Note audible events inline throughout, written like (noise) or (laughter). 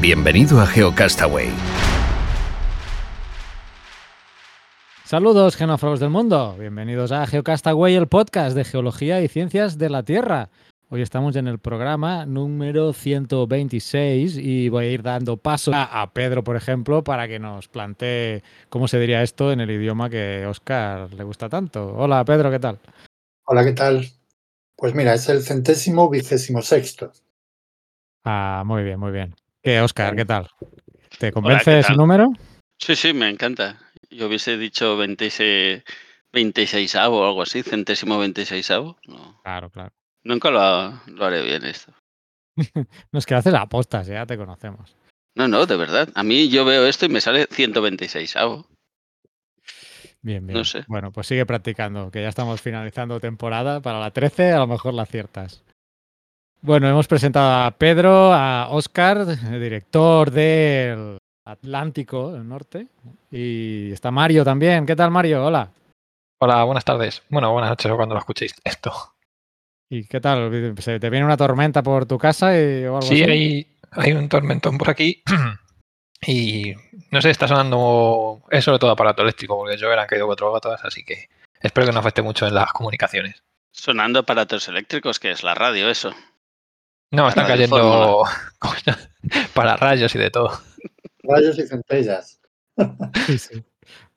Bienvenido a GeoCastaway. Saludos, genófagos del mundo. Bienvenidos a GeoCastaway, el podcast de geología y ciencias de la Tierra. Hoy estamos en el programa número 126 y voy a ir dando paso a, Pedro, por ejemplo, para que nos plantee cómo se diría esto en el idioma que Oscar le gusta tanto. Hola, Pedro, ¿qué tal? Hola, ¿qué tal? Pues mira, es el centésimo vigésimo sexto. Ah, muy bien, muy bien. ¿Qué, Oscar, qué tal? ¿Te convence ese número? Sí, sí, me encanta. Yo hubiese dicho 26, 26 o algo así, centésimo 26 avo. Claro, claro. Nunca lo, haré bien esto. (laughs) no es que haces apostas, ya te conocemos. No, no, de verdad. A mí yo veo esto y me sale 126 avo. Bien, bien. No sé. Bueno, pues sigue practicando, que ya estamos finalizando temporada. Para la 13 a lo mejor la aciertas. Bueno, hemos presentado a Pedro, a Oscar, director del Atlántico del Norte, y está Mario también. ¿Qué tal, Mario? Hola. Hola, buenas tardes. Bueno, buenas noches cuando lo escuchéis esto. ¿Y qué tal? ¿Te viene una tormenta por tu casa y, o algo sí, Hay, hay un tormentón por aquí. (clears throat) y no sé, está sonando. Es sobre todo aparato eléctrico, porque yo han caído cuatro gotas, así que espero que no afecte mucho en las comunicaciones. Sonando aparatos eléctricos, que es la radio, eso. No, están cayendo (laughs) para rayos y de todo. Rayos y centellas. Sí, sí.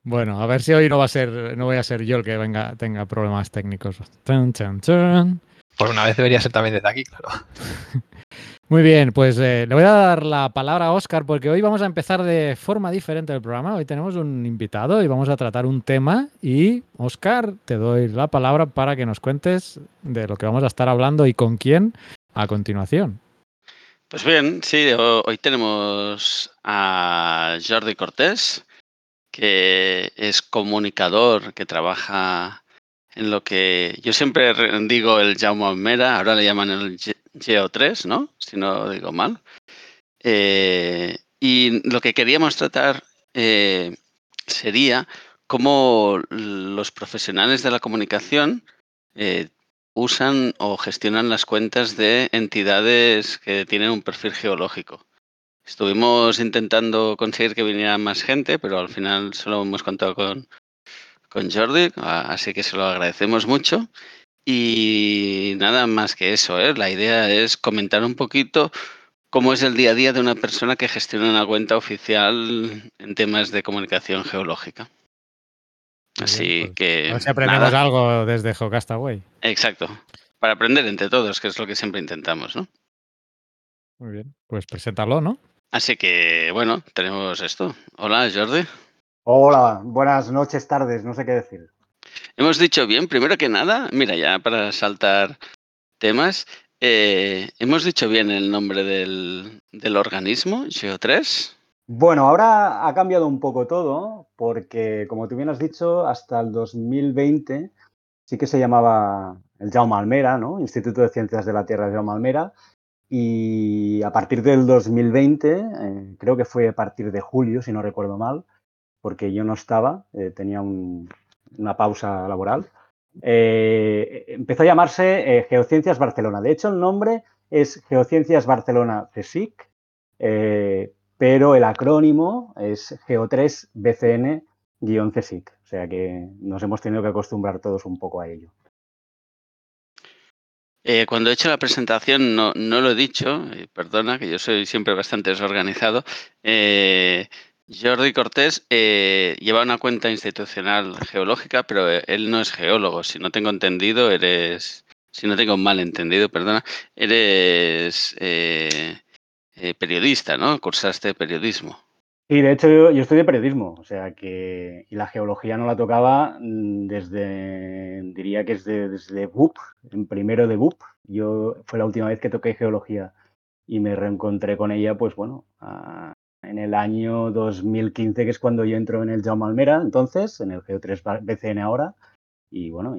Bueno, a ver si hoy no va a ser, no voy a ser yo el que venga, tenga problemas técnicos. Por una vez debería ser también desde aquí, claro. (laughs) Muy bien, pues eh, le voy a dar la palabra a Oscar porque hoy vamos a empezar de forma diferente el programa. Hoy tenemos un invitado y vamos a tratar un tema. Y Oscar, te doy la palabra para que nos cuentes de lo que vamos a estar hablando y con quién a continuación. Pues bien, sí, hoy tenemos a Jordi Cortés, que es comunicador, que trabaja en lo que yo siempre digo el Jaume Almera, ahora le llaman el Geo 3, ¿no? Si no digo mal. Eh, y lo que queríamos tratar eh, sería cómo los profesionales de la comunicación eh, usan o gestionan las cuentas de entidades que tienen un perfil geológico. Estuvimos intentando conseguir que viniera más gente, pero al final solo hemos contado con, con Jordi, así que se lo agradecemos mucho. Y nada más que eso, ¿eh? la idea es comentar un poquito cómo es el día a día de una persona que gestiona una cuenta oficial en temas de comunicación geológica. Así pues, que. A ver si aprendemos algo desde Geocastaway. Exacto. Para aprender entre todos, que es lo que siempre intentamos, ¿no? Muy bien. Pues preséntalo, ¿no? Así que, bueno, tenemos esto. Hola, Jordi. Hola, buenas noches, tardes, no sé qué decir. Hemos dicho bien, primero que nada, mira, ya para saltar temas, eh, hemos dicho bien el nombre del, del organismo, Geo3. Bueno, ahora ha cambiado un poco todo, porque como tú bien has dicho, hasta el 2020 sí que se llamaba el Jaume Almera, ¿no? Instituto de Ciencias de la Tierra Jaume Almera. Y a partir del 2020, eh, creo que fue a partir de julio, si no recuerdo mal, porque yo no estaba, eh, tenía una pausa laboral, eh, empezó a llamarse Geociencias Barcelona. De hecho, el nombre es Geociencias Barcelona CSIC, pero el acrónimo es GEO3-BCN-CSIC. O sea que nos hemos tenido que acostumbrar todos un poco a ello. Eh, cuando he hecho la presentación no, lo he dicho, perdona que yo soy siempre bastante desorganizado. Eh, Jordi Cortés eh, lleva una cuenta institucional geológica, pero él no es geólogo. Si no tengo entendido, eres, si no tengo mal entendido, perdona, eres eh, periodista, ¿no? Cursaste periodismo. Sí, de hecho yo, yo estudié periodismo, o sea que y la geología no la tocaba mm, desde, diría que es de- desde BUP, en primero de BUP. Yo fue la última vez que toqué geología y me reencontré con ella, pues bueno, en el año 2015, que es cuando yo entro en el Jaume Almera, entonces, en el Geo3 BCN ahora, y bueno,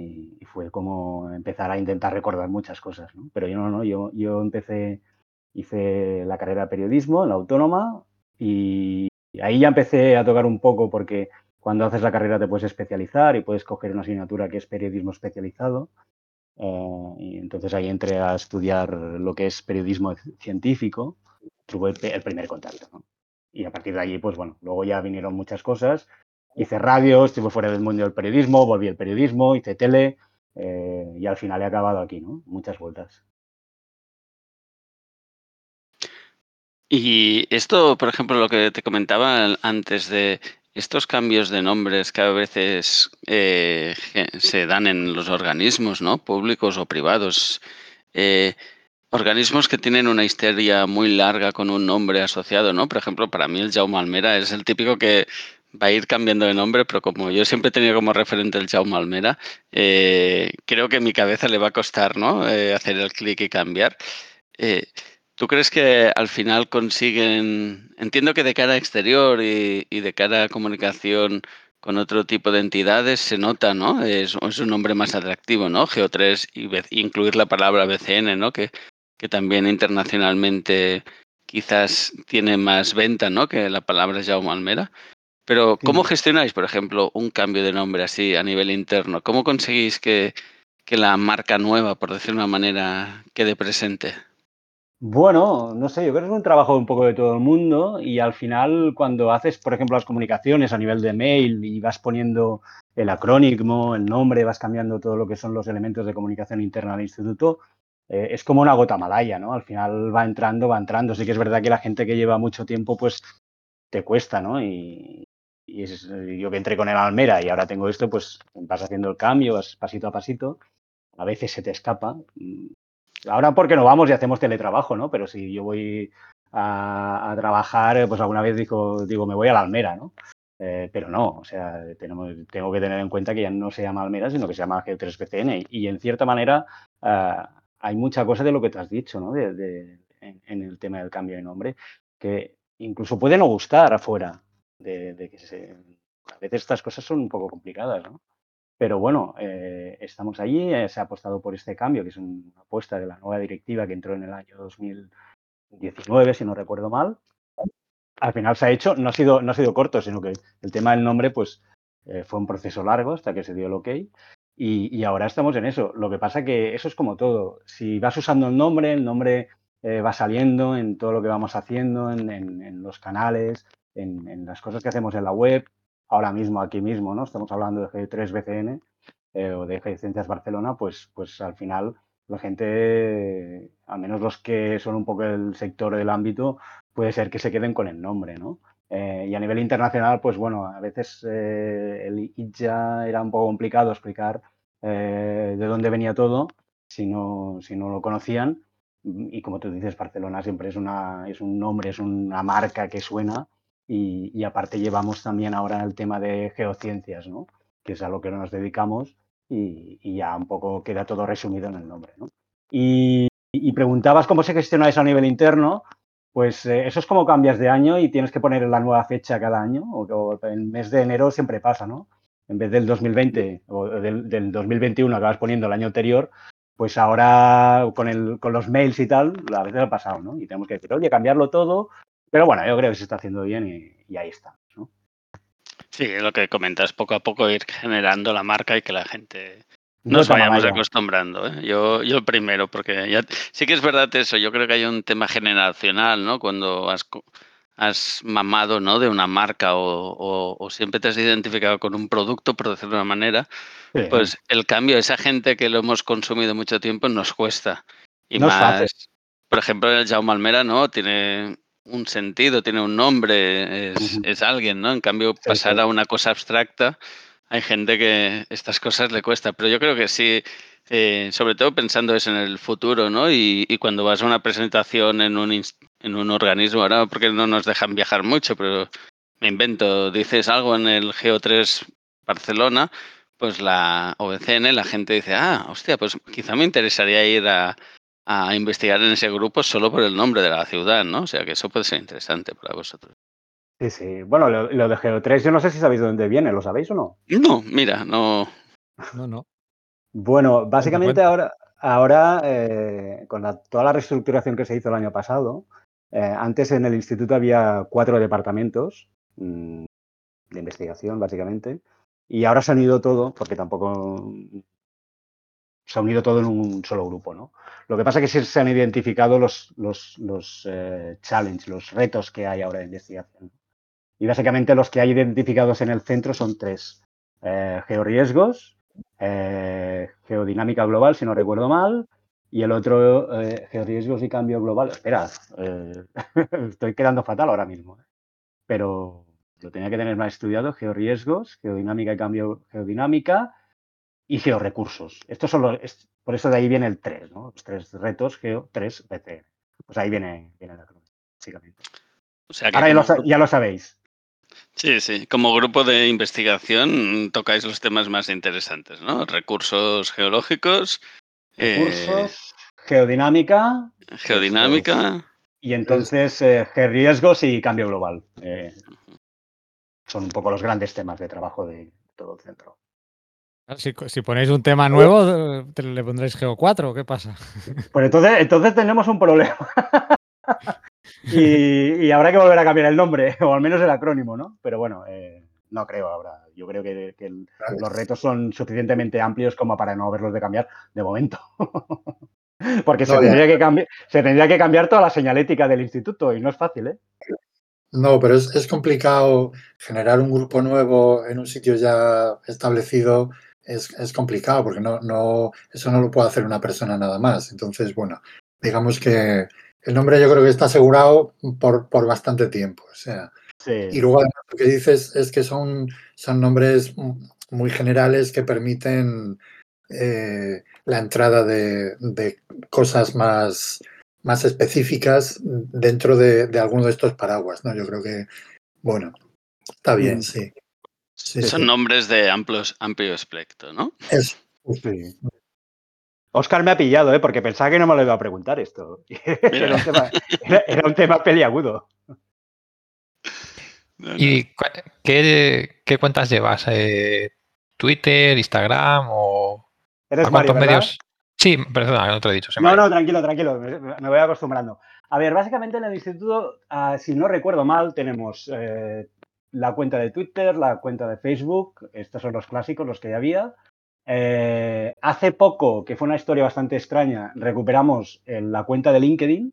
fue como empezar a intentar recordar muchas cosas, ¿no? Pero yo no, no, yo, yo empecé, hice la carrera de periodismo en la autónoma y ahí ya empecé a tocar un poco porque cuando haces la carrera te puedes especializar y puedes coger una asignatura que es periodismo especializado. Eh, y entonces ahí entré a estudiar lo que es periodismo científico, tuve el, primer contacto. ¿no? Y a partir de allí, pues bueno, luego ya vinieron muchas cosas. Hice radio, estuve fuera del mundo del periodismo, volví al periodismo, hice tele eh, y al final he acabado aquí, ¿no? Muchas vueltas. Y esto, por ejemplo, lo que te comentaba antes de estos cambios de nombres que a veces eh, se dan en los organismos, ¿no? Públicos o privados. Eh, organismos que tienen una historia muy larga con un nombre asociado, ¿no? Por ejemplo, para mí el Jaume Almera es el típico que va a ir cambiando de nombre, pero como yo siempre he tenido como referente el Jaume Almera, eh, creo que a mi cabeza le va a costar, ¿no? Eh, hacer el clic y cambiar. ¿Tú crees que al final consiguen, entiendo que de cara exterior y, y de cara a comunicación con otro tipo de entidades se nota, ¿no? Es, es un nombre más atractivo, ¿no? Geo3 y incluir la palabra BCN, ¿no? Que, que también internacionalmente quizás tiene más venta, ¿no? Que la palabra Jaume Almera. Pero Sí. ¿cómo gestionáis, por ejemplo, un cambio de nombre así a nivel interno? ¿Cómo conseguís que, que la marca nueva, por decir de una manera, quede presente? Bueno, no sé, yo creo que es un trabajo un poco de todo el mundo y al final cuando haces, por ejemplo, las comunicaciones a nivel de mail y vas poniendo el acrónimo, el nombre, vas cambiando todo lo que son los elementos de comunicación interna del instituto, eh, es como una gota malaya, ¿no? Al final va entrando, va entrando. Sí que es verdad que la gente que lleva mucho tiempo, pues te cuesta, ¿no? Y, y es- yo que entré con el Almera y ahora tengo esto, pues vas haciendo el cambio, vas pasito a pasito. A veces se te escapa. Ahora porque no vamos y hacemos teletrabajo, ¿no? Pero si yo voy a, trabajar, pues alguna vez digo, digo, me voy a la Almera, ¿no? Eh, pero no, o sea, tenemos, tengo que tener en cuenta que ya no se llama Almera, sino que se llama G3PCN. Y, y en cierta manera eh, hay mucha cosa de lo que te has dicho, ¿no? De, de- en, en el tema del cambio de nombre, que incluso puede no gustar afuera, de, de que se, a veces estas cosas son un poco complicadas, ¿no? Pero bueno, eh, estamos allí, eh, se ha apostado por este cambio, que es una apuesta de la nueva directiva que entró en el año 2019, si no recuerdo mal. Al final se ha hecho, no ha sido, no ha sido corto, sino que el tema del nombre pues, eh, fue un proceso largo hasta que se dio el ok. Y, ahora estamos en eso. Lo que pasa que eso es como todo. Si vas usando el nombre, el nombre va saliendo en todo lo que vamos haciendo, en, los canales, en las cosas que hacemos en la web. Ahora mismo, aquí mismo, ¿no? Estamos hablando de G3BCN eh, o de G Ciencias Barcelona, pues, pues al final la gente, al menos los que son un poco el sector del ámbito, puede ser que se queden con el nombre, ¿no? Eh, y a nivel internacional, pues bueno, a veces eh, el era un poco complicado explicar eh, de dónde venía todo si no, si no lo conocían. Y como tú dices, Barcelona siempre es, una, es un nombre, es una marca que suena. Y, aparte llevamos también ahora el tema de geociencias, que es a lo que nos dedicamos y, ya un poco queda todo resumido en el nombre. ¿no? Y, y preguntabas cómo se gestiona eso a nivel interno. Pues eh, eso es como cambias de año y tienes que poner la nueva fecha cada año, o, o el mes de enero siempre pasa, ¿no? En vez del 2020 o del, del 2021 acabas poniendo el año anterior, pues ahora con, el, con los mails y tal, a veces ha pasado, ¿no? Y tenemos que decir, oye, cambiarlo todo, pero bueno, yo creo que se está haciendo bien y, y ahí está, ¿no? Sí, lo que comentas, poco a poco ir generando la marca y que la gente No nos vayamos acostumbrando. ¿eh? Yo, yo primero, porque ya sí que es verdad eso. Yo creo que hay un tema generacional, ¿no? Cuando has, has mamado, ¿no? De una marca o, o- o siempre te has identificado con un producto, por decirlo de una manera, Sí, pues el cambio, esa gente que lo hemos consumido mucho tiempo nos cuesta. Y No más, por ejemplo, el Jaume Almera, ¿no? Tiene un sentido, tiene un nombre, es, es alguien, ¿no? En cambio, pasar a una cosa abstracta, hay gente que estas cosas le cuesta. Pero yo creo que sí, eh, sobre todo pensando eso en el futuro, ¿no? Y, y cuando vas a una presentación en un, en un organismo, ahora porque no nos dejan viajar mucho, pero me invento, dices algo en el Geo3 Barcelona, pues la OBCN, la gente dice, ah, hostia, pues quizá me interesaría ir a, a investigar en ese grupo solo por el nombre de la ciudad, ¿no? O sea que eso puede ser interesante para vosotros. Sí, sí. Bueno, lo, lo de Geo3, yo no sé si sabéis de dónde viene, ¿lo sabéis o no? No, mira, no. No, no. Bueno, básicamente ahora, ahora eh, con la- toda la reestructuración que se hizo el año pasado, eh, antes en el instituto había cuatro departamentos mm, de investigación, básicamente, y ahora se han unido todo, porque tampoco se ha unido todo en un solo grupo, ¿no? Lo que pasa es que sí se han identificado los, los, los eh, challenges, los retos que hay ahora de investigación. Y básicamente los que hay identificados en el centro son tres. Eh, georriesgos, eh, geodinámica global, si no recuerdo mal, y el otro, georriesgos y cambio global. Espera, (laughs) estoy quedando fatal ahora mismo. Pero lo tenía que tener más estudiado, georriesgos, geodinámica y cambio geodinámica y georrecursos. Estos son los, es- por eso de ahí viene el 3, ¿no? Los tres retos, geo, 3, BCN. Pues ahí viene, viene la básicamente. O sea que Ahora ya lo, ya lo sabéis. Sí, sí. Como grupo de investigación tocáis los temas más interesantes, ¿no? Recursos geológicos, eh, Recursos, geodinámica geodinámica. y entonces eh, riesgos y cambio global. Eh, son un poco los grandes temas de trabajo de todo el centro. Si, si ponéis un tema nuevo, te- le pondréis Geo 4, ¿qué pasa? (laughs) Pues entonces, entonces tenemos un problema. (laughs) y, y habrá que volver a cambiar el nombre, o al menos el acrónimo, ¿no? Pero bueno, eh, no creo ahora. Yo creo que, que el- los retos son suficientemente amplios como para no haberlos de cambiar de momento. (laughs) Porque se, No, tendría que cambiar, se tendría que cambiar toda la señalética del instituto y no es fácil, ¿eh? No, pero es, es complicado generar un grupo nuevo en un sitio ya establecido. Es, es complicado porque no, no, eso no lo puede hacer una persona nada más. Entonces, bueno, digamos que el nombre yo creo que está asegurado por, por bastante tiempo. O sea, Sí. y luego además lo que dices es que son, son nombres muy generales que permiten eh, la entrada de, de cosas más, más específicas dentro de, de alguno de estos paraguas, ¿no? Yo creo que, bueno, está bien, Mm. sí. Sí, Son sí. nombres de amplios, amplio espectro, ¿no? Es- Sí. Oscar me ha pillado, ¿eh? porque pensaba que no me lo iba a preguntar esto. (laughs) Era un tema, era- era un tema peliagudo. No, no. ¿Y cu- qué, qué cuentas llevas? Eh, ¿Twitter, Instagram o Eres a Mario, cuántos ¿verdad? medios? Sí, perdona, no te lo he dicho. No, Mario. no, tranquilo, tranquilo, me, me voy acostumbrando. A ver, básicamente en el instituto, ah, si no recuerdo mal, tenemos eh, la cuenta de Twitter, la cuenta de Facebook, estos son los clásicos, los que ya había. Eh, hace poco, que fue una historia bastante extraña, recuperamos eh, la cuenta de LinkedIn,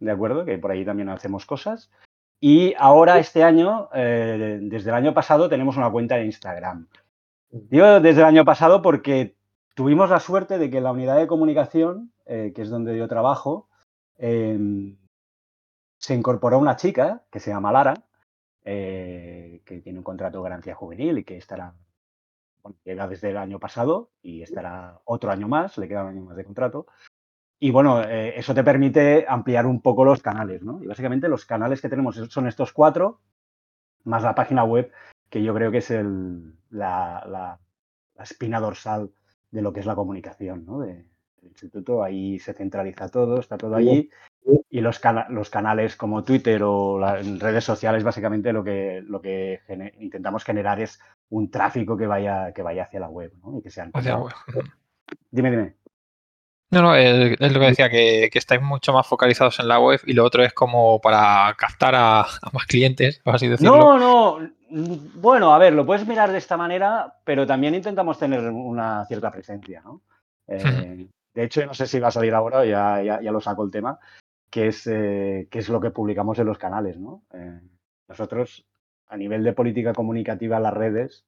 ¿de acuerdo? Que por ahí también hacemos cosas. Y ahora, este año, eh, desde el año pasado, tenemos una cuenta de Instagram. Digo desde el año pasado porque tuvimos la suerte de que la unidad de comunicación, eh, que es donde yo trabajo, eh, se incorporó una chica que se llama Lara, eh, que tiene un contrato de garantía juvenil y que estará, bueno, llega desde el año pasado y estará otro año más, le queda un año más de contrato. Y bueno, eh, eso te permite ampliar un poco los canales, ¿no? Y básicamente los canales que tenemos son estos cuatro, más la página web, que yo creo que es el, la, la- la espina dorsal de lo que es la comunicación, ¿no? De- del instituto. Ahí se centraliza todo, está todo allí. Y los, cana- los canales como Twitter o las redes sociales, básicamente lo que, lo que gene- intentamos generar es un tráfico que vaya, que vaya hacia la web, ¿no? Y que sean Hacia la web. Dime, dime. No, no, es, lo que decía, que, que estáis mucho más focalizados en la web y lo otro es como para captar a, a más clientes, por así decirlo. No, no. mm, Bueno, a ver, lo puedes mirar de esta manera, pero también intentamos tener una cierta presencia, ¿no? Eh, de hecho, no sé si va a salir ahora, ya, ya, lo saco el tema, que es, eh, que es lo que publicamos en los canales, ¿no? Eh, nosotros, a nivel de política comunicativa las redes,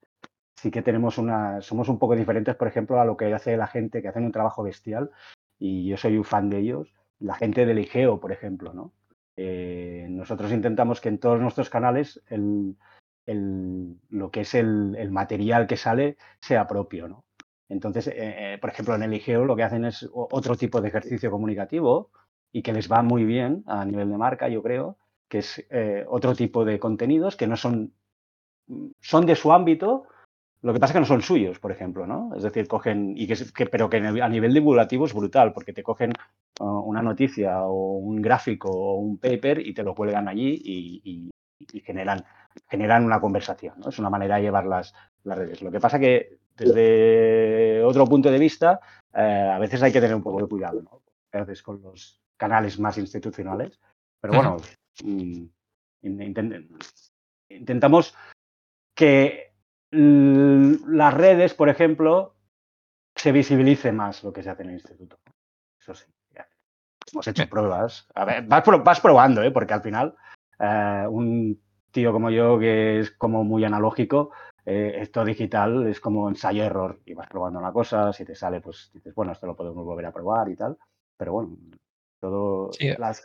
sí que tenemos una, somos un poco diferentes, por ejemplo, a lo que hace la gente que hacen un trabajo bestial, y yo soy un fan de ellos, la gente del IGEO, por ejemplo, ¿no? Eh, nosotros intentamos que en todos nuestros canales el- lo que es el, el material que sale sea propio, ¿no? Entonces, eh, eh, por ejemplo, en el IGEO lo que hacen es otro tipo de ejercicio comunicativo y que les va muy bien a nivel de marca, yo creo, que es eh, otro tipo de contenidos que no son, son de su ámbito, lo que pasa es que no son suyos, por ejemplo, ¿no? Es decir, cogen, y que, pero que a nivel divulgativo es brutal, porque te cogen una noticia o un gráfico o un paper y te lo cuelgan allí y, generan, generan una conversación. Es una manera de llevar las, las redes. Lo que pasa que desde otro punto de vista, eh, a veces hay que tener un poco de cuidado, ¿no? A veces con los canales más institucionales. Pero bueno, mm, intentamos que las redes, por ejemplo, se visibilice más lo que se hace en el instituto. Eso sí. Hemos hecho pruebas. A ver, vas, probando, ¿eh? porque al final eh, un tío como yo, que es como muy analógico, eh, esto digital es como ensayo-error. Y vas probando una cosa, si te sale, pues dices, bueno, esto lo podemos volver a probar y tal. Pero bueno, todo.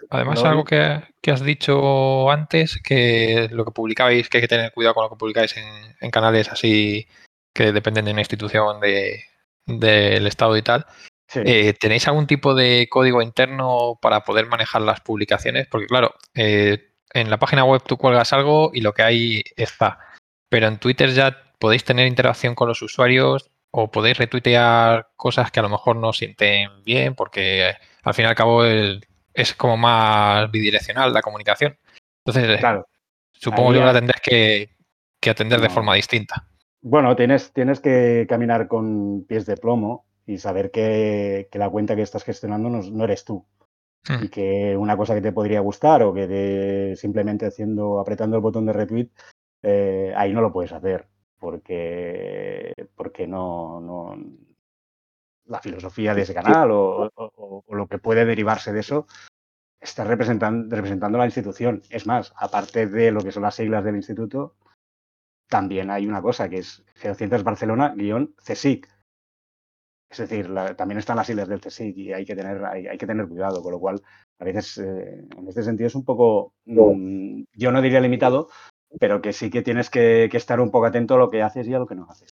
además, algo que, has dicho antes, que lo que publicabais, que hay que tener cuidado con lo que publicáis en, canales así que dependen de una institución del Estado y tal. Eh, ¿Tenéis algún tipo de código interno para poder manejar las publicaciones? Porque, claro, eh, en la página web tú cuelgas algo y lo que hay está. Pero en Twitter ya podéis tener interacción con los usuarios o podéis retuitear cosas que a lo mejor no sienten bien porque al fin y al cabo es como más bidireccional la comunicación. Entonces, claro. supongo que la tendrás que, atender de forma distinta. Bueno, tienes, tienes que caminar con pies de plomo y saber que, la cuenta que estás gestionando no, eres tú. Hmm. Y que una cosa que te podría gustar o que simplemente haciendo, apretando el botón de retweet, eh, ahí no lo puedes hacer. Porque, porque no, no, la filosofía de ese canal o, lo que puede derivarse de eso, está representando, representando la institución. Es más, aparte de lo que son las siglas del instituto, también hay una cosa que es Geociencias Barcelona-CSIC. Es decir, también están las siglas del CSIC y hay que tener, hay, que tener cuidado, con lo cual a veces eh, en este sentido es un poco, mm, yo no diría limitado, pero que sí que tienes que, estar un poco atento a lo que haces y a lo que no haces.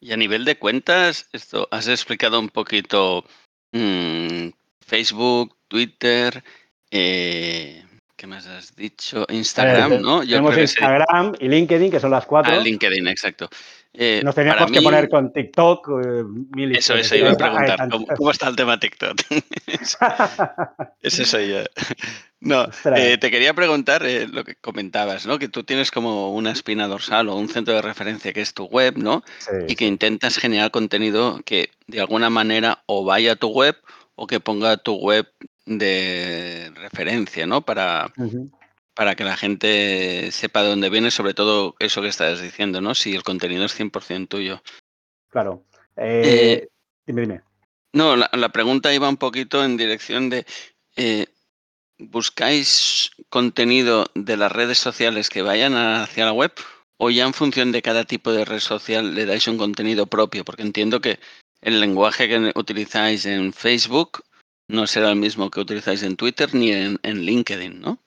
Y a nivel de cuentas, esto has explicado un poquito mm, Facebook, Twitter, eh, ¿qué más has dicho? Instagram, ¿no? Yo tenemos Instagram y LinkedIn, que son las cuatro. Ah, LinkedIn, exacto. Eh, Nos teníamos que poner con TikTok. Eh, eso, eso iba a preguntar. ¿Cómo, está el tema TikTok? (laughs) eso (laughs) soy yo. No, eh, te quería preguntar lo que comentabas, ¿no? Que tú tienes como una espina dorsal o un centro de referencia que es tu web, ¿no? y que intentas generar contenido que de alguna manera o vaya a tu web o que ponga tu web de referencia, ¿no? Para, para que la gente sepa de dónde viene, sobre todo eso que estás diciendo, ¿no? Si el contenido es 100% tuyo. Claro. Eh, dime, dime. No, la, pregunta iba un poquito en dirección de, eh, ¿buscáis contenido de las redes sociales que vayan hacia la web? ¿O ya en función de cada tipo de red social le dais un contenido propio? Porque entiendo que el lenguaje que utilizáis en Facebook no será el mismo que utilizáis en Twitter ni en LinkedIn, ¿no?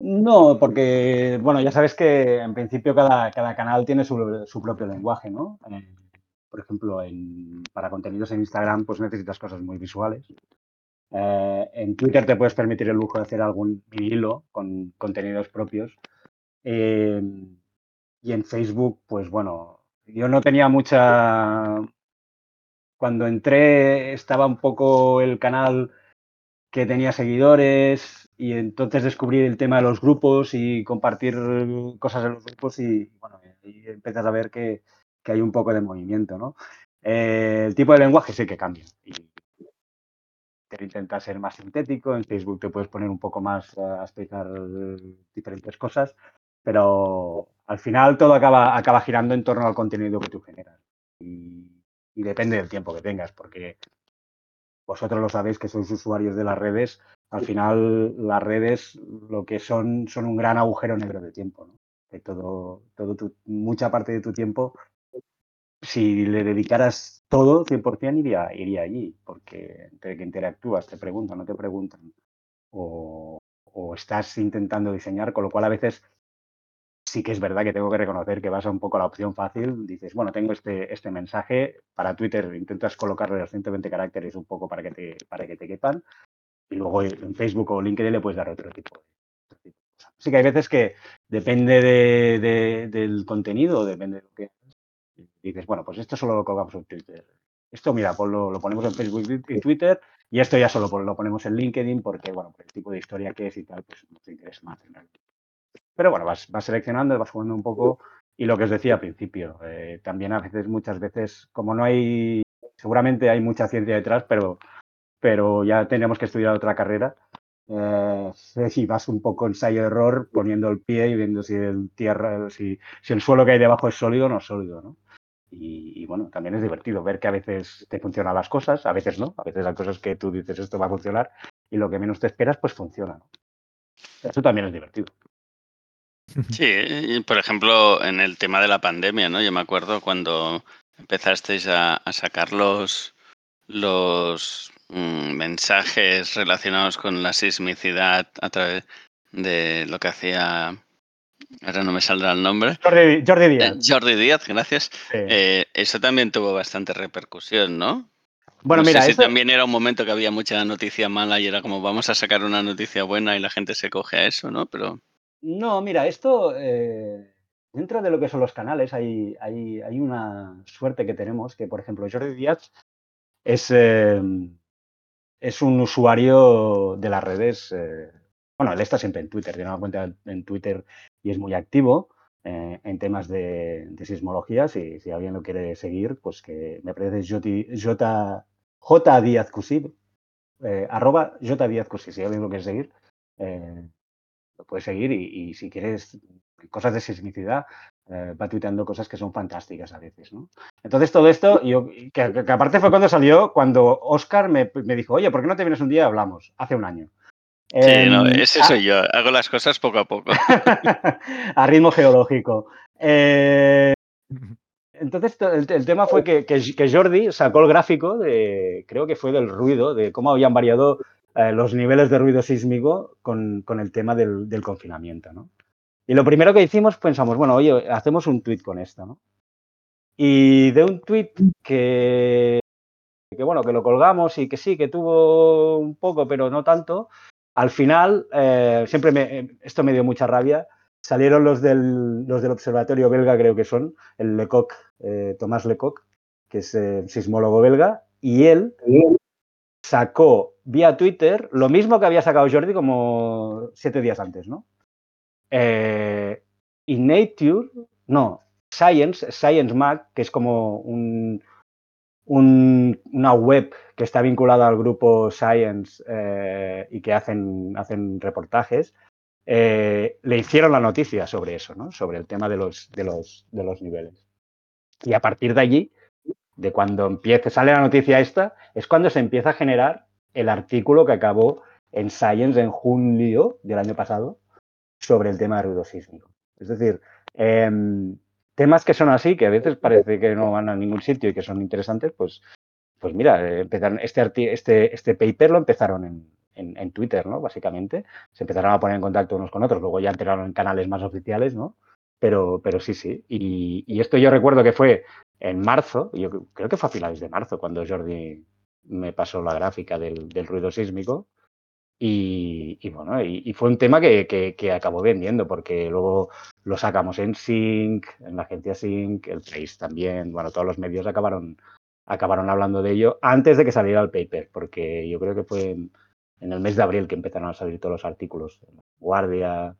No, porque, bueno, ya sabes que en principio cada, cada canal tiene su, su, propio lenguaje, ¿no? Eh, por ejemplo, para contenidos en Instagram, pues necesitas cosas muy visuales. Eh, en Twitter te puedes permitir el lujo de hacer algún hilo con contenidos propios. Eh, y en Facebook, pues bueno, yo no tenía mucha... Cuando entré estaba un poco el canal que tenía seguidores, y entonces descubrir el tema de los grupos y compartir cosas en los grupos y bueno, y empiezas a ver que, hay un poco de movimiento, ¿no? Eh, el tipo de lenguaje sí que cambia y te intenta ser más sintético, en Facebook te puedes poner un poco más a explicar diferentes cosas, pero al final todo acaba, acaba girando en torno al contenido que tú generas y, y depende del tiempo que tengas, porque vosotros lo sabéis que sois usuarios de las redes al final las redes lo que son son un gran agujero negro de tiempo. ¿no? Que todo, todo mucha parte de tu tiempo, si le dedicaras todo, 100% iría, iría allí, porque entre que interactúas, te preguntan, no te preguntan, o, estás intentando diseñar, con lo cual a veces sí que es verdad que tengo que reconocer que vas a un poco a la opción fácil. Dices, bueno, tengo este, este mensaje para Twitter, intentas colocarle los 120 caracteres un poco para que te, para que te quepan y luego en Facebook o LinkedIn le puedes dar otro tipo de. Así que hay veces que depende de, del contenido, depende de lo que dices, bueno, pues esto solo lo colgamos en Twitter. Esto, mira, pues lo, ponemos en Facebook y Twitter y esto ya solo lo ponemos en LinkedIn porque, bueno, por el tipo de historia que es y tal, pues nos interesa más. Pero bueno, vas, vas seleccionando, vas jugando un poco y lo que os decía al principio, eh, también a veces, muchas veces, como no hay, seguramente hay mucha ciencia detrás, pero, pero ya tenemos que estudiar otra carrera. Eh, si vas un poco ensayo-error poniendo el pie y viendo si el tierra, si, si el suelo que hay debajo es sólido o no sólido, ¿no? Y, bueno, también es divertido ver que a veces te funcionan las cosas, a veces no, a veces hay cosas que tú dices esto va a funcionar y lo que menos te esperas pues funciona. Eso también es divertido. Sí, por ejemplo, en el tema de la pandemia, ¿no? Yo me acuerdo cuando empezasteis a, sacar los, los mm, mensajes relacionados con la sismicidad a través de lo que hacía Ahora no me saldrá el nombre. Jordi, Jordi Díaz. Eh, Jordi Díaz, gracias. Eh, eso también tuvo bastante repercusión, ¿no? Bueno, mira, si también era un momento que había mucha noticia mala y era como vamos a sacar una noticia buena y la gente se coge a eso, ¿no? Pero no, mira, esto, eh, dentro de lo que son los canales, hay, hay, hay, una suerte que tenemos, que por ejemplo Jordi Díaz es, es un usuario de las redes, eh, bueno, él está siempre en Twitter, tiene una cuenta en Twitter y es muy activo eh, en temas de, sismología, si, si, alguien lo quiere seguir, pues que me parece J, J, Díaz Cusi, arroba J Díaz Cusi, si alguien lo quiere seguir lo puedes seguir y, si quieres cosas de sismicidad, eh, va tuiteando cosas que son fantásticas a veces, ¿no? Entonces todo esto, yo, que, aparte fue cuando salió, cuando Oscar me, dijo, oye, ¿por qué no te vienes un día y hablamos? Hace un año. Sí, no, em, ese soy yo, hago las cosas poco a poco. (laughs) a ritmo geológico. Eh, entonces el, tema fue que, que, Jordi sacó el gráfico de, creo que fue del ruido, de cómo habían variado eh, los niveles de ruido sísmico con, el tema del, confinamiento, ¿no? Y lo primero que hicimos, pensamos, bueno, oye, hacemos un tweet con esto, ¿no? Y de un tweet que, que, bueno, que lo colgamos y que sí, que tuvo un poco, pero no tanto, al final, eh, siempre me, esto me dio mucha rabia, salieron los del, los del observatorio belga, creo que son, el Lecoq, eh, Tomás Lecoq, que es sismólogo belga, y él sacó vía Twitter lo mismo que había sacado Jordi como siete días antes, ¿no? Eh, y Nature, no, Science, Science Mag, que es como un, una web que está vinculada al grupo Science eh, y que hacen, hacen reportajes, eh, le hicieron la noticia sobre eso, ¿no? Sobre el tema de los, de los, de los niveles. Y a partir de allí de cuando empiece, sale la noticia esta, es cuando se empieza a generar el artículo que acabó en Science en junio del año pasado sobre el tema de ruido sísmico. Es decir, em, temas que son así, que a veces parece que no van a ningún sitio y que son interesantes, pues, pues mira, empezaron, este, este, este paper lo empezaron en, en, Twitter, ¿no? Básicamente. Se empezaron a poner en contacto unos con otros, luego ya entraron en canales más oficiales, ¿no? Pero, pero sí, sí. Y, esto yo recuerdo que fue en marzo, yo creo que fue a finales de marzo cuando Jordi me pasó la gráfica del, ruido sísmico. Y, bueno, y, fue un tema que, que, acabó vendiendo porque luego lo sacamos en Sync, en la agencia Sync, el Place también, bueno, todos los medios acabaron, acabaron hablando de ello antes de que saliera el paper, porque yo creo que fue en, en el mes de abril que empezaron a salir todos los artículos. Guardia,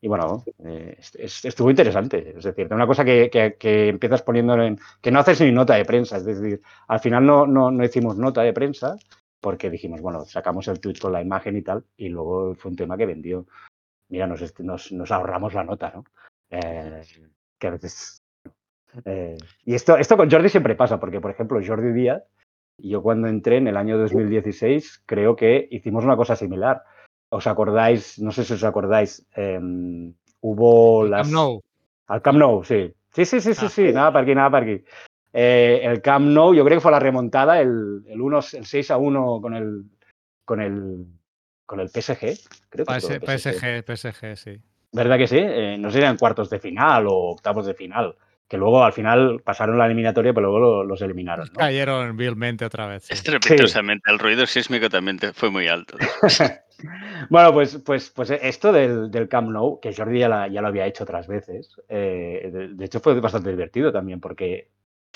y bueno, eh, estuvo interesante. Es decir, una cosa que, que, empiezas poniendo en. que no haces ni nota de prensa. Es decir, al final no, no, no hicimos nota de prensa porque dijimos, bueno, sacamos el tweet con la imagen y tal, y luego fue un tema que vendió. Mira, nos, nos, nos ahorramos la nota, ¿no? Eh, que a veces. Eh, y esto, esto con Jordi siempre pasa, porque, por ejemplo, Jordi Díaz, yo cuando entré en el año 2016, creo que hicimos una cosa similar os acordáis, no sé si os acordáis, em, hubo las... Camp Nou. Al Camp Nou, sí. Sí, sí, sí, sí, ah, sí, nada para aquí, nada para aquí. Eh, el Camp Nou, yo creo que fue la remontada, el, el, 1, el 6 a 1 con el, con el, con el PSG. Creo que PSG, PSG, PSG, sí. ¿Verdad que sí? Eh, no sé si eran cuartos de final o octavos de final. que luego al final pasaron la eliminatoria, pero luego los eliminaron. ¿no? Cayeron vilmente otra vez. Sí. Estrepitosamente, el ruido sísmico también fue muy alto. (laughs) bueno, pues, pues, pues esto del, del Camp Nou, que Jordi ya, ya, lo había hecho otras veces, eh, de, de, hecho fue bastante divertido también, porque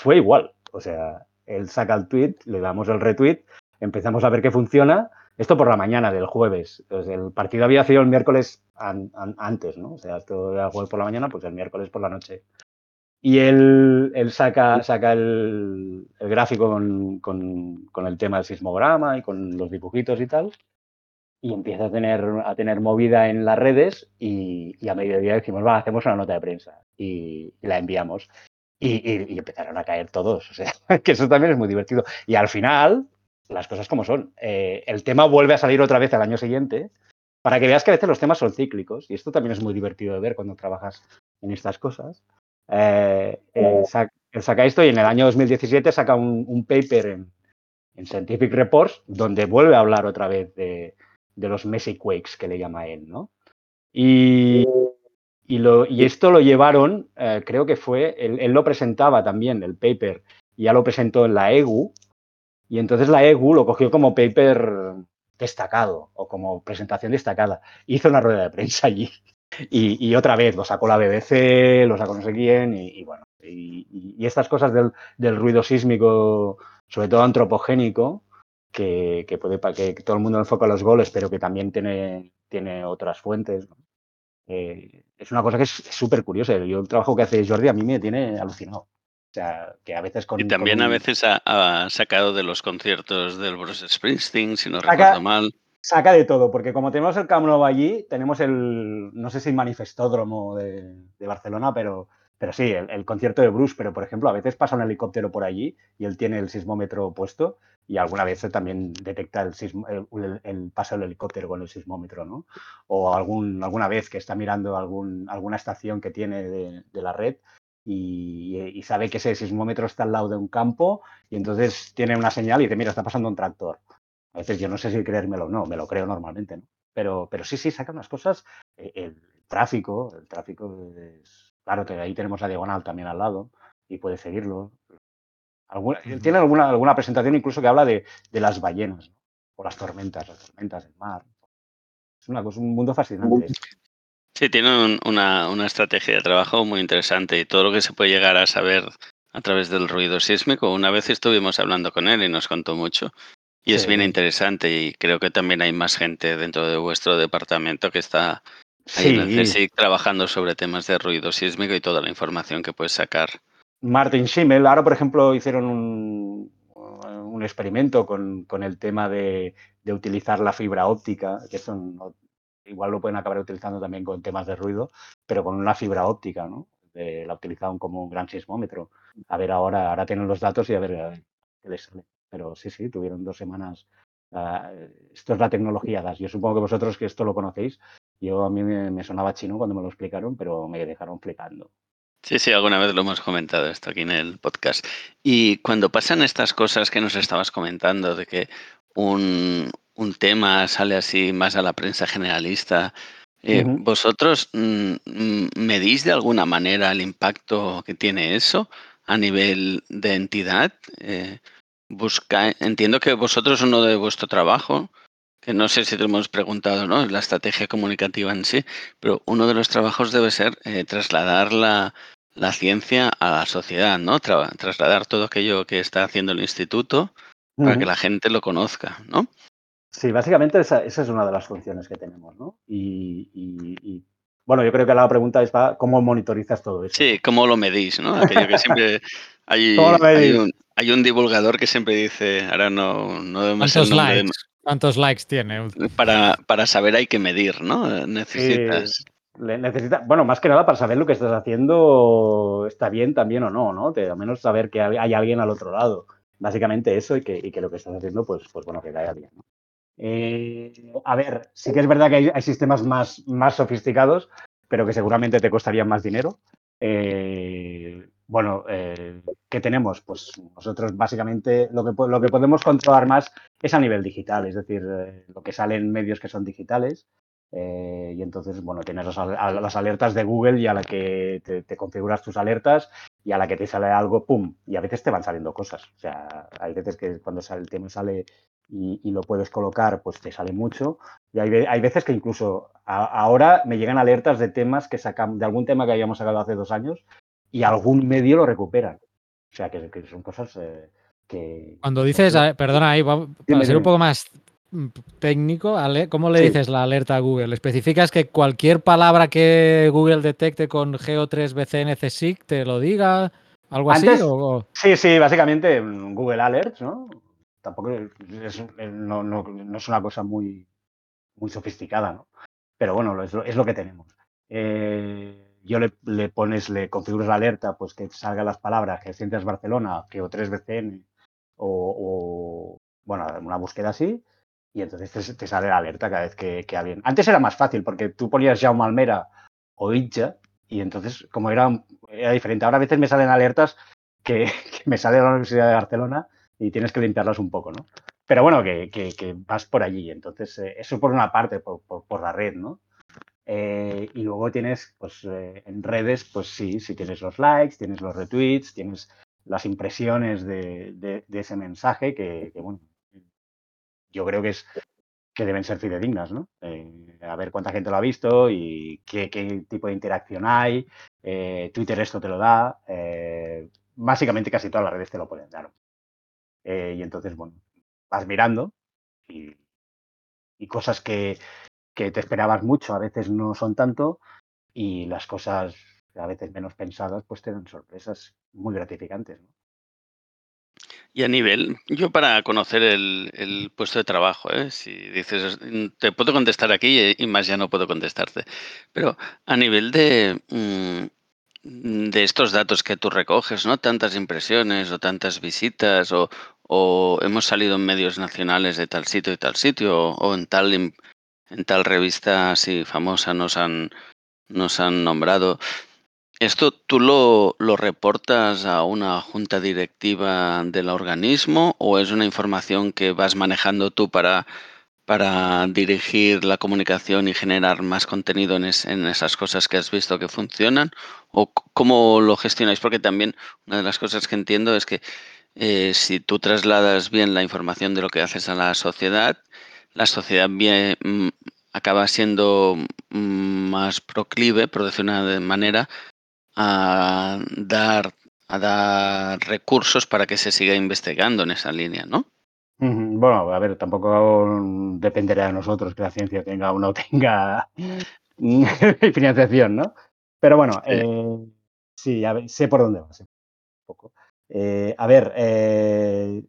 fue igual. O sea, él saca el tweet, le damos el retweet, empezamos a ver qué funciona. Esto por la mañana del jueves. Entonces, el partido había sido el miércoles an, an, antes, ¿no? O sea, esto era jueves por la mañana, pues el miércoles por la noche. Y él, él saca, saca el, el gráfico con, con, con, el tema del sismograma y con los dibujitos y tal. Y empieza a tener, a tener movida en las redes y, y a mediodía decimos, va, hacemos una nota de prensa y, y la enviamos. Y, y, y, empezaron a caer todos. O sea, (laughs) que eso también es muy divertido. Y al final, las cosas como son. Eh, el tema vuelve a salir otra vez al año siguiente para que veas que a veces los temas son cíclicos. Y esto también es muy divertido de ver cuando trabajas en estas cosas. Eh, saca, saca, esto y en el año 2017 saca un, un paper en, en, Scientific Reports donde vuelve a hablar otra vez de, de los Messi Quakes, que le llama él, ¿no? Y, y, lo, y esto lo llevaron, eh, creo que fue, él, él, lo presentaba también, el paper, ya lo presentó en la EGU, y entonces la EGU lo cogió como paper destacado o como presentación destacada. Hizo una rueda de prensa allí. Y, y otra vez lo sacó la BBC, lo sacó no sé quién, y, y bueno, y, y, estas cosas del, del, ruido sísmico, sobre todo antropogénico, que, que puede que, que todo el mundo enfoca los goles, pero que también tiene, tiene otras fuentes. ¿no? Eh, es una cosa que es súper curiosa. Yo el trabajo que hace Jordi a mí me tiene alucinado. O sea, que a veces con, y también con... a veces ha, ha, sacado de los conciertos del Bruce Springsteen, si no saca, recuerdo mal. Saca de todo, porque como tenemos el Camp Nou allí, tenemos el, no sé si manifestódromo de, de Barcelona, pero, pero sí, el, concierto de Bruce, pero por ejemplo, a veces pasa un helicóptero por allí y él tiene el sismómetro puesto y alguna vez también detecta el, sismo, el, el, paso del helicóptero con el sismómetro, ¿no? O algún, alguna vez que está mirando algún, alguna estación que tiene de, de la red y, y, sabe que ese sismómetro está al lado de un campo y entonces tiene una señal y dice, mira, está pasando un tractor. A veces yo no sé si creérmelo o no, me lo creo normalmente, ¿no? Pero, pero sí, sí, saca unas cosas. El, el tráfico, el tráfico es... Claro, que ahí tenemos la diagonal también al lado y puede seguirlo. Alguna, -huh. Tiene alguna, alguna presentación incluso que habla de, de las ballenas ¿no? o las tormentas, las tormentas del mar. Es una cosa, un mundo fascinante. Sí, tiene un, una, una, estrategia de trabajo muy interesante y todo lo que se puede llegar a saber a través del ruido sísmico. Una vez estuvimos hablando con él y nos contó mucho. Y sí. es bien interesante y creo que también hay más gente dentro de vuestro departamento que está ahí sí. CSIC trabajando sobre temas de ruido sísmico y toda la información que puedes sacar. Martin Schimmel, ahora por ejemplo hicieron un, un experimento con, con, el tema de, de, utilizar la fibra óptica, que son, igual lo pueden acabar utilizando también con temas de ruido, pero con una fibra óptica, ¿no? De, la utilizaron como un gran sismómetro. A ver, ahora, ahora tienen los datos y a ver, a ver qué les sale. Pero sí, sí, tuvieron dos semanas. Uh, esto es la tecnología DAS. Yo supongo que vosotros que esto lo conocéis. Yo a mí me, me sonaba chino cuando me lo explicaron, pero me dejaron flipando. Sí, sí, alguna vez lo hemos comentado esto aquí en el podcast. Y cuando pasan estas cosas que nos estabas comentando, de que un, un tema sale así más a la prensa generalista, eh, uh -huh. ¿vosotros mm, medís de alguna manera el impacto que tiene eso a nivel de entidad? Eh, busca, entiendo que vosotros uno de vuestro trabajo, que no sé si te hemos preguntado, ¿no? La estrategia comunicativa en sí, pero uno de los trabajos debe ser eh, trasladar la, la, ciencia a la sociedad, ¿no? Tra trasladar todo aquello que está haciendo el instituto uh -huh. para que la gente lo conozca, ¿no? Sí, básicamente esa, esa, es una de las funciones que tenemos, ¿no? Y, y, y, bueno, yo creo que la pregunta es cómo monitorizas todo eso. Sí, cómo lo medís, ¿no? Aquello que siempre (laughs) hay, hay, un, hay, un, divulgador que siempre dice, ahora no, no debemos el nombre ¿Cuántos likes tiene? Para, para saber hay que medir, ¿no? Necesitas... Sí necesita, bueno, más que nada para saber lo que estás haciendo está bien también o no, ¿no? Te, al menos saber que hay alguien al otro lado. Básicamente eso y que, y que lo que estás haciendo, pues, pues bueno, que caiga bien. ¿no? Eh, a ver, sí que es verdad que hay, hay, sistemas más, más sofisticados, pero que seguramente te costarían más dinero. Eh, bueno, eh, ¿qué tenemos? Pues nosotros básicamente lo que, lo que podemos controlar más es a nivel digital, es decir, eh, lo que sale en medios que son digitales, eh, y entonces, bueno, tienes las, las, alertas de Google y a la que te, configuras tus alertas y a la que te sale algo, ¡pum! Y a veces te van saliendo cosas. O sea, hay veces que cuando sale, el tema sale y, lo puedes colocar, pues te sale mucho. Y hay, hay veces que incluso ahora me llegan alertas de temas que sacan, de algún tema que habíamos sacado hace dos años y algún medio lo recuperan. O sea, que, son cosas eh, que... Cuando dices, perdona, ahí, para ser un poco más mm, técnico, ¿cómo le dices la alerta a Google? ¿Especificas que cualquier palabra que Google detecte con GO3BCNCSIC te lo diga? ¿Algo así? Sí, sí, básicamente mm, Google Alerts, ¿no? Tampoco es, no, es una cosa muy, muy sofisticada, ¿no? Pero bueno, es lo, es lo que tenemos. Eh, yo le, pones, le configuras la alerta, pues que salgan las palabras que sientes Barcelona, que o 3 BCN, o, bueno, una búsqueda así, y entonces te, sale la alerta cada vez que, alguien. Antes era más fácil, porque tú ponías Jaume Almera o Itja, y entonces, como era, era diferente. Ahora a veces me salen alertas que, me sale la Universidad de Barcelona y tienes que limpiarlas un poco, ¿no? Pero bueno, que, vas por allí. Entonces, eh, eso por una parte, por, por la red, ¿no? Eh, y luego tienes, pues eh, en redes, pues sí, sí tienes los likes, tienes los retweets, tienes las impresiones de, ese mensaje que, bueno, yo creo que es que deben ser fidedignas, ¿no? Eh, a ver cuánta gente lo ha visto y qué, tipo de interacción hay. Twitter esto te lo da. básicamente casi todas las redes te lo pueden dar. y entonces, bueno, vas mirando y cosas que, que te esperabas mucho, a veces no son tanto, y las cosas a veces menos pensadas, pues te dan sorpresas muy gratificantes. Y a nivel, yo para conocer el, puesto de trabajo, ¿eh? si dices, te puedo contestar aquí y más ya no puedo contestarte, pero a nivel de, mm, de estos datos que tú recoges, ¿no? Tantas impresiones o tantas visitas o, o hemos salido en medios nacionales de tal sitio y tal sitio o, en tal en tal revista así famosa nos han, nos han nombrado. ¿Esto tú lo, lo, reportas a una junta directiva del organismo o es una información que vas manejando tú para, para dirigir la comunicación y generar más contenido en, en, esas cosas que has visto que funcionan? ¿O cómo lo gestionáis? Porque también una de las cosas que entiendo es que eh, si tú trasladas bien la información de lo que haces a la sociedad, la sociedad mm, acaba siendo mm, más proclive, por decir una manera, a dar, a dar recursos para que se siga investigando en esa línea, ¿no? Bueno, a ver, tampoco dependerá de nosotros que la ciencia tenga o no tenga (laughs) financiación, ¿no? Pero bueno, sí, eh, sé por dónde va. un poco. Eh, a ver, eh,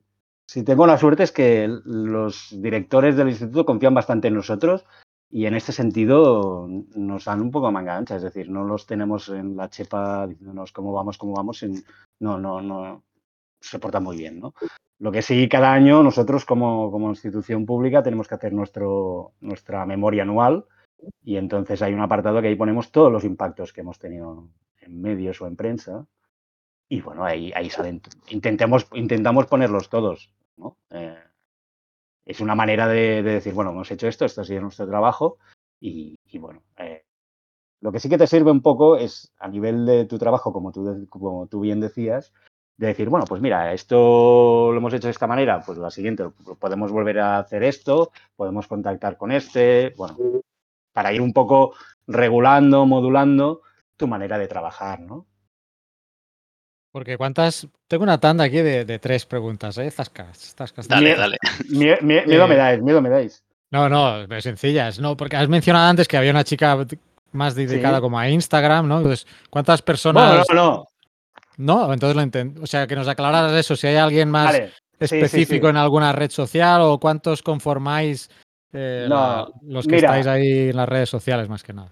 si tengo la suerte es que los directores del instituto confían bastante en nosotros y en este sentido nos dan un poco manga ancha, es decir, no los tenemos en la chepa diciéndonos cómo vamos, cómo vamos, no, no, no, se porta muy bien, ¿no? Lo que sí, cada año nosotros como, como institución pública tenemos que hacer nuestro, nuestra memoria anual y entonces hay un apartado que ahí ponemos todos los impactos que hemos tenido en medios o en prensa y bueno, ahí, ahí salen, intentemos, intentamos ponerlos todos, ¿no? Eh, es una manera de, decir, bueno, hemos hecho esto, esto ha sido nuestro trabajo y, bueno, eh, lo que sí que te sirve un poco es a nivel de tu trabajo, como tú, como tú bien decías, de decir, bueno, pues mira, esto lo hemos hecho de esta manera, pues la siguiente, podemos volver a hacer esto, podemos contactar con este, bueno, para ir un poco regulando, modulando tu manera de trabajar, ¿no? Porque cuántas. Tengo una tanda aquí de, tres preguntas, ¿eh? Zascas, zascas. Dale, dale. Miedo, me eh, dais, miedo me dais. No, no, sencillas. No, porque has mencionado antes que había una chica más dedicada como a Instagram, ¿no? Entonces, ¿cuántas personas. No, no, no. No, entonces lo entiendo. O sea, que nos aclararas eso, si hay alguien más específico en alguna red social o cuántos conformáis eh, los que estáis ahí en las redes sociales, más que nada.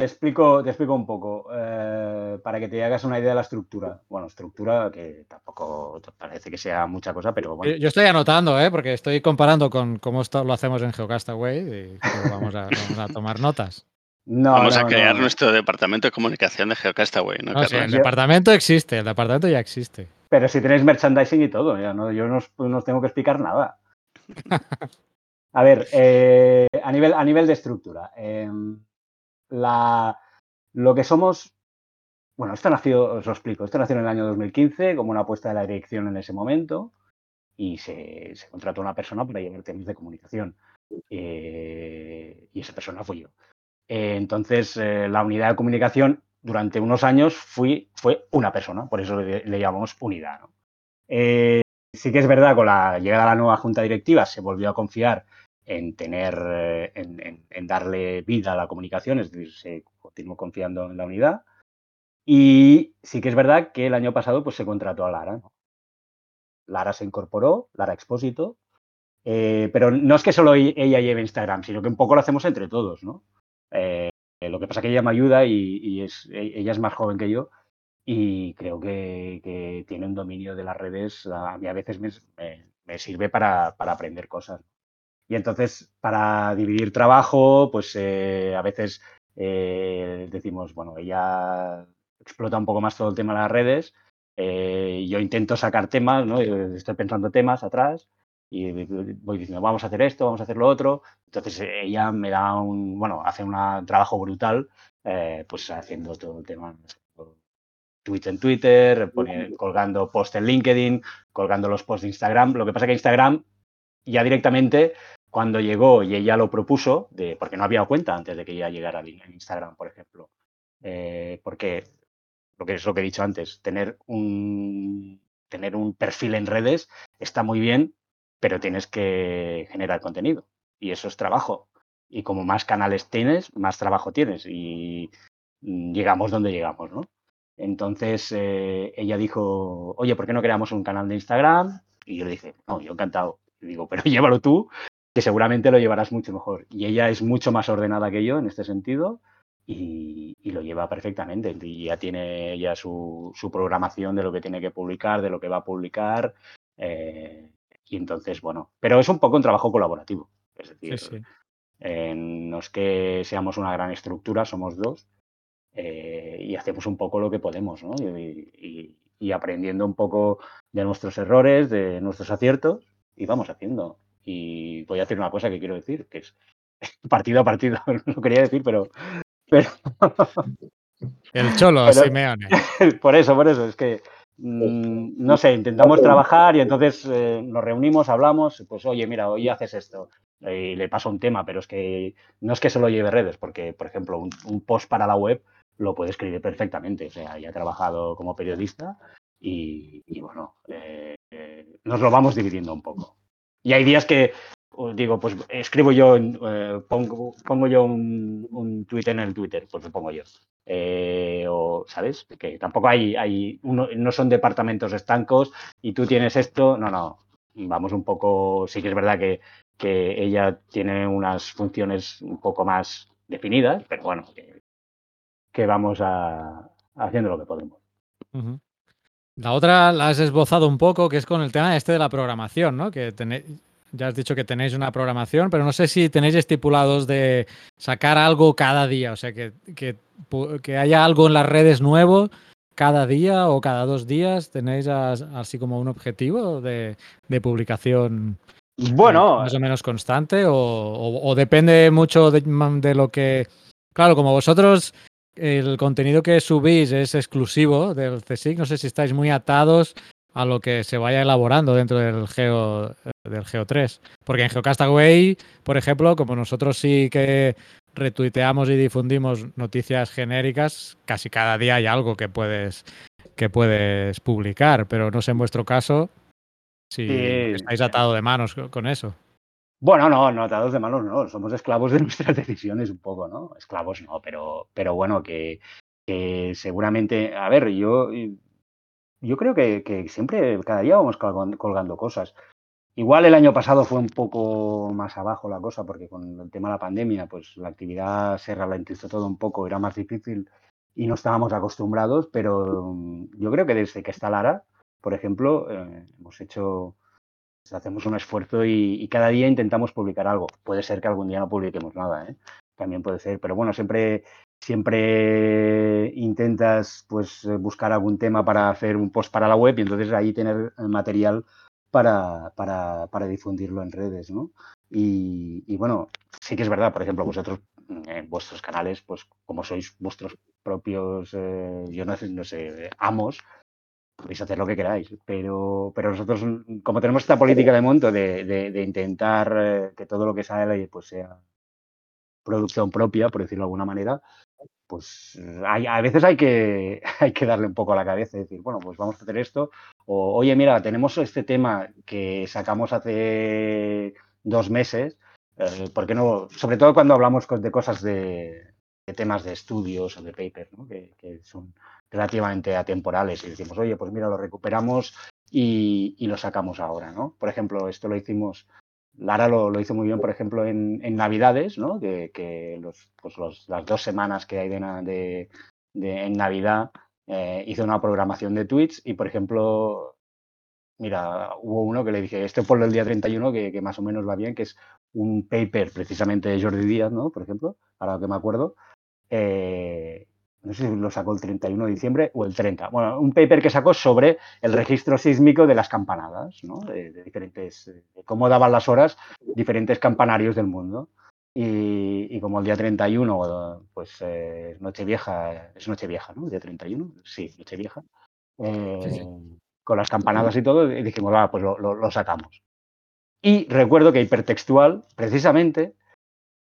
Te explico, te explico un poco eh, para que te hagas una idea de la estructura. Bueno, estructura que tampoco parece que sea mucha cosa, pero bueno. Yo estoy anotando, ¿eh? porque estoy comparando con cómo lo hacemos en Geocastaway y vamos a, tomar notas. vamos a crear nuestro departamento de comunicación de Geocastaway. ¿no, el departamento existe, el departamento ya existe. Pero si tenéis merchandising y todo, ya no, yo no os, tengo que explicar nada. (laughs) a ver, eh, a, nivel, a nivel de estructura. Em, lo que somos, bueno, esto nació, os lo explico, esto nació en el año 2015 como una apuesta de la dirección en ese momento y se, contrató una persona para llevar temas de comunicación. Eh, y esa persona fui yo. Eh, entonces, eh, la unidad de comunicación durante unos años fui, fue una persona, por eso le, llamamos unidad. ¿no? Sí que es verdad, con la llegada a la nueva junta directiva se volvió a confiar en tener, eh, en, darle vida a la comunicación, es decir, se continuó confiando en la unidad. Y sí que es verdad que el año pasado pues, se contrató a Lara. Lara se incorporó, Lara Expósito, eh, pero no es que solo e-, ella lleve Instagram, sino que un poco lo hacemos entre todos, ¿no? Eh, lo que pasa es que ella me ayuda y, es, e-, ella es más joven que yo y creo que, tiene un dominio de las redes, a mí a veces me, sirve para, aprender cosas. Y entonces, para dividir trabajo, pues eh, a veces eh, decimos, bueno, ella explota un poco más todo el tema de las redes, eh, yo intento sacar temas, ¿no? estoy pensando temas atrás y voy diciendo, vamos a hacer esto, vamos a hacer lo otro. Entonces ella me da un, bueno, hace un trabajo brutal, eh, pues haciendo todo el tema, tweets en Twitter, poniendo, colgando posts en LinkedIn, colgando los posts de Instagram. Lo que pasa es que Instagram ya directamente, cuando llegó y ella lo propuso, porque no había cuenta antes de que ella llegara en Instagram, por ejemplo, eh, porque lo que es lo que he dicho antes, tener un, tener un perfil en redes está muy bien, pero tienes que generar contenido y eso es trabajo. Y como más canales tienes, más trabajo tienes y llegamos donde llegamos, ¿no? Entonces eh, ella dijo, oye, ¿por qué no creamos un canal de Instagram? Y yo le dije, no, yo encantado. Y digo, pero (laughs) llévalo tú, que seguramente lo llevarás mucho mejor. Y ella es mucho más ordenada que yo en este sentido y, y lo lleva perfectamente. Y ya tiene ya su, su, programación de lo que tiene que publicar, de lo que va a publicar. Eh, y entonces, bueno, pero es un poco un trabajo colaborativo. Es decir, sí, sí. Eh, no es que seamos una gran estructura, somos dos eh, y hacemos un poco lo que podemos, ¿no? Y, y, y, aprendiendo un poco de nuestros errores, de nuestros aciertos, y vamos haciendo. Y voy a decir una cosa que quiero decir, que es (laughs) partido a partido, (laughs) no lo quería decir, pero... pero (laughs) El cholo, pero, Simeone. Por eso, por eso, es que mmm, no sé, intentamos trabajar y entonces eh, nos reunimos, hablamos, pues oye, mira, hoy haces esto, y le paso un tema, pero es que no es que solo lleve redes, porque, por ejemplo, un, un post para la web lo puede escribir perfectamente. O sea, ya ha trabajado como periodista y, y bueno, eh, eh, nos lo vamos dividiendo un poco. Y hay días que digo, pues escribo yo, eh, pongo, pongo, yo un, un tweet en el Twitter, pues lo pongo yo. Eh, o, ¿sabes? Que tampoco hay, hay uno, no son departamentos estancos y tú tienes esto, no, no. Vamos un poco, sí que es verdad que, que ella tiene unas funciones un poco más definidas, pero bueno, que, vamos a, haciendo lo que podemos. Uh. La otra la has esbozado un poco, que es con el tema este de la programación, ¿no? Que tenéis, ya has dicho que tenéis una programación, pero no sé si tenéis estipulados de sacar algo cada día, o sea, que, que, que haya algo en las redes nuevo cada día o cada dos días. ¿Tenéis as, así como un objetivo de, de publicación? Bueno, más o menos constante o, o, o depende mucho de, de lo que... Claro, como vosotros el contenido que subís es exclusivo del CSIC. No sé si estáis muy atados a lo que se vaya elaborando dentro del Geo del Geo 3. Porque en Geocastaway, por ejemplo, como nosotros sí que retuiteamos y difundimos noticias genéricas, casi cada día hay algo que puedes que puedes publicar, pero no sé en vuestro caso si sí. estáis atados de manos con eso. Bueno, no, no atados de manos no, somos esclavos de nuestras (laughs) decisiones un poco, ¿no? Esclavos no, pero, pero bueno, que, que seguramente, a ver, yo, yo creo que, que, siempre, cada día vamos colgando cosas. Igual el año pasado fue un poco más abajo la cosa, porque con el tema de la pandemia, pues la actividad se ralentizó todo un poco, era más difícil y no estábamos acostumbrados, pero yo creo que desde que está Lara, por ejemplo, eh, hemos hecho hacemos un esfuerzo y, y, cada día intentamos publicar algo. Puede ser que algún día no publiquemos nada, ¿eh? también puede ser, pero bueno, siempre, siempre intentas pues buscar algún tema para hacer un post para la web y entonces ahí tener material para, para, para difundirlo en redes, ¿no? Y, y, bueno, sí que es verdad, por ejemplo, vosotros en vuestros canales, pues como sois vuestros propios, eh, yo no, no sé, amos, podéis hacer lo que queráis, pero, pero nosotros, mm, como tenemos esta política de monto de, de- de intentar eh, que todo lo que sale pues sea producción propia, por decirlo de alguna manera, pues eh, hay, a veces hay que, (laughs) hay que darle un poco a la cabeza y decir, bueno, pues vamos a hacer esto. O, oye, mira, tenemos este tema que sacamos hace dos meses, eh, ¿por qué no? Sobre todo cuando hablamos de cosas de, de temas de estudios o de papers, ¿no? que, que son relativamente atemporales y decimos, oye, pues mira, lo recuperamos y, lo sacamos ahora, ¿no? Por ejemplo, esto lo hicimos Lara lo, hizo muy bien, por ejemplo, en, en Navidades, ¿no? Que, que los, pues los- las dos semanas que hay de- de- en Navidad eh, hizo una programación de tweets y, por ejemplo, mira, hubo uno que le dije, este ponlo el día 31, que, que más o menos va bien, que es un paper precisamente de Jordi Díaz, ¿no? Por ejemplo, ahora que me acuerdo. Eh, no sé si lo sacó el 31 de diciembre o el 30. Bueno, un paper que sacó sobre el registro sísmico de las campanadas, ¿no? De, de diferentes, de cómo daban las horas diferentes campanarios del mundo. Y, y como el día 31, pues eh, Nochevieja, es Nochevieja, ¿no? El día 31, sí, Nochevieja. Eh, Sí, sí. Con las campanadas y todo, y dijimos, va, pues lo, lo- lo sacamos. Y recuerdo que Hipertextual, precisamente,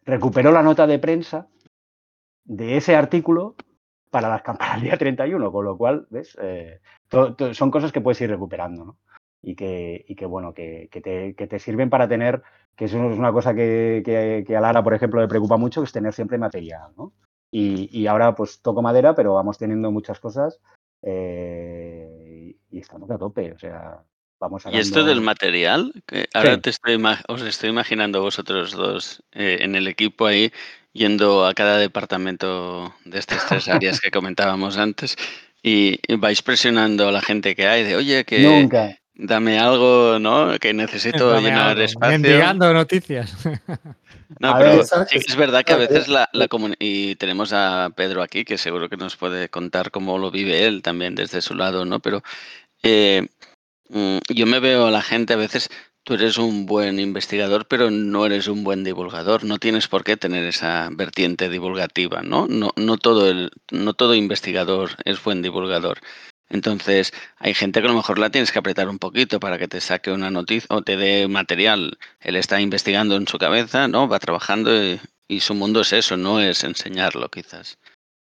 recuperó la nota de prensa de ese artículo para las campanas del día 31, con lo cual, ¿ves? Eh, to- to- son cosas que puedes ir recuperando, ¿no? Y que, y que bueno, que, que te, que te sirven para tener, que eso es una cosa que a Lara, por ejemplo, le preocupa mucho, que es tener siempre material, ¿no? Y, y ahora pues toco madera, pero vamos teniendo muchas cosas eh, y, y estamos a tope, o sea, vamos Y esto del material, que ahora Sí. te estoy os estoy imaginando vosotros dos eh, en el equipo ahí, yendo a cada departamento de estas tres (laughs) áreas que comentábamos antes, y, y vais presionando a la gente que hay de, oye, que Nunca. dame algo, ¿no? Que necesito Dame llenar algo. espacio. Mendigando noticias. (laughs) No, A pero ver, esa- sí que es verdad que a veces la, la comuni- y tenemos a Pedro aquí, que seguro que nos puede contar cómo lo vive él también desde su lado, ¿no? Pero eh, mm, yo me veo a la gente a veces, tú eres un buen investigador, pero no eres un buen divulgador. No tienes por qué tener esa vertiente divulgativa, ¿no? No, no todo el, no todo investigador es buen divulgador. Entonces, hay gente que a lo mejor la tienes que apretar un poquito para que te saque una noticia o te dé material. Él está investigando en su cabeza, ¿no? Va trabajando y, y su mundo es eso, no es enseñarlo, quizás.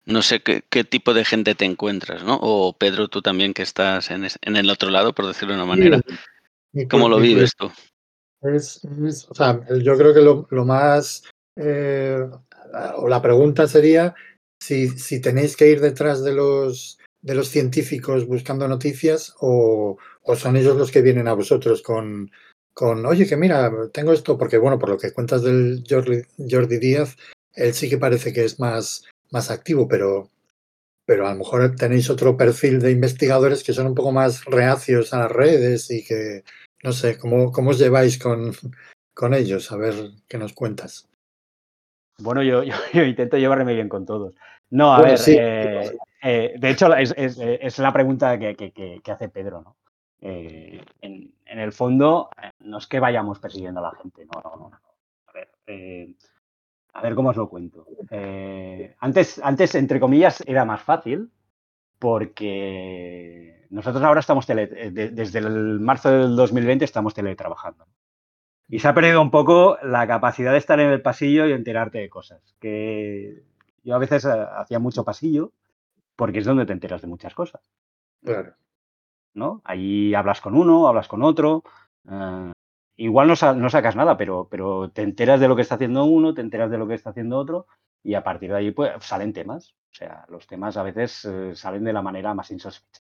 No sé qué, qué tipo de gente te encuentras, ¿no? O Pedro, tú también que estás en, es- en el otro lado, por decirlo de una manera. ¿Cómo lo vives tú? Es, es- o sea, yo creo que lo, lo más, eh, o la pregunta sería si, si tenéis que ir detrás de los, de los científicos buscando noticias o, o son ellos los que vienen a vosotros con, con, oye, que mira, tengo esto, porque bueno, por lo que cuentas del Jordi, Jordi Díaz, él sí que parece que es más, más activo, pero, pero a lo mejor tenéis otro perfil de investigadores que son un poco más reacios a las redes y que, no sé, ¿cómo, cómo os lleváis con, con ellos? A ver qué nos cuentas. Bueno, yo, (laughs) yo, yo intento llevarme bien con todos. No, a Bueno, ver, sí. eh, eh, de hecho es, es- es la pregunta que, que- que- hace Pedro, ¿no? Eh, en, en el fondo, no es que vayamos persiguiendo a la gente, no, no, no. no. A ver, a ver cómo os lo cuento. Eh, antes, antes, entre comillas, era más fácil porque nosotros ahora estamos, tele- eh, de- desde el marzo del 2020 estamos teletrabajando. Y se ha perdido un poco la capacidad de estar en el pasillo y enterarte de cosas. Que yo a veces eh, hacía mucho pasillo porque es donde te enteras de muchas cosas. Claro. ¿no? Ahí hablas con uno, hablas con otro. eh, igual no, sa- no sacas nada, pero, te enteras de lo que está haciendo uno, te enteras de lo que está haciendo otro y a partir de ahí pues, salen temas. O sea, los temas a veces eh, salen de la manera más insospechada.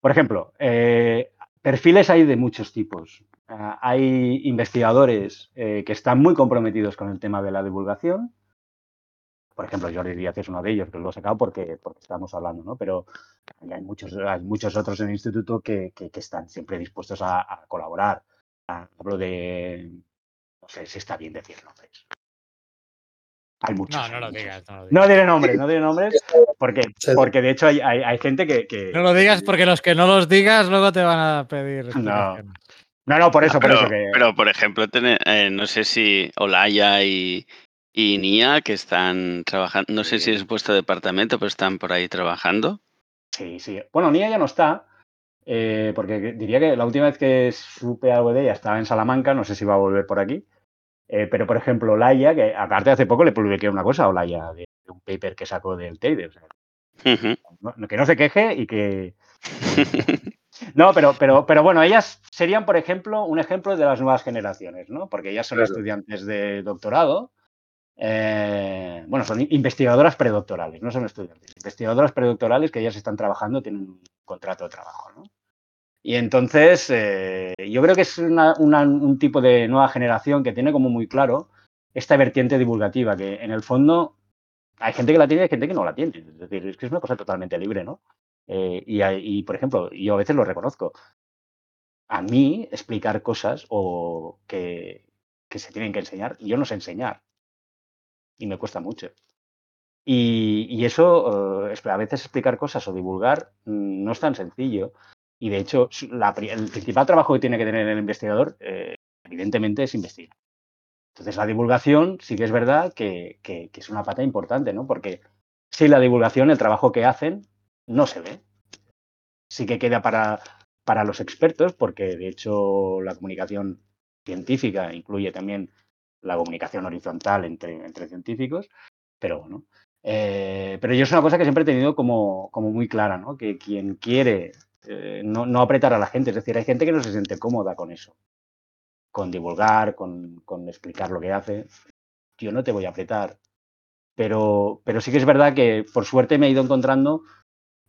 Por ejemplo, eh, perfiles hay de muchos tipos. Ah, hay investigadores eh, que están muy comprometidos con el tema de la divulgación. Por ejemplo, Jordi Díaz es uno de ellos, que lo he sacado porque, porque estamos hablando, ¿no? Pero hay muchos, hay muchos otros en el instituto que, están siempre dispuestos a colaborar. Ah, Hablo de. No sé si está bien decir nombres. Hay muchos. No, hay no lo digas. No lo No diré nombres, no diré nombres, (laughs) porque, (laughs) porque de hecho hay, hay- hay gente que. que- No lo digas porque los que no los digas luego te van a pedir. (laughs) explicaciones. No, no, por eso, Ah, por pero, eso que. pero, por ejemplo, eh, no sé si Olaya y, y NIA que están trabajando, no sé si es vuestro departamento, pero están por ahí trabajando. Sí, sí. Bueno, NIA ya no está, eh, porque diría que la última vez que supe algo de ella estaba en Salamanca, no sé si va a volver por aquí. Eh, pero, por ejemplo, Laia, que aparte hace poco le publiqué una cosa a Laia de, un paper que sacó del Teide. O sea, que no se queje y que. (laughs) no, pero, pero, pero bueno, ellas serían, por ejemplo, un ejemplo de las nuevas generaciones, ¿no? Porque ellas son estudiantes de doctorado. Eh, bueno, son investigadoras predoctorales, no son estudiantes. Investigadoras predoctorales que ellas están trabajando, tienen un contrato de trabajo, ¿no? Y entonces, eh, yo creo que es un tipo de nueva generación que tiene como muy claro esta vertiente divulgativa, que en el fondo hay gente que la tiene y hay gente que no la tiene. Es decir, es que es una cosa totalmente libre, ¿no? Eh, y, por ejemplo, yo a veces lo reconozco. A mí explicar cosas o que, se tienen que enseñar, yo no sé enseñar. Y me cuesta mucho. Y, eso, eh, a veces explicar cosas o divulgar mm, no es tan sencillo. Y de hecho, el principal trabajo que tiene que tener el investigador, eh, evidentemente, es investigar. Entonces, la divulgación sí que es verdad que, es una pata importante, ¿no? Porque sin la divulgación, el trabajo que hacen no se ve. Sí que queda para, para los expertos, porque de hecho la comunicación científica incluye también la comunicación horizontal entre, entre científicos, pero bueno. Eh, pero yo es una cosa que siempre he tenido como, como muy clara, ¿no? Que quien quiere eh, no, apretar a la gente. Es decir, hay gente que no se siente cómoda con eso, con divulgar, con, explicar lo que hace. Yo no te voy a apretar. Pero, pero sí que es verdad que por suerte me he ido encontrando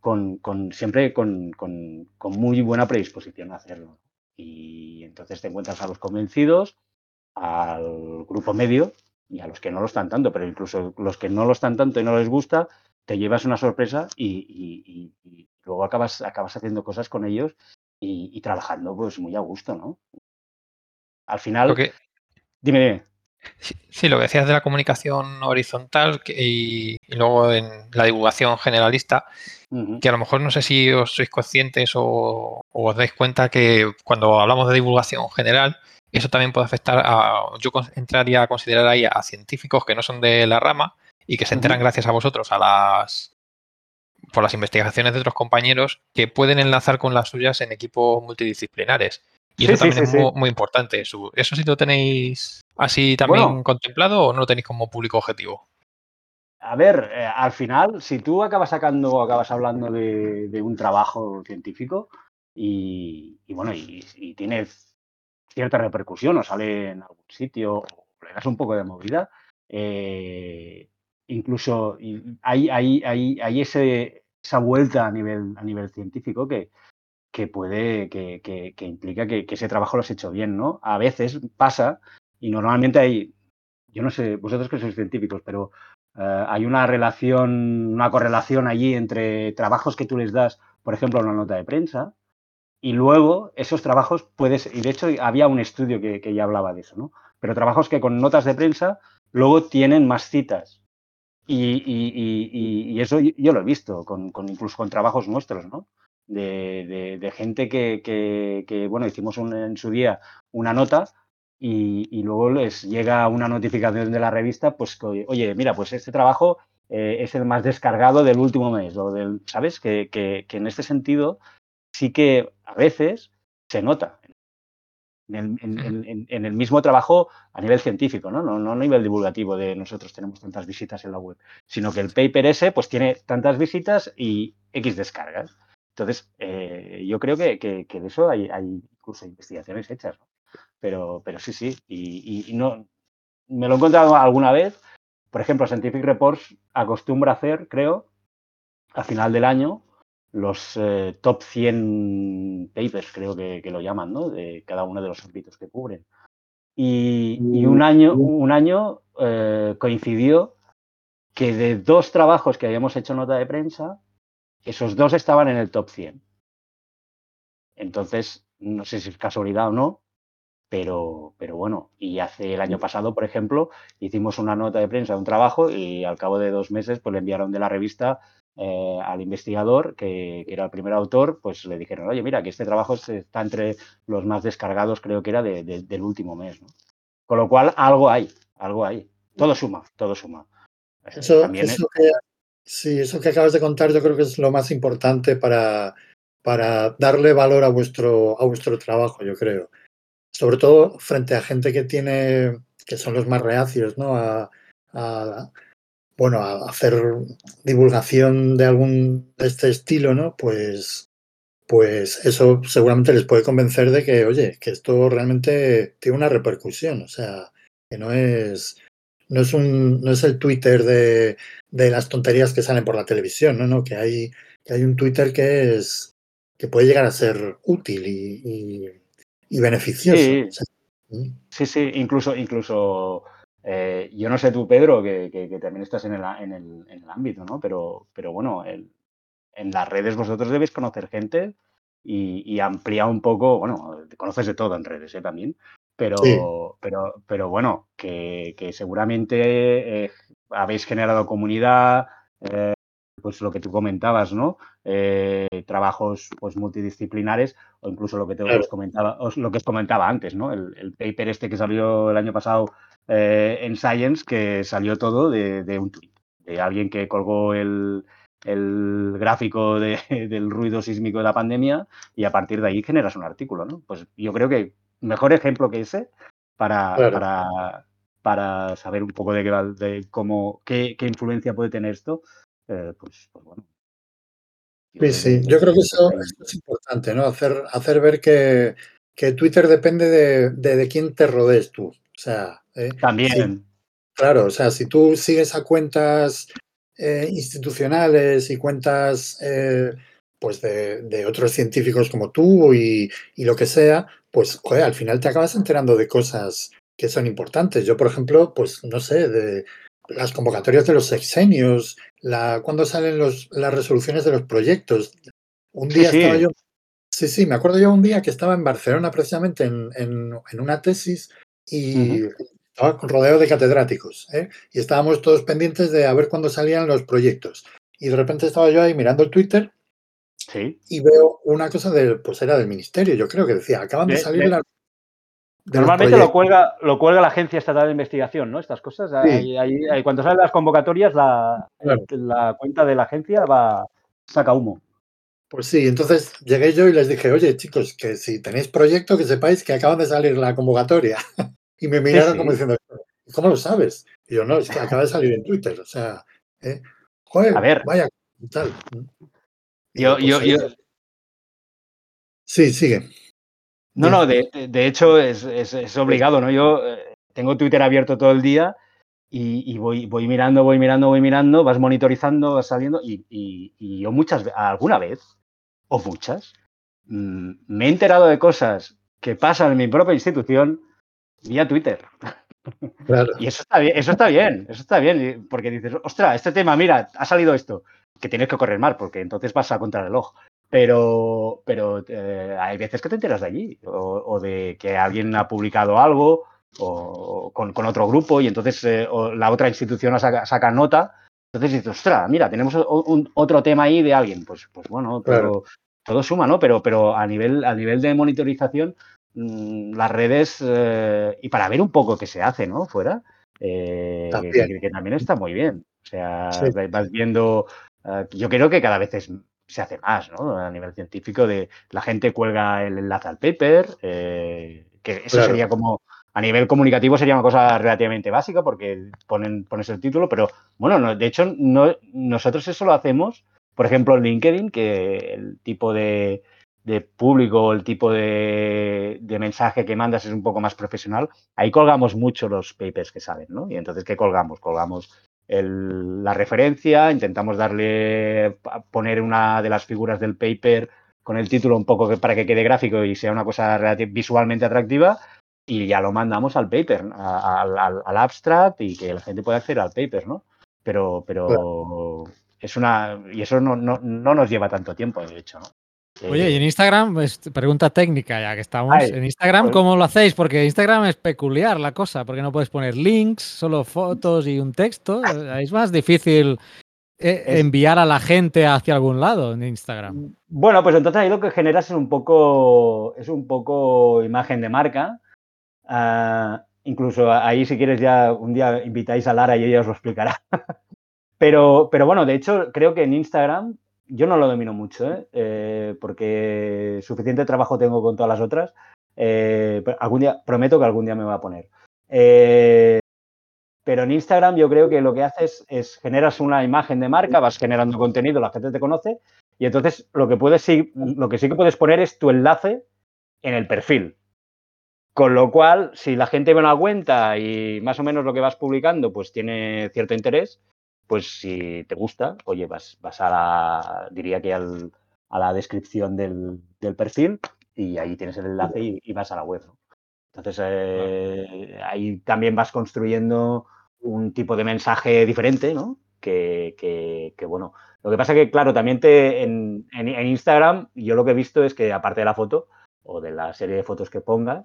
con, siempre con, con, muy buena predisposición a hacerlo. Y entonces te encuentras a los convencidos, al grupo medio y a los que no lo están tanto, pero incluso los que no lo están tanto y no les gusta, te llevas una sorpresa y, luego acabas, acabas haciendo cosas con ellos y, trabajando pues muy a gusto, ¿no? Al final... Dime, Sí, lo que decías de la comunicación horizontal y, luego en la divulgación generalista, que a lo mejor no sé si os sois conscientes o, os dais cuenta que cuando hablamos de divulgación general, eso también puede afectar a, yo entraría a considerar ahí a científicos que no son de la rama y que se enteran gracias a vosotros a las por las investigaciones de otros compañeros que pueden enlazar con las suyas en equipos multidisciplinares. Y eso también es muy, importante. ¿Eso sí lo tenéis así también contemplado o no lo tenéis como público objetivo? A ver, eh, al final, si tú acabas sacando o acabas hablando de, un trabajo científico y, bueno, y, tiene cierta repercusión o sale en algún sitio o le das un poco de movida, eh, incluso hay, hay, hay, hay ese, esa vuelta a nivel, a nivel científico que, que puede, que, que, implica que, ese trabajo lo has hecho bien, ¿no? A veces pasa, y normalmente hay, yo no sé, vosotros que sois científicos, pero eh, hay una relación, una correlación allí entre trabajos que tú les das, por ejemplo, una nota de prensa, y luego esos trabajos puedes, y de hecho había un estudio que, que ya hablaba de eso, ¿no? Pero trabajos que con notas de prensa luego tienen más citas. Y, y, y, eso yo lo he visto, con, incluso con trabajos nuestros, ¿no? de, gente que, bueno, hicimos en su día una nota y, luego les llega una notificación de la revista, pues, oye, mira, pues este trabajo eh, es el más descargado del último mes, o del, ¿sabes? Que, en este sentido sí que a veces se nota. En el, mismo trabajo a nivel científico, ¿no? ¿no? No a nivel divulgativo de nosotros tenemos tantas visitas en la web, sino que el paper ese pues tiene tantas visitas y X descargas. Entonces, eh, yo creo que, de eso hay, incluso investigaciones hechas, pero, pero sí, sí, y, no, me lo he encontrado alguna vez, por ejemplo, Scientific Reports acostumbra hacer, creo, a final del año, los eh, top 100 papers, creo que, lo llaman, ¿no? De cada uno de los ámbitos que cubren. Y, un año, un año eh, coincidió que de dos trabajos que habíamos hecho nota de prensa, esos dos estaban en el top 100. Entonces, no sé si es casualidad o no, pero, pero bueno, y hace el año pasado, por ejemplo, hicimos una nota de prensa de un trabajo y al cabo de dos meses, pues le enviaron de la revista eh, al investigador, que, era el primer autor, pues le dijeron, oye, mira, que este trabajo está entre los más descargados, creo que era del último mes. Con lo cual, algo hay, algo hay. todo suma, todo suma. Eh, eso, que, sí, eso que acabas de contar yo creo que es lo más importante para, para darle valor a vuestro, a vuestro trabajo, yo creo. Sobre todo frente a gente que tiene, que son los más reacios, ¿no? A, bueno, a hacer divulgación de algún de este estilo, ¿no? Pues, pues eso seguramente les puede convencer de que, oye, que esto realmente tiene una repercusión, o sea, que no es, no es un, no es el Twitter de, de las tonterías que salen por la televisión, no, no, que hay, que hay un Twitter que es, que puede llegar a ser útil y, y, beneficioso. Sí, sí, sí, incluso, incluso eh, yo no sé tú, Pedro, que, que, también estás en el, en el, en el, ámbito, ¿no? Pero, pero bueno, el, en las redes vosotros debéis conocer gente y, y ampliar un poco, bueno, conoces de todo en redes ¿eh? también, pero, pero, pero bueno, que, que seguramente eh, habéis generado comunidad, eh, pues lo que tú comentabas, ¿no? Eh, trabajos pues multidisciplinares o incluso lo que te os comentaba, os, lo que os comentaba antes, ¿no? El, paper este que salió el año pasado eh, en Science, que salió todo de, de un tweet, de alguien que colgó el, el gráfico de, (laughs) del ruido sísmico de la pandemia y a partir de ahí generas un artículo, ¿no? Pues yo creo que mejor ejemplo que ese para, para, para saber un poco de, qué, de cómo, qué, qué influencia puede tener esto, eh, pues, pues, bueno. Sí, sí, yo creo que eso, es importante, ¿no? Hacer, hacer ver que, que Twitter depende de, de, quién te rodees tú. O sea, ¿eh? también. claro, o sea, si tú sigues a cuentas eh, institucionales y cuentas eh, pues de, de, otros científicos como tú y, y, lo que sea, pues joder, al final te acabas enterando de cosas que son importantes. Yo, por ejemplo, pues no sé, de, las convocatorias de los sexenios, la, cuando salen los, las resoluciones de los proyectos. Un día estaba yo. Sí, sí, me acuerdo yo un día que estaba en Barcelona precisamente en, en, una tesis y estaba rodeado de catedráticos. ¿eh? Y estábamos todos pendientes de a ver cuándo salían los proyectos. Y de repente estaba yo ahí mirando el Twitter sí. y veo una cosa del, pues era del ministerio, yo creo que decía, acaban de, salir las Normalmente lo cuelga, lo cuelga la Agencia Estatal de Investigación, ¿no? Estas cosas. Cuando salen las convocatorias, la, la, cuenta de la agencia va, saca humo. Pues sí, entonces llegué yo y les dije, oye, chicos, que si tenéis proyecto, que sepáis que acaban de salir la convocatoria. (laughs) y me miraron como diciendo, ¿cómo lo sabes? Y yo, no, es que (laughs) acaba de salir en Twitter. O sea, ¿eh? joder, A ver, vaya, tal. Yo, yo, pues yo. Sí, sigue. No, no, de, de hecho es, es, es, obligado, ¿no? Yo eh, tengo Twitter abierto todo el día y, y, voy, voy mirando, voy mirando, voy mirando, vas monitorizando, vas saliendo y, y, y yo muchas alguna vez, o muchas, mmm, me he enterado de cosas que pasan en mi propia institución vía Twitter. Claro. Y eso está bien, eso está bien, eso está bien, porque dices, ostras, este tema, mira, ha salido esto, que tienes que correr mal, porque entonces vas a contrarreloj. Pero, pero eh, hay veces que te enteras de allí o, o, de que alguien ha publicado algo o, con, con, otro grupo y entonces eh, la otra institución saca, saca, nota. Entonces dices, ostras, mira, tenemos un, otro tema ahí de alguien. Pues, pues bueno, todo, claro. todo suma, ¿no? Pero, pero a, nivel, a nivel de monitorización, las redes, eh, y para ver un poco qué se hace, ¿no? Fuera, eh, también. Que, que, también está muy bien. O sea, sí. vas viendo, uh, yo creo que cada vez es se hace más, ¿no? A nivel científico, de la gente cuelga el enlace al paper, eh, que eso claro. sería como, a nivel comunicativo sería una cosa relativamente básica porque ponen, pones el título, pero bueno, no, de hecho no, nosotros eso lo hacemos, por ejemplo, en LinkedIn, que el tipo de, de público, el tipo de, de, mensaje que mandas es un poco más profesional, ahí colgamos mucho los papers que salen, ¿no? Y entonces, ¿qué colgamos? Colgamos el, la referencia, intentamos darle, poner una de las figuras del paper con el título un poco que, para que quede gráfico y sea una cosa visualmente atractiva y ya lo mandamos al paper, al, al, al, abstract y que la gente pueda acceder al paper, ¿no? Pero, pero es una, y eso no, no, no, nos lleva tanto tiempo, de hecho, ¿no? Oye, y en Instagram, pues, pregunta técnica ya que estamos. Ay, en Instagram, pues... ¿cómo lo hacéis? Porque Instagram es peculiar la cosa, porque no puedes poner links, solo fotos y un texto. Es más difícil eh, enviar a la gente hacia algún lado en Instagram. Bueno, pues entonces ahí lo que generas es un poco, es un poco imagen de marca. Uh, Incluso ahí, si quieres, ya un día invitáis a Lara y ella os lo explicará. (laughs) pero, pero bueno, de hecho, creo que en Instagram yo no lo domino mucho, ¿eh? Eh, porque suficiente trabajo tengo con todas las otras. Eh, algún día, prometo que algún día me va a poner. pero en Instagram yo creo que lo que haces es generas una imagen de marca, vas generando contenido, la gente te conoce, y entonces lo que puedes lo que sí que puedes poner es tu enlace en el perfil. Con lo cual, si la gente ve una cuenta y más o menos lo que vas publicando pues tiene cierto interés, pues si te gusta, oye, vas, vas a la, diría que al, a la descripción del, perfil y ahí tienes el enlace y, vas a la web. Entonces, eh, ahí también vas construyendo un tipo de mensaje diferente, ¿no? Que, que, bueno, lo que pasa que, claro, también te, en, en, Instagram yo lo que he visto es que aparte de la foto o de la serie de fotos que pongas,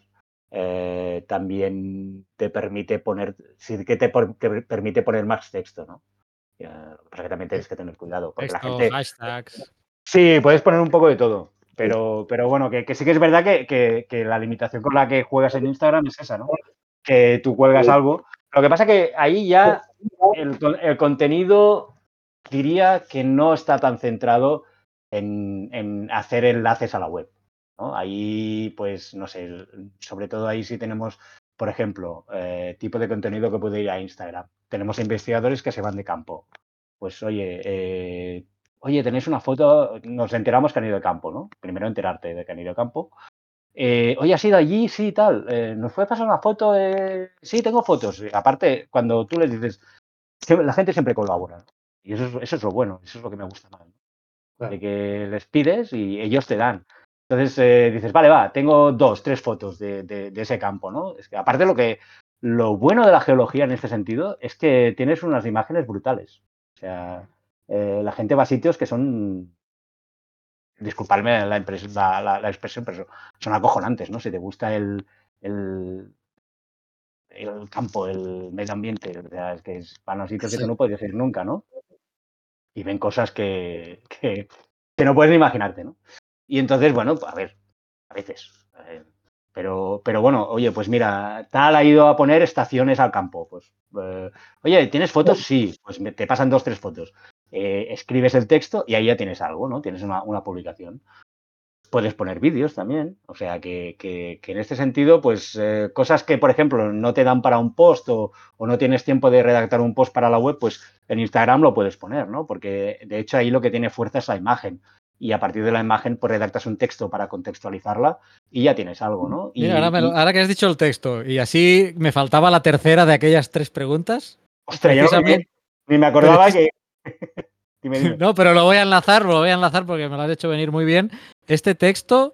eh, también te permite poner, sí que te, permite poner más texto, ¿no? Lo que pasa que también tienes que tener cuidado. Porque la gente... hashtags. Sí, puedes poner un poco de todo. Pero, pero bueno, que, sí que es verdad que, la limitación con la que juegas en Instagram es esa, ¿no? Que tú cuelgas algo. Lo que pasa que ahí ya el, el contenido diría que no está tan centrado en, en hacer enlaces a la web. Ahí, pues, no sé, sobre todo ahí sí tenemos, por ejemplo, eh, tipo de contenido que puede ir a Instagram. Tenemos investigadores que se van de campo. Pues, oye, eh, oye, tenéis una foto, nos enteramos que han ido de campo, ¿no? Primero enterarte de que han ido de campo. Eh, oye, ¿has ido allí? Sí, tal. ¿Nos puede pasar una foto? sí, tengo fotos. Aparte, cuando tú les dices, la gente siempre colabora. Y eso es, eso es lo bueno, eso es lo que me gusta más. De que les pides y ellos te dan. Entonces eh, dices, vale, va, tengo dos, tres fotos de, ese campo, ¿no? Es que aparte lo que lo bueno de la geología en este sentido es que tienes unas imágenes brutales. O sea, eh, la gente va a sitios que son, disculpadme la, la, expresión, pero son acojonantes, ¿no? Si te gusta el, el, el campo, el medio ambiente, o sea, es que van a sitios que tú no podrías ir nunca, ¿no? Y ven cosas que, que, que no puedes ni imaginarte, ¿no? Y entonces, bueno, a ver, a veces. Eh, pero, pero bueno, oye, pues mira, tal ha ido a poner estaciones al campo. Pues, eh, oye, ¿tienes fotos? Sí, pues te pasan dos, tres fotos. Eh, escribes el texto y ahí ya tienes algo, ¿no? Tienes una, publicación. Puedes poner vídeos también. O sea, que, que, en este sentido, pues cosas que, por ejemplo, no te dan para un post o, o, no tienes tiempo de redactar un post para la web, pues en Instagram lo puedes poner, ¿no? Porque de hecho ahí lo que tiene fuerza es la imagen y a partir de la imagen pues redactas un texto para contextualizarla y ya tienes algo, ¿no? Y, ahora, que has dicho el texto y así me faltaba la tercera de aquellas tres preguntas. Ostras, yo ni me acordaba que... (laughs) No, pero lo voy a enlazar, lo voy a enlazar porque me lo has hecho venir muy bien. Este texto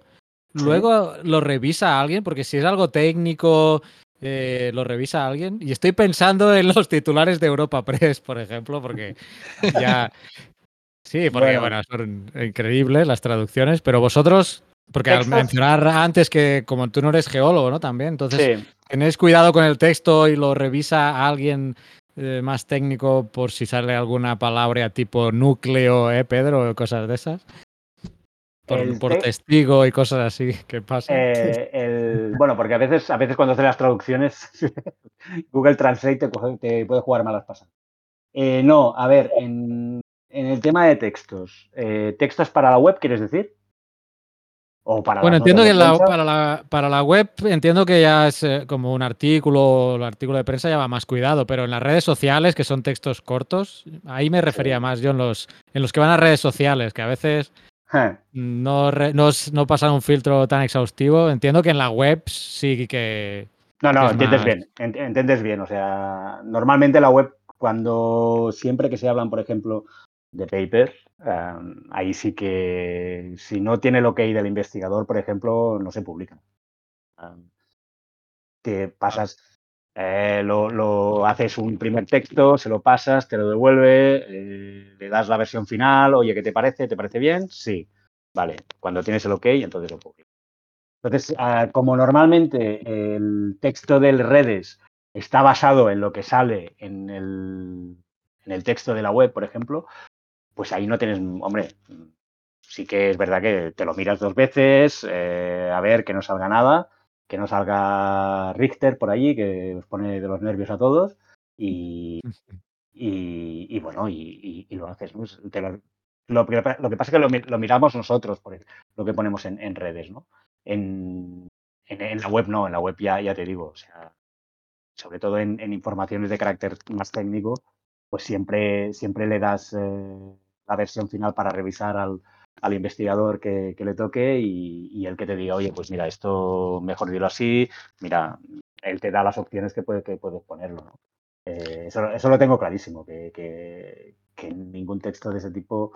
luego lo revisa alguien, porque si es algo técnico, eh, lo revisa alguien. Y estoy pensando en los titulares de Europa Press, por ejemplo, porque ya, (laughs) Sí, porque bueno. son increíbles las traducciones, pero vosotros, porque al mencionar antes que como tú no eres geólogo, ¿no? También, entonces, ¿tenéis cuidado con el texto y lo revisa alguien eh, más técnico por si sale alguna palabra tipo núcleo, ¿eh, Pedro? O cosas de esas. Por, testigo y cosas así que pasa. Eh, bueno, porque a veces, a veces cuando haces las traducciones, (laughs) Google Translate te, puede jugar malas pasadas. Eh, no, a ver, en, en el tema de textos, eh, ¿textos para la web quieres decir? ¿O para bueno, entiendo que para, la, para la web entiendo que ya es eh, como un artículo, el artículo de prensa ya va más cuidado, pero en las redes sociales, que son textos cortos, ahí me refería más yo en los, en los que van a redes sociales, que a veces no, no, pasan un filtro tan exhaustivo. Entiendo que en la web sí que... No, no, entiendes bien, entiendes bien. O sea, normalmente la web, cuando siempre que se hablan, por ejemplo, de paper, ahí sí que si no tiene el ok del investigador, por ejemplo, no se publica. te pasas, eh, lo, haces un primer texto, se lo pasas, te lo devuelve, eh, le das la versión final, oye, ¿qué te parece? ¿Te parece bien? Sí. Vale, cuando tienes el ok, entonces lo publicas. Entonces, ah, como normalmente el texto del redes está basado en lo que sale en el, en el texto de la web, por ejemplo, pues ahí no tienes, hombre, sí que es verdad que te lo miras dos veces, eh, a ver que no salga nada, que no salga Richter por allí, que os pone de los nervios a todos. Y, y, bueno, y, lo haces. ¿no? lo, que, lo, que, pasa es que lo, miramos nosotros, por lo que ponemos en, redes, ¿no? En, en, la web no, en la web ya, ya te digo, o sea, sobre todo en, informaciones de carácter más técnico, pues siempre, siempre le das eh, la versión final para revisar al, al investigador que, le toque y, el que te diga, oye, pues mira, esto mejor dilo así, mira, él te da las opciones que, puede, que puedes ponerlo. ¿no? Eh, eso, lo tengo clarísimo, que, que, ningún texto de ese tipo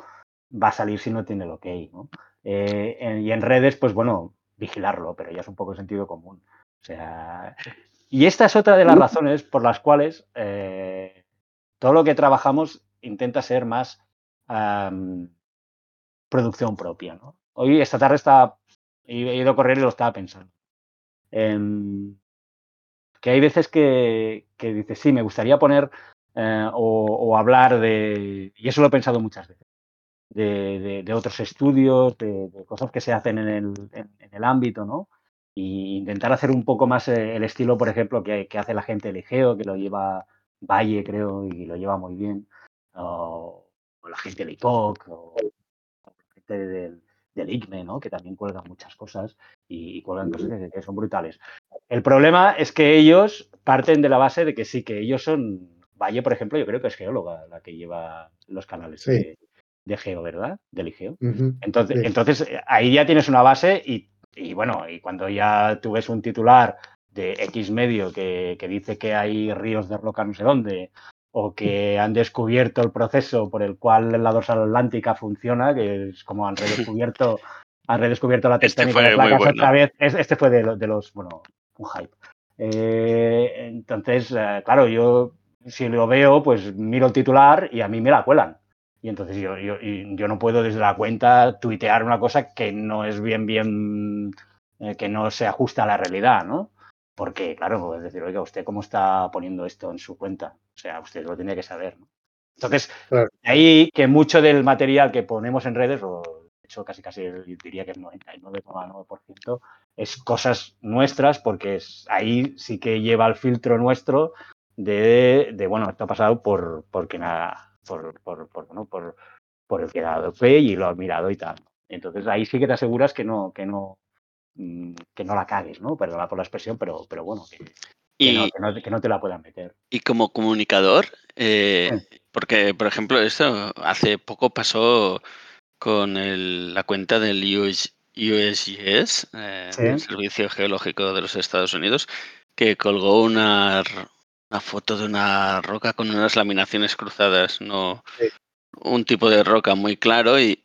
va a salir si no tiene el ok. ¿no? Eh, y en redes, pues bueno, vigilarlo, pero ya es un poco sentido común. O sea, y esta es otra de las razones por las cuales eh, todo lo que trabajamos intenta ser más producción propia. ¿no? Hoy, esta tarde, está, he ido a correr y lo estaba pensando. Em, que hay veces que, dices, sí, me gustaría poner eh, o, hablar de, y eso lo he pensado muchas veces, de, otros estudios, de, cosas que se hacen en el, ámbito, ¿no? Y intentar hacer un poco más eh, el estilo, por ejemplo, que, que hace la gente de Ligeo, que lo lleva Valle, creo, y lo lleva muy bien, la gente de ICOC, o del, del ICME, ¿no? que también cuelgan muchas cosas y, cuelgan cosas que, son brutales. El problema es que ellos parten de la base de que sí, que ellos son. Valle, por ejemplo, yo creo que es geóloga la que lleva los canales de, Geo, ¿verdad? Del IGEO. entonces, entonces, ahí ya tienes una base y, y, bueno, y cuando ya tú ves un titular de X medio que, que, dice que hay ríos de roca no sé dónde, o que han descubierto el proceso por el cual la dorsal atlántica funciona, que es como han redescubierto, (laughs) han redescubierto la este tectónica de placas otra vez. Este fue de, los, bueno, un hype. Eh, entonces, eh, claro, yo si lo veo, pues miro el titular y a mí me la cuelan. Y entonces yo, yo, yo no puedo desde la cuenta tuitear una cosa que no es bien, bien, eh, que no se ajusta a la realidad, ¿no? Porque, claro, es decir, oiga, ¿usted cómo está poniendo esto en su cuenta? O sea, usted lo tiene que saber. ¿no? Entonces, ahí que mucho del material que ponemos en redes, o de hecho casi casi diría que el 99,9%, es cosas nuestras, porque es, ahí sí que lleva el filtro nuestro de, de bueno, esto ha pasado por, porque nada, por, por, por, bueno, por, por el que ha dado fe y lo ha mirado y tal. Entonces ahí sí que te aseguras que no, que no, Mm, que no la cagues, ¿no? Perdona por la expresión, pero, pero bueno, que, no, te la puedan meter. Y como comunicador, eh, porque, por ejemplo, esto hace poco pasó con la cuenta del USGS, eh, el Servicio Geológico de los Estados Unidos, que colgó una, una, foto de una roca con unas laminaciones cruzadas. No, un tipo de roca muy claro y,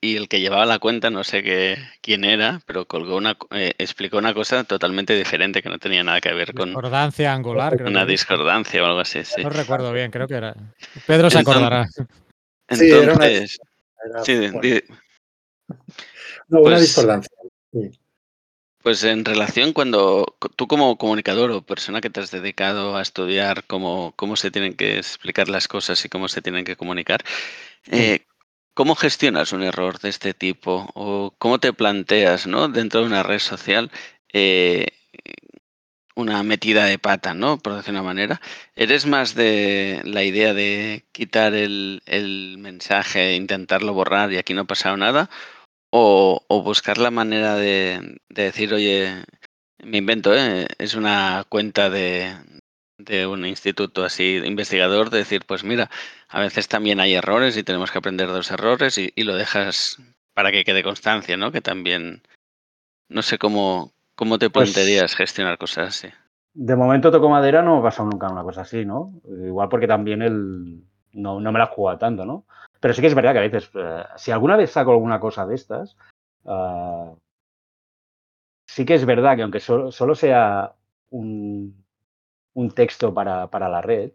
el que llevaba la cuenta, no sé qué, quién era, pero colgó una, eh, explicó una cosa totalmente diferente que no tenía nada que ver con... Discordancia angular. una discordancia o algo así, No recuerdo bien, creo que era. Pedro se acordará. Entonces... Sí, no, una pues discordancia. Pues en relación cuando tú como comunicador o persona que te has dedicado a estudiar cómo, cómo se tienen que explicar las cosas y cómo se tienen que comunicar, eh, ¿cómo gestionas un error de este tipo? ¿O cómo te planteas ¿no? dentro de una red social eh, una metida de pata, ¿no? por decir una manera? ¿Eres más de la idea de quitar el, el mensaje, intentarlo borrar y aquí no ha pasado nada? O, buscar la manera de, decir, oye, me invento, ¿eh? es una cuenta de, un instituto así investigador, de decir, pues mira, a veces también hay errores y tenemos que aprender de los errores y, lo dejas para que quede constancia, ¿no? Que también, no sé cómo, cómo te pues plantearías gestionar cosas así. De momento toco madera, no ha pasado nunca una cosa así, ¿no? Igual porque también el, no, no me la jugado tanto, ¿no? Pero sí que es verdad que a veces, eh, si alguna vez saco alguna cosa de estas, ah, sí que es verdad que aunque solo, sea un, texto para, la red,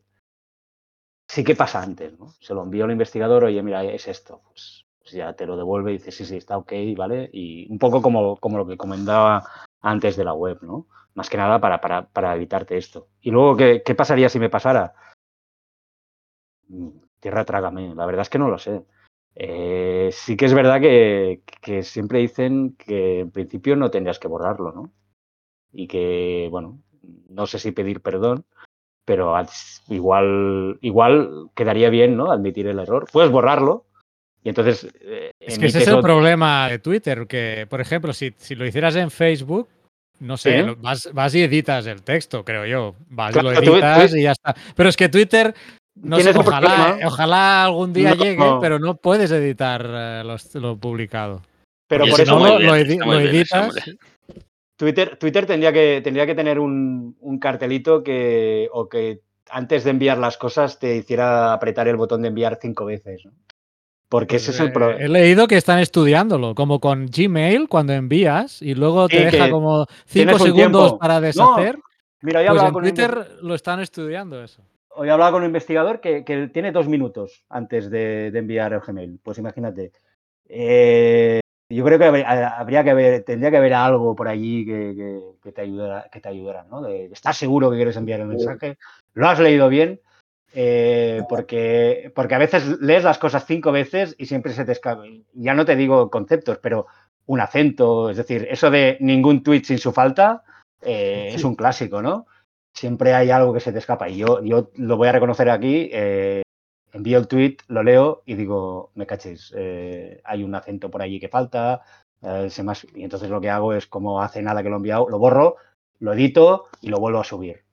sí que pasa antes, ¿no? Se lo envío al investigador, oye, mira, es esto. Pues, pues, ya te lo devuelve y dice, sí, sí, está ok, ¿vale? Y un poco como, como lo que comentaba antes de la web, ¿no? Más que nada para, para, evitarte esto. Y luego, ¿qué, ¿qué, pasaría si me pasara? Tierra trágame, la verdad es que no lo sé. Eh, sí que es verdad que, siempre dicen que en principio no tendrías que borrarlo, ¿no? y que, bueno, no sé si pedir perdón, pero igual, igual quedaría bien, ¿no? Admitir el error. Puedes borrarlo. Y entonces. Eh, es que ese es el problema de Twitter, que, por ejemplo, si, si lo hicieras en Facebook, no sé, vas, vas, y editas el texto, creo yo. Vas y lo editas y ya está. Pero es que Twitter, no sé, ojalá, ojalá algún día llegue, pero no puedes editar eh, lo, publicado. Pero por eso lo, editas. Twitter, Twitter tendría, que, tendría que tener un, cartelito que, o que antes de enviar las cosas te hiciera apretar el botón de enviar cinco veces. Porque ese es el pues, eh, problema. He leído que están estudiándolo, como con Gmail, cuando envías y luego te deja como cinco segundos para deshacer. mira, pues en Twitter lo están estudiando eso. Hoy he hablado con un investigador que, tiene dos minutos antes de, enviar el Gmail. Pues imagínate. Eh, yo creo que habría que haber, tendría que haber algo por allí que, te ayudara, que te ayudara, ¿no? ¿Estás seguro que quieres enviar el mensaje? ¿Lo has leído bien? Eh, porque, porque a veces lees las cosas cinco veces y siempre se te escapa. Ya no te digo conceptos, pero un acento, es decir, eso de ningún tweet sin su falta eh, es un clásico, ¿no? Siempre hay algo que se te escapa. Y yo, yo lo voy a reconocer aquí. Eh, envío el tweet, lo leo y digo, me cachéis, eh, hay un acento por allí que falta, eh, más... y entonces lo que hago es, como hace nada que lo he enviado, lo borro, lo edito y lo vuelvo a subir.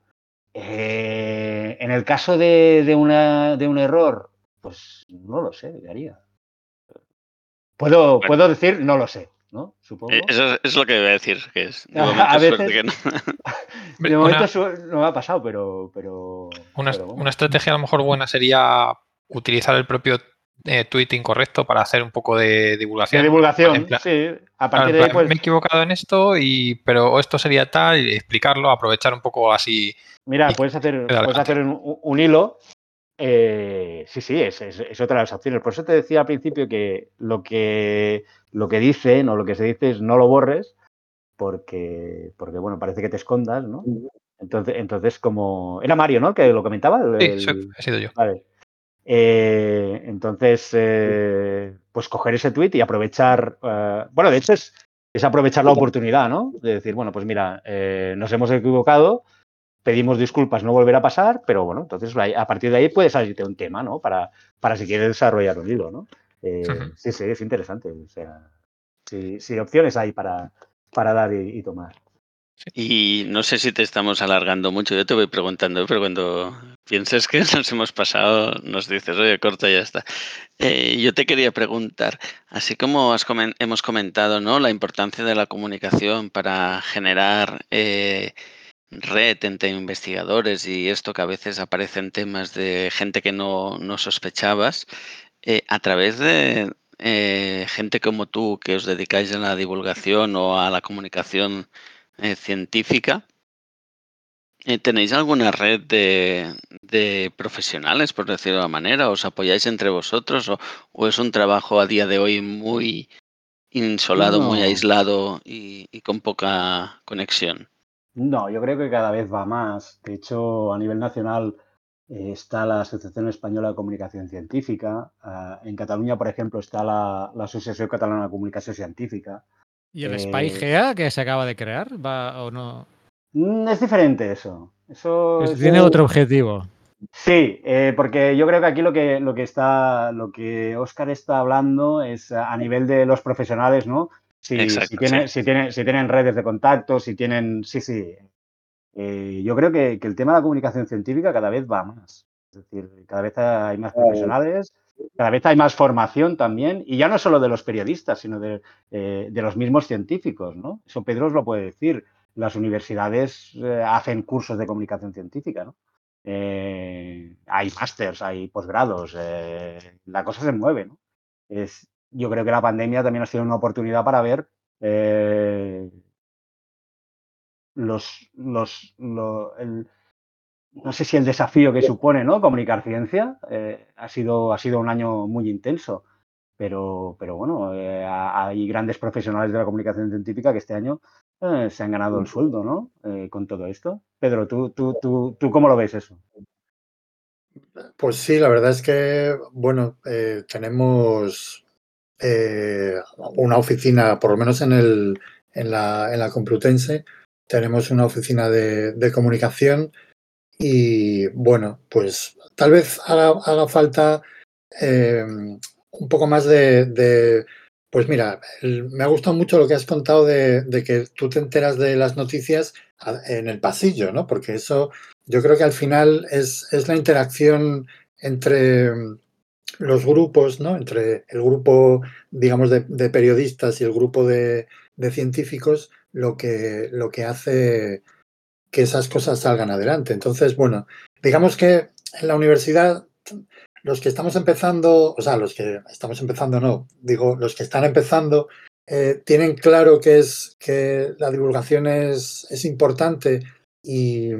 En el caso de, una, de un error, pues no lo sé, ¿qué haría? Puedo, puedo decir, no lo sé. ¿No? Supongo. Eso es, lo que voy a decir, que es. De (laughs) a veces, (laughs) de momento no me ha pasado, pero. pero, una, una, estrategia a lo mejor buena sería utilizar el propio eh, tweet incorrecto para hacer un poco de divulgación. De divulgación, sí. A partir de ahí, pues... Me he equivocado en esto, y, pero esto sería tal, y explicarlo, aprovechar un poco así. Mira, puedes hacer, puedes hacer un, hilo. Eh, sí, sí, es, es, otra de las opciones. Por eso te decía al principio que lo que lo que dicen o lo que se dice es no lo borres, porque, porque bueno, parece que te escondas, ¿no? Entonces, entonces como. Era Mario, ¿no? Que lo comentaba. Sí, he sido yo. Vale. Eh, entonces, eh, pues coger ese tweet y aprovechar. Eh, bueno, de hecho es, es, aprovechar la oportunidad, ¿no? De decir, bueno, pues mira, nos hemos equivocado, pedimos disculpas, no volverá a pasar, pero bueno, entonces a partir de ahí puede salirte un tema, ¿no? Para, para si quieres desarrollar un libro, ¿no? Sí, sí, es interesante. O sea, sí, opciones hay para, para dar y tomar. Y no sé si te estamos alargando mucho, yo te voy preguntando, pero cuando pienses que (laughs) nos hemos pasado, nos dices, oye, corta, ya está. Eh, yo te quería preguntar, así como hemos comentado, ¿no? La importancia de la comunicación para generar eh, red entre investigadores y esto que a veces aparecen temas de gente que no, no sospechabas, eh, a través de gente como tú que os dedicáis a la divulgación o a la comunicación eh, científica. Eh, ¿Tenéis alguna red de, profesionales, por decirlo de alguna manera? ¿Os apoyáis entre vosotros o, es un trabajo a día de hoy muy insolado, muy aislado y, con poca conexión? No, yo creo que cada vez va más. De hecho, a nivel nacional eh, está la Asociación Española de Comunicación Científica. Ah, en Cataluña, por ejemplo, está la, la Asociación Catalana de Comunicación Científica. ¿Y el Spy eh, que se acaba de crear? ¿Va o no? Mm, es diferente eso. eso tiene otro objetivo. Sí, eh, porque yo creo que aquí lo que, lo que está, lo que Oscar está hablando es a nivel de los profesionales, ¿no? Si, si, tiene, si, tiene, si, tienen redes de contacto, si tienen. Sí, sí. Eh, yo creo que, que, el tema de la comunicación científica cada vez va más. Es decir, cada vez hay más profesionales cada vez hay más formación también, y ya no solo de los periodistas, sino de, eh, los mismos científicos, ¿no? Eso Pedro os lo puede decir. Las universidades eh, hacen cursos de comunicación científica, ¿no? Eh, hay másters, hay posgrados, la cosa se mueve, ¿no? Es, yo creo que la pandemia también ha sido una oportunidad para ver los, los, el, no sé si el desafío que supone ¿no? comunicar ciencia eh, ha, sido, ha sido un año muy intenso, pero, pero bueno, eh, hay grandes profesionales de la comunicación científica que este año eh, se han ganado el sueldo ¿no? con todo esto. Pedro, ¿tú, tú, tú, ¿tú cómo lo ves eso? Pues sí, la verdad es que, bueno, tenemos una oficina, por lo menos en, el, en, la, en la Complutense, tenemos una oficina de, comunicación y bueno, pues tal vez haga, falta eh, un poco más de, pues mira, me ha gustado mucho lo que has contado de, de, que tú te enteras de las noticias en el pasillo, ¿no? Porque eso yo creo que al final es, es la interacción entre los grupos, ¿no? Entre el grupo, digamos, de, periodistas y el grupo de, de científicos, lo que, lo que hace que esas cosas salgan adelante. Entonces, bueno, digamos que en la universidad los que estamos empezando, o sea, los que estamos empezando no, digo, los que están empezando eh, tienen claro que es que la divulgación es, es importante y,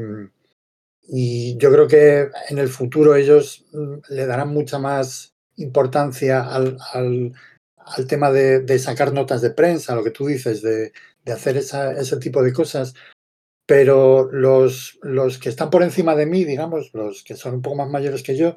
y, yo creo que en el futuro ellos le darán mucha más importancia al, al, al tema de, de, sacar notas de prensa, lo que tú dices, de, de hacer esa, ese tipo de cosas. Pero los, los que están por encima de mí, digamos, los que son un poco más mayores que yo,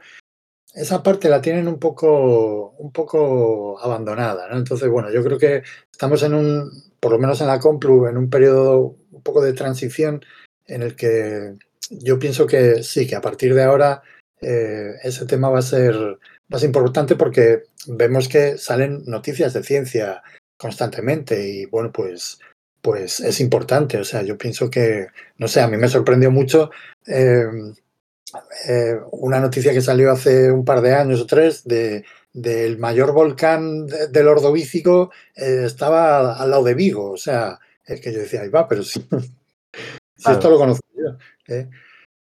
esa parte la tienen un poco, un poco abandonada, ¿no? Entonces, bueno, yo creo que estamos en un, por lo menos en la Complu, en un periodo un poco de transición en el que yo pienso que sí, que a partir de ahora eh, ese tema va a ser más importante porque vemos que salen noticias de ciencia constantemente y bueno, pues, pues es importante. O sea, yo pienso que, no sé, a mí me sorprendió mucho. Eh, eh, una noticia que salió hace un par de años o tres de, del mayor volcán de, del Ordovícico eh, estaba al lado de Vigo. O sea, es que yo decía, ahí va, pero sí, (laughs) si esto lo conozco yo. ¿eh?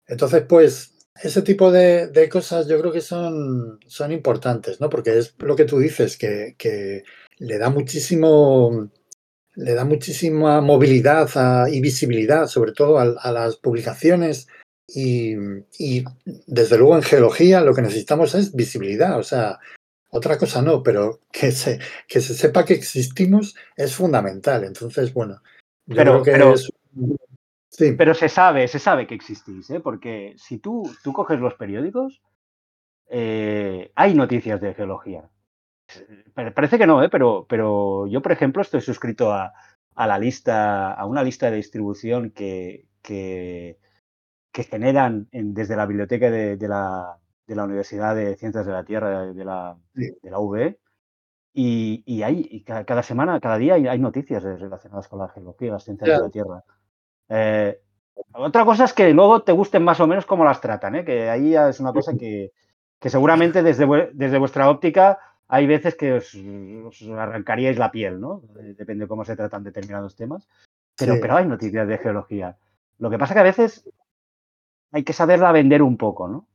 Entonces, pues, ese tipo de, de, cosas yo creo que son, son importantes, ¿no? Porque es lo que tú dices, que, que le da muchísimo le da muchísima movilidad a, y visibilidad, sobre todo a, a las publicaciones y, y, desde luego en geología lo que necesitamos es visibilidad, o sea, otra cosa no, pero que se, que se sepa que existimos es fundamental. Entonces, bueno, yo pero, creo que pero, es... Sí. Pero se sabe, se sabe que existís, ¿eh? porque si tú, tú coges los periódicos, eh, hay noticias de geología. Parece que no, ¿eh? pero, pero yo, por ejemplo, estoy suscrito a, a la lista, a una lista de distribución que, que, que generan en, desde la biblioteca de, de, la, de, la, Universidad de Ciencias de la Tierra de la, sí. de la UB. Y, y, hay, y cada, cada, semana, cada día hay, hay, noticias relacionadas con la geología las ciencias de la Tierra. Eh, otra cosa es que luego te gusten más o menos cómo las tratan, ¿eh? que ahí es una cosa que, que seguramente desde, desde vuestra óptica hay veces que os, os, arrancaríais la piel, ¿no? Depende de cómo se tratan determinados temas. Pero, sí. pero hay noticias de geología. Lo que pasa que a veces hay que saberla vender un poco, ¿no?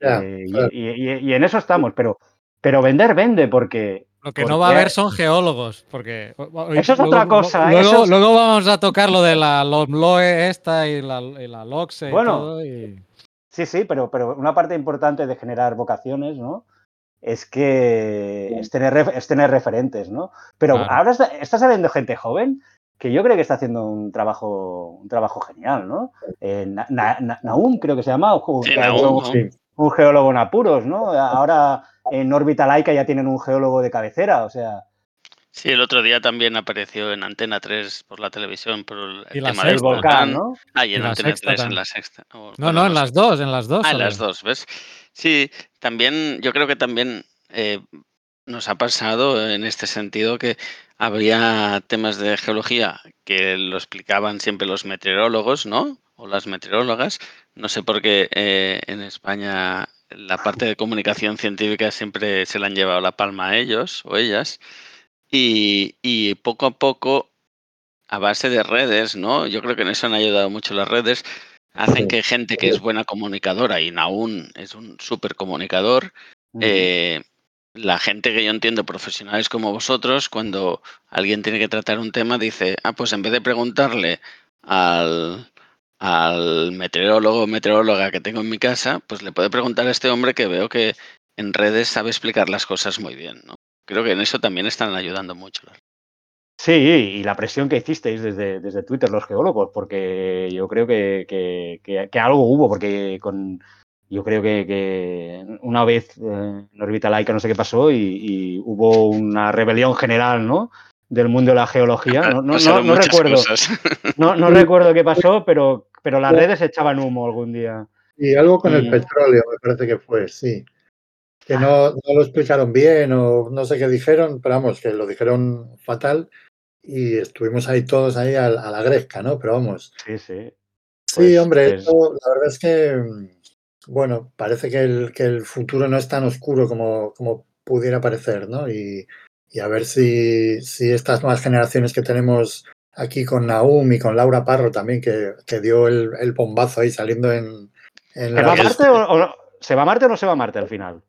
Yeah, eh, claro. y, y, y, en eso estamos, pero, pero vender vende porque... Lo que no va a haber son geólogos, porque... Eso es otra cosa. Luego, es... luego, vamos a tocar lo de la LOMLOE esta y la, y la LOXE bueno, y todo. Y... Sí, sí, pero, pero una parte importante de generar vocaciones, ¿no? Es que es tener, es tener referentes, ¿no? Pero claro. ahora está, está saliendo gente joven que yo creo que está haciendo un trabajo, un trabajo genial, ¿no? Eh, Na, Na, Naum creo que se llama, sí, Naum, un, geólogo en apuros, ¿no? Ahora en órbita laica ya tienen un geólogo de cabecera, o sea... Sí, el otro día también apareció en Antena 3 por la televisión por el y tema del volcán, ¿no? Ah, y en, en Antena 3 también. en la sexta. Oh, no, no, en las dos, en las dos. Ah, en las dos, ¿ves? Sí, también, yo creo que también eh, nos ha pasado en este sentido que habría temas de geología que lo explicaban siempre los meteorólogos, ¿no? O las meteorólogas. No sé por qué eh, en España la parte de comunicación científica siempre se la han llevado la palma a ellos o ellas. Y, y poco a poco, a base de redes, ¿no? Yo creo que en eso han ayudado mucho las redes. Hacen que gente que es buena comunicadora y aún es un súper comunicador, eh, la gente que yo entiendo, profesionales como vosotros, cuando alguien tiene que tratar un tema, dice, ah, pues en vez de preguntarle al, al meteorólogo o meteoróloga que tengo en mi casa, pues le puede preguntar a este hombre que veo que en redes sabe explicar las cosas muy bien, ¿no? Creo que en eso también están ayudando mucho. Sí, y la presión que hicisteis desde, desde Twitter los geólogos, porque yo creo que, que, que, que algo hubo, porque con, yo creo que, que una vez eh, en órbita laica no sé qué pasó y, y, hubo una rebelión general, ¿no? del mundo de la geología. (laughs) No, no, Pasaron no, no muchas recuerdo, no (laughs) recuerdo qué pasó, pero, pero las redes echaban humo algún día. Y algo con el petróleo, me parece que fue, sí. Que no, no lo explicaron bien o no sé qué dijeron, pero vamos, que lo dijeron fatal y estuvimos ahí todos ahí a, a la gresca, ¿no? Pero vamos, Sí, sí. sí, Pues- hombre, pues- esto, la verdad es que, mm, bueno, parece que el, que el futuro no es tan oscuro como, como pudiera parecer, ¿no? Y, y a ver si, si estas nuevas generaciones que tenemos aquí con Naum y con Laura Parro también, que, que dio el, el bombazo ahí saliendo en... en ¿Se la va a red. Marte o, o no? ¿Se va a Marte o no se va a Marte al final?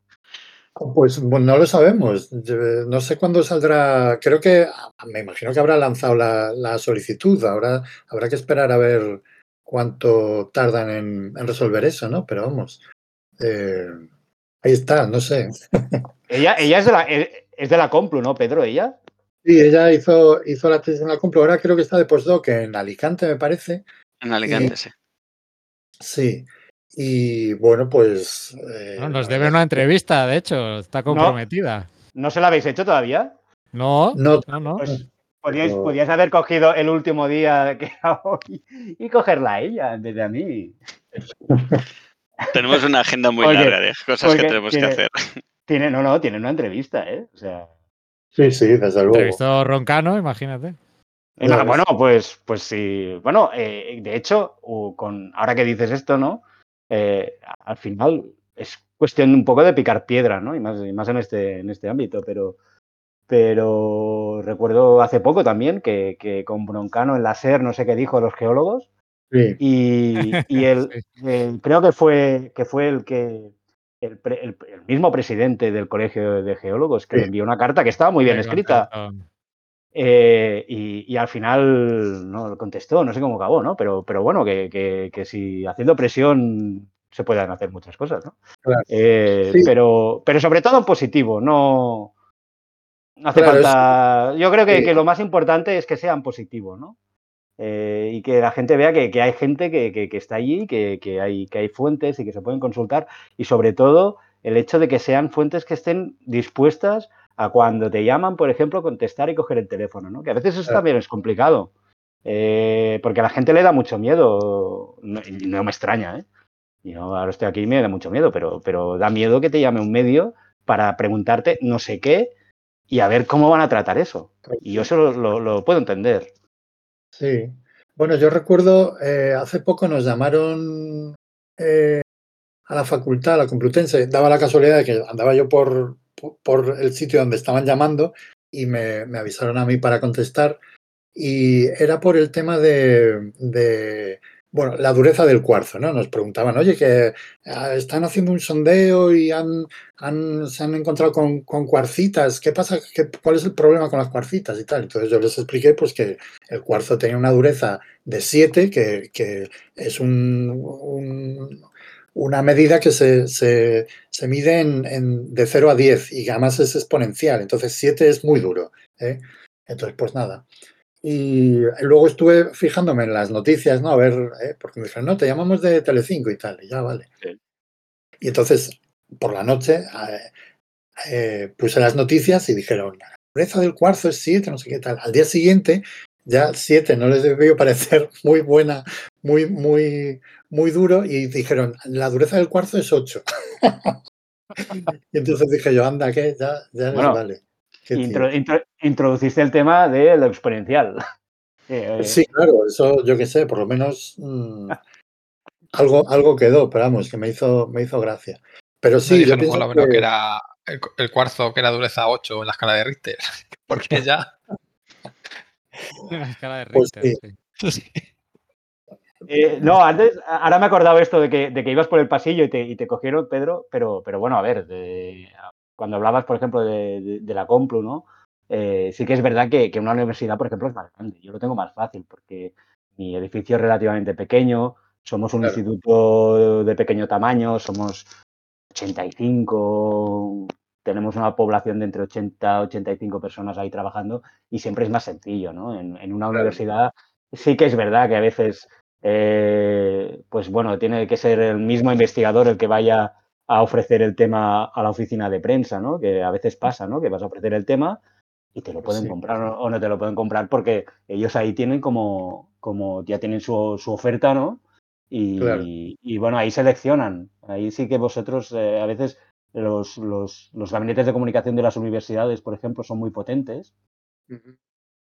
Pues bueno, no lo sabemos. No sé cuándo saldrá. Creo que me imagino que habrá lanzado la, la solicitud. Habrá, habrá que esperar a ver cuánto tardan en, en resolver eso, ¿no? Pero vamos. eh, ahí está, no sé. Ella, ella es, de la, es es de la Complu, ¿no, Pedro? Ella. Sí, ella hizo, hizo la tesis en la Complu. Ahora creo que está de postdoc en Alicante, me parece. En Alicante, sí. Sí. Y bueno, pues. eh, nos debe una entrevista, de hecho, está comprometida. ¿No se la habéis hecho todavía? No, No, no, no. Pues haber cogido el último día que era hoy y cogerla a ella en vez de a mí. (laughs) Tenemos una agenda muy Porque- larga de cosas que tenemos que hacer. Tiene, no, no, tiene una entrevista, ¿eh? O sea. Sí, sí, desde luego. Entrevistó Roncano, imagínate. Ima- ves. bueno, pues, pues sí. Bueno, eh, de hecho, con, ahora que dices esto, ¿no? Eh, al final es cuestión un poco de picar piedra, ¿no? Y más, y más en, este, en este ámbito, pero, pero recuerdo hace poco también que, que con Broncano en la SER, no sé qué dijo los geólogos, Sí, y, y él, (laughs) Sí. eh, creo que fue, que fue el que el, pre- el- el mismo presidente del Colegio de Geólogos que Sí. le envió una carta que estaba muy bien escrita. eh, y, y al final no contestó, no sé cómo acabó, ¿no? Pero, pero bueno, que, que, que si haciendo presión se puedan hacer muchas cosas, ¿no? Claro. Eh, Sí. pero, pero sobre todo en positivo, no, no hace Claro, es- falta. Yo creo que, sí. que lo más importante es que sean positivos, ¿no? Eh, y que la gente vea que, que hay gente que, que- que está allí, que, que hay, que hay fuentes y que se pueden consultar. Y sobre todo, el hecho de que sean fuentes que estén dispuestas a cuando te llaman, por ejemplo, contestar y coger el teléfono, ¿no? Que a veces eso Claro. también es complicado. eh, porque a la gente le da mucho miedo. No, me extraña, ¿eh? Yo ahora estoy aquí y me da mucho miedo, pero, pero da miedo que te llame un medio para preguntarte no sé qué y a ver cómo van a tratar eso. Y yo eso lo, lo- lo puedo entender. Sí. Bueno, yo recuerdo, eh, hace poco nos llamaron eh, a la facultad, a la Complutense, daba la casualidad de que andaba yo por, por- el sitio donde estaban llamando y me, me avisaron a mí para contestar y era por el tema de, de, bueno, la dureza del cuarzo, ¿no? Nos preguntaban, oye, que ah, están haciendo un sondeo y han, han- se han encontrado con, cuarcitas, ¿qué pasa? ¿Qué- ¿Cuál es el problema con las cuarcitas y tal? Entonces yo les expliqué pues que el cuarzo tenía una dureza de 7, que, es un- un- una medida que se, se- se mide en, de 0 a 10 y además es exponencial. Entonces 7 es muy duro. ¿eh? Entonces, pues nada. Y luego estuve fijándome en las noticias, ¿no? A ver, ¿eh? porque me dijeron, no, te llamamos de Telecinco y tal. Y ya, vale. Sí. Y entonces, por la noche, eh, eh, puse las noticias y dijeron, la dureza del cuarzo es 7, no sé qué tal. Al día siguiente, ya 7 no les debió parecer (laughs) muy buena, muy, muy, muy duro, y dijeron, la dureza del cuarzo es 8. (laughs) y entonces dije yo, anda, que ya, ya les Bueno, vale. Intro- intro- introduciste el tema de lo exponencial. (laughs) Eh, Sí, claro, eso yo qué sé, por lo menos mm, algo, algo quedó, pero vamos, que me hizo, me hizo gracia. Pero sí, yo dijeron pienso por lo menos que, que era el, el cuarzo que era dureza 8 en la escala de Richter. (laughs) Porque ya. La escala de (laughs) Pues Richter. sí. sí. Eh, no, antes, ahora me he acordado esto de que, de que ibas por el pasillo y te, y te cogieron, Pedro, pero, pero bueno, a ver, de- cuando hablabas, por ejemplo, de, de- de la Complu, ¿no? Eh, sí que es verdad que, que una universidad, por ejemplo, es más grande. Yo lo tengo más fácil porque mi edificio es relativamente pequeño, somos un Claro. instituto de pequeño tamaño, somos 85, tenemos una población de entre 80 y 85 personas ahí trabajando y siempre es más sencillo, ¿no? En, en una Claro. universidad sí que es verdad que a veces, eh, pues bueno, tiene que ser el mismo investigador el que vaya a ofrecer el tema a la oficina de prensa, ¿no? Que a veces pasa, ¿no? Que vas a ofrecer el tema y te lo pueden comprar o no te lo pueden comprar porque ellos ahí tienen como, como ya tienen su, oferta, ¿no? Y, bueno, ahí seleccionan. Ahí sí que vosotros eh, a veces los, los, los, gabinetes de comunicación de las universidades, por ejemplo, son muy potentes,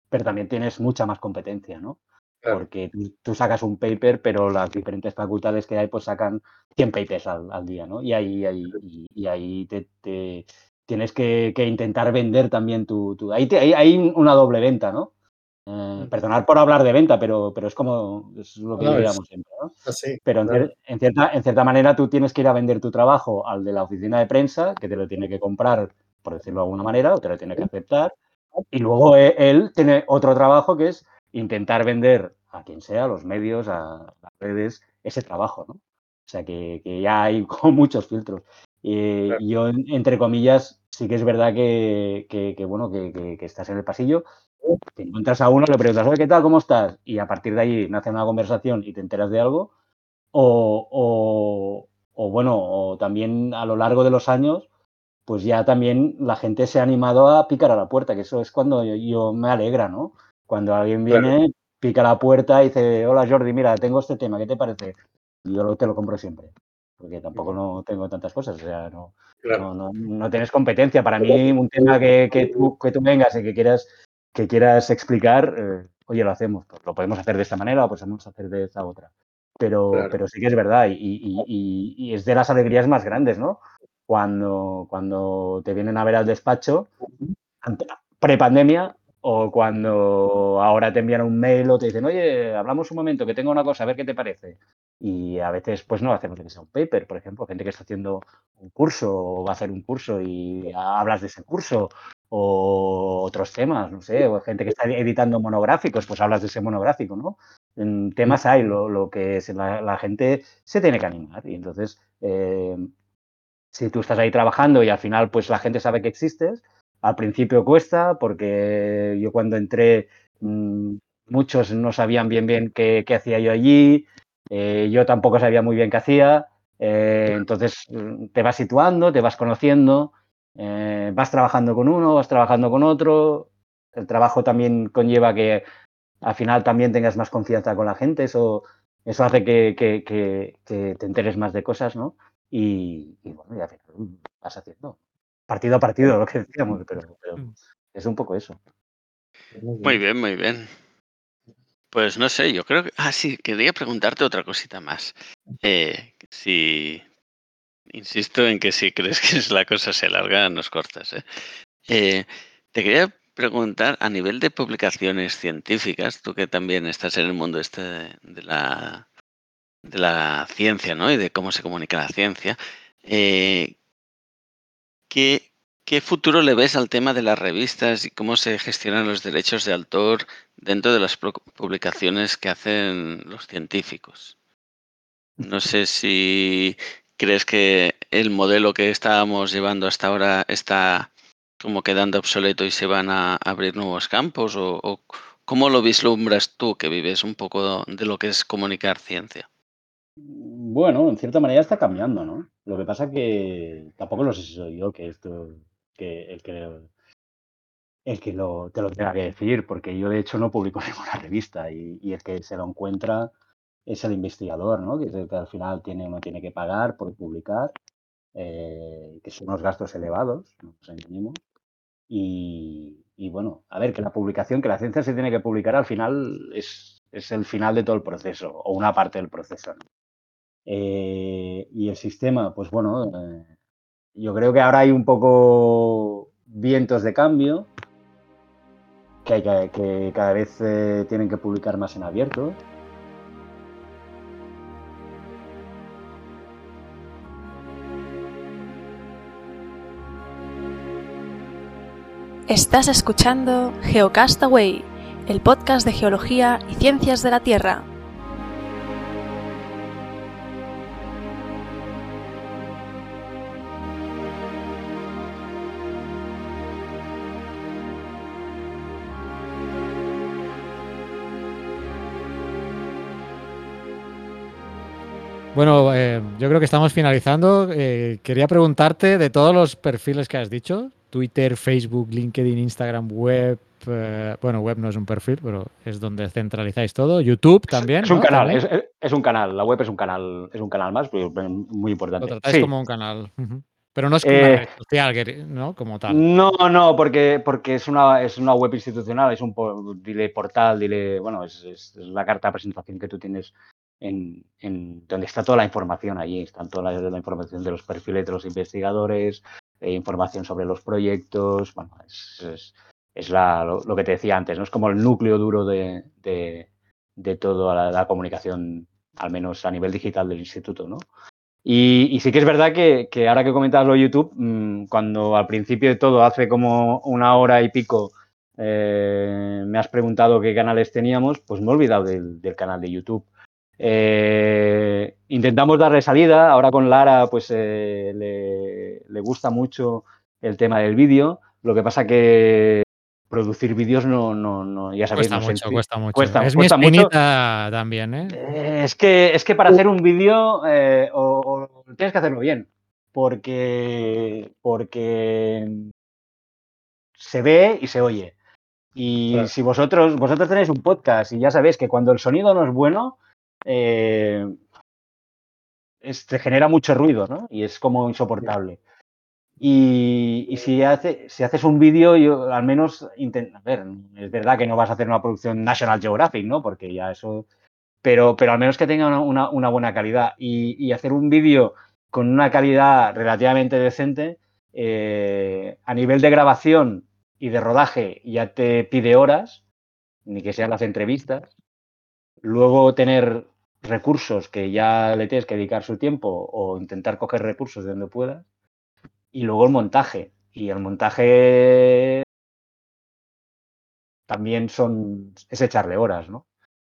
pero también tienes mucha más competencia, ¿no? Porque tú, sacas un paper, pero las diferentes facultades que hay pues sacan 100 papers al, día, ¿no? Y ahí, ahí, y, ahí te, tienes que, intentar vender también tu... ahí hay una doble venta, ¿no? Eh, perdonar por hablar de venta, pero, pero es como es lo que digamos siempre. ¿no? pero en, cierta, en cierta manera tú tienes que ir a vender tu trabajo al de la oficina de prensa, que te lo tiene que comprar, por decirlo de alguna manera, o te lo tiene que aceptar. Y luego e, él tiene otro trabajo que es intentar vender a quien sea, a los medios, a las redes, ese trabajo. ¿no? O sea que, que ya hay (laughs) como muchos filtros. Eh, Yo, entre comillas, sí que es verdad que, que, bueno, que, estás en el pasillo, te encuentras a uno, le preguntas, oye, ¿qué tal? ¿Cómo estás? Y a partir de ahí nace una conversación y te enteras de algo. O, o, o, bueno, o también a lo largo de los años, pues ya también la gente se ha animado a picar a la puerta, que eso es cuando yo, me alegra, ¿no? Cuando alguien viene, pica la puerta y dice, hola Jordi, mira, tengo este tema, ¿qué te parece? Yo te lo compro siempre porque tampoco no tengo tantas cosas, o sea, no, no, tienes competencia. Para mí, un tema que, que, tú, que tú vengas y que quieras, que quieras explicar, eh, oye, lo hacemos, pues lo podemos hacer de esta manera o podemos hacer de esta otra. Pero, pero sí que es verdad y, y, y, es de las alegrías más grandes, ¿no? Cuando, cuando te vienen a ver al despacho, prepandemia, o cuando ahora te envían un mail o te dicen, oye, hablamos un momento, que tengo una cosa, a ver qué te parece. Y a veces, pues no hacemos que sea un paper, por ejemplo, gente que está haciendo un curso o va a hacer un curso y hablas de ese curso o otros temas, no sé, o gente que está editando monográficos, pues hablas de ese monográfico, ¿no? Temas hay, lo, que es, la, gente se tiene que animar y entonces, eh, si tú estás ahí trabajando y al final, pues la gente sabe que existes, al principio cuesta porque yo cuando entré mm, muchos no sabían bien bien qué, hacía yo allí, eh, yo tampoco sabía muy bien qué hacía, eh, entonces mm, te vas situando, te vas conociendo, eh, vas trabajando con uno, vas trabajando con otro, el trabajo también conlleva que al final también tengas más confianza con la gente, eso, eso hace que, te enteres más de cosas, ¿no? Y, y bueno, y al final vas haciendo partido a partido, lo que decíamos, pero, mm. es un poco eso. Muy bien, muy bien. Pues no sé, yo creo que... Ah, sí, quería preguntarte otra cosita más. Eh, si... Insisto en que si crees que la cosa se larga, nos cortas. ¿eh? ¿eh? te quería preguntar, a nivel de publicaciones científicas, tú que también estás en el mundo este de la, de la ciencia, ¿no? Y de cómo se comunica la ciencia, eh, ¿Qué, ¿Qué futuro le ves al tema de las revistas y cómo se gestionan los derechos de autor dentro de las publicaciones que hacen los científicos? No sé (laughs) si crees que el modelo que estábamos llevando hasta ahora está como quedando obsoleto y se van a abrir nuevos campos o, cómo lo vislumbras tú que vives un poco de lo que es comunicar ciencia. Bueno, en cierta manera está cambiando, ¿no? Lo que pasa que tampoco lo sé si soy yo que esto, que el que el que lo, te lo tenga que decir, porque yo de hecho no publico (laughs) ninguna revista y, el que se lo encuentra es el investigador, ¿no? Que al final tiene, uno tiene que pagar por publicar, eh, que son unos gastos elevados, nos entendemos. Y, y, bueno, a ver, que la publicación, que la ciencia se tiene que publicar al final es, es el final de todo el proceso, o una parte del proceso. ¿no? Eh, y el sistema, pues bueno, eh, yo creo que ahora hay un poco vientos de cambio, que, cada vez eh, tienen que publicar más en abierto. Estás escuchando Geocastaway, el podcast de geología y ciencias de la Tierra. Bueno, eh, yo creo que estamos finalizando. Eh, quería preguntarte de todos los perfiles que has dicho, Twitter, Facebook, LinkedIn, Instagram, web. eh, bueno, web no es un perfil, pero es donde centralizáis todo. YouTube también. Es un canal, es, un canal. La web es un canal, es un canal más, pero pero muy Lo importante. tratáis Sí. como un canal. Pero no es como una red social, ¿no? Como tal. No, no, porque, porque es, una, es una web institucional, es un dile portal, dile, bueno, es, es- es la carta de presentación que tú tienes en, donde está toda la información allí, está toda la, la información de los perfiles de los investigadores, eh, información sobre los proyectos, bueno, es, es, lo, que te decía antes, ¿no? Es como el núcleo duro de, de, de toda la, comunicación, al menos a nivel digital del instituto, ¿no? Y, sí que es verdad que, ahora que comentabas lo YouTube, mm, cuando al principio de todo, hace como una hora y pico, eh, me has preguntado qué canales teníamos, pues me he olvidado del canal de YouTube. Eh, intentamos darle salida, ahora con Lara pues eh, le, le gusta mucho el tema del vídeo, lo que pasa que producir vídeos no, no, no, ya sabéis, Cuesta no mucho, cuesta mucho. Cuesta- es cuesta mi mucho. también, ¿eh? Eh, Es que, es que para hacer un vídeo eh, o, o tienes que hacerlo bien, porque, porque se ve y se oye. Y Claro. si vosotros, vosotros tenéis un podcast y ya sabéis que cuando el sonido no es bueno, eh, genera mucho ruido, ¿no? Y es como insoportable. Y, y si, hace, si haces un vídeo, al menos inten- a ver, es verdad que no vas a hacer una producción National Geographic, ¿no? Porque ya eso pero, al menos que tenga una, buena calidad. Y, y hacer un vídeo con una calidad relativamente decente, eh, a nivel de grabación y de rodaje ya te pide horas, ni que sean las entrevistas. Luego tener recursos que ya le tienes que dedicar su tiempo o intentar coger recursos de donde puedas. Y luego el montaje. Y el montaje también son, es echarle horas, ¿no?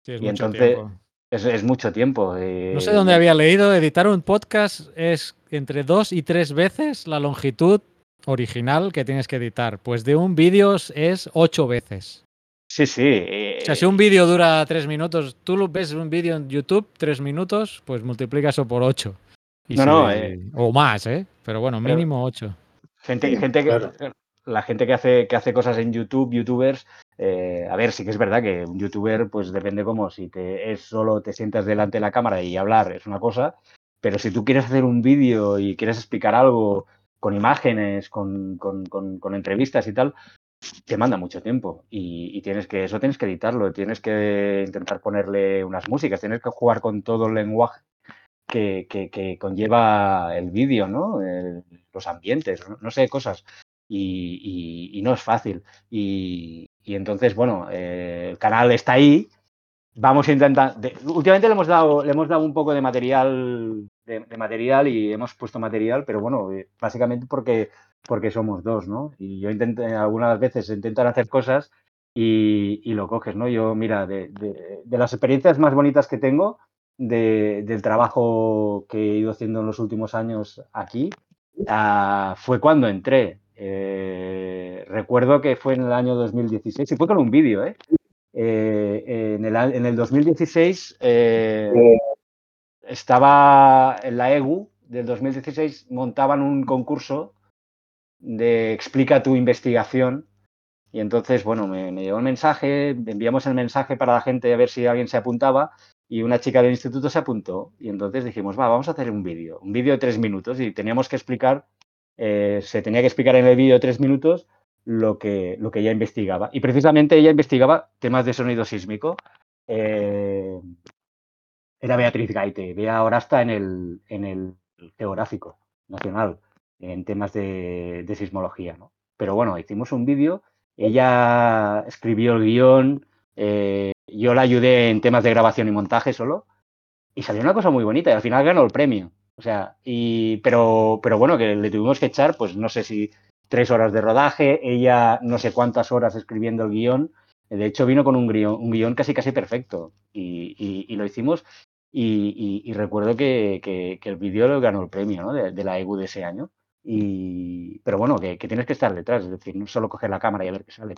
Sí, es y mucho entonces- tiempo. Es, es mucho tiempo. No eh, sé dónde había leído, editar un podcast es entre dos y tres veces la longitud original que tienes que editar. Pues de un vídeo es ocho veces. Sí, sí. eh, O sea, si un vídeo dura tres minutos, tú lo ves un vídeo en YouTube, tres minutos, pues multiplica eso por ocho. Y No, no, eh. O más, ¿eh? Pero bueno, Pero- mínimo ocho. Gente, Sí, gente que, claro. la gente que hace, que hace cosas en YouTube, youtubers, eh, a ver, sí que es verdad que un youtuber, pues depende como si te es solo te sientas delante de la cámara y hablar es una cosa, pero si tú quieres hacer un vídeo y quieres explicar algo con imágenes, con, con- con- con entrevistas y tal, te manda mucho tiempo y, tienes que, eso tienes que editarlo, tienes que intentar ponerle unas músicas, tienes que jugar con todo el lenguaje que, que- conlleva el vídeo, ¿no? Los ambientes, no, sé, cosas. Y, no es fácil. Y, entonces, bueno, eh, el canal está ahí. Vamos a intentar. últimamente le hemos dado, le hemos dado un poco de material, de, material y hemos puesto material, pero bueno, eh, básicamente porque, porque somos dos, ¿no? Y yo intenté, algunas veces intentar hacer cosas y, y lo coges, ¿no? Yo, mira, de, de- las experiencias más bonitas que tengo de- del trabajo que he ido haciendo en los últimos años aquí, ah, fue cuando entré. Eh, recuerdo que fue en el año 2016, y fue con un vídeo, ¿eh? Eh, en, el, en el 2016 eh, estaba en la EGU del 2016, montaban un concurso de explica tu investigación. Y entonces, bueno, me, me llegó el mensaje, enviamos el mensaje para la gente a ver si alguien se apuntaba y una chica del instituto se apuntó. Y entonces dijimos, va, vamos a hacer un vídeo, un vídeo de tres minutos y teníamos que explicar, eh, se tenía que explicar en el vídeo de tres minutos lo que, lo que ella investigaba. Y precisamente ella investigaba temas de sonido sísmico. Eh, era Beatriz Gaite. Bea ahora está en el, en el Geográfico Nacional, en temas de, de sismología. ¿no? Pero bueno, hicimos un vídeo, ella escribió el guion, eh, yo la ayudé en temas de grabación y montaje solo, y salió una cosa muy bonita, y al final ganó el premio. O sea, y, pero, pero bueno, que le tuvimos que echar, pues no sé si tres horas de rodaje, ella no sé cuántas horas escribiendo el guion. De hecho, vino con un guion, un guion casi casi perfecto. Y, y- y lo hicimos. Y, recuerdo que, que- el vídeo lo ganó el premio ¿no? de, la EGU de ese año. Y, pero bueno, que, tienes que estar detrás, es decir, no solo coger la cámara y a ver qué sale.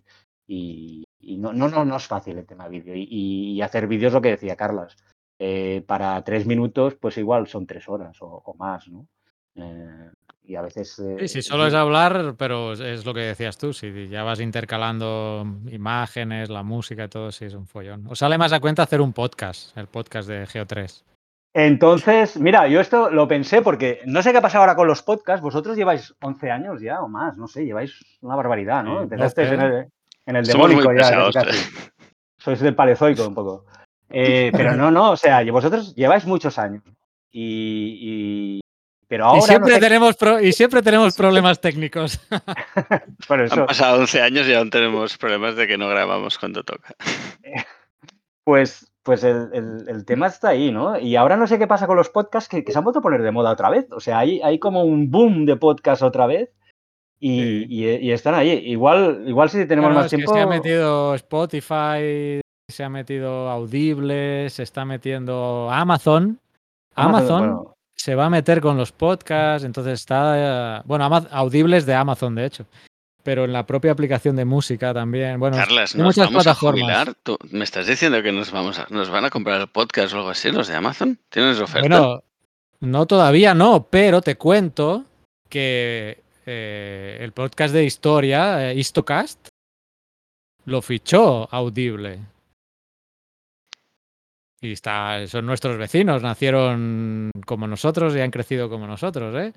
Y, no, no, no, es fácil el tema vídeo. Y, hacer vídeos lo que decía Carlas. Eh, para tres minutos, pues igual son tres horas o, o más, ¿no? Eh, y a veces... eh, Sí, sí, solo es hablar, pero es- lo que decías tú, si ya vas intercalando imágenes, la música y todo, sí es un follón. Os sale más a cuenta hacer un podcast, el podcast de Geo3. Entonces, mira, yo esto lo pensé porque no sé qué pasa ahora con los podcasts. Vosotros lleváis 11 años ya o más, no sé, lleváis una barbaridad, ¿no? Sí, Empezasteis en 12. el, en el demónico ya, casi, casi. Sois del paleozoico un poco. Eh, pero no, no, o sea, vosotros lleváis muchos años. Y, y- pero ahora y, siempre no sé- tenemos pro- y siempre tenemos problemas técnicos. (laughs) por Han eso, pasado 11 años y aún tenemos problemas de que no grabamos cuando toca. (laughs) pues, pues el, el- el tema está ahí, ¿no? Y ahora no sé qué pasa con los podcasts que, que se han vuelto a poner de moda otra vez. O sea, hay, hay como un boom de podcasts otra vez. Y, Sí. y- y están ahí. Igual, igual si tenemos Claro, más es que tiempo. se ha metido Spotify, se ha metido Audible, se está metiendo Amazon. Amazon, bueno, se va a meter con los podcasts, entonces está... Bueno, Ama- Audible es de Amazon, de hecho. Pero en la propia aplicación de música también. Bueno, Carlas, ¿nos muchas vamos a plataformas. jubilar? ¿Tú ¿Me estás diciendo que nos, vamos a, nos van a comprar el podcast o algo así, los de Amazon? ¿Tienes oferta? Bueno, no todavía no, pero te cuento que eh, el podcast de historia, eh, Histocast, lo fichó Audible. Y está, son nuestros vecinos, nacieron como nosotros y han crecido como nosotros, ¿eh?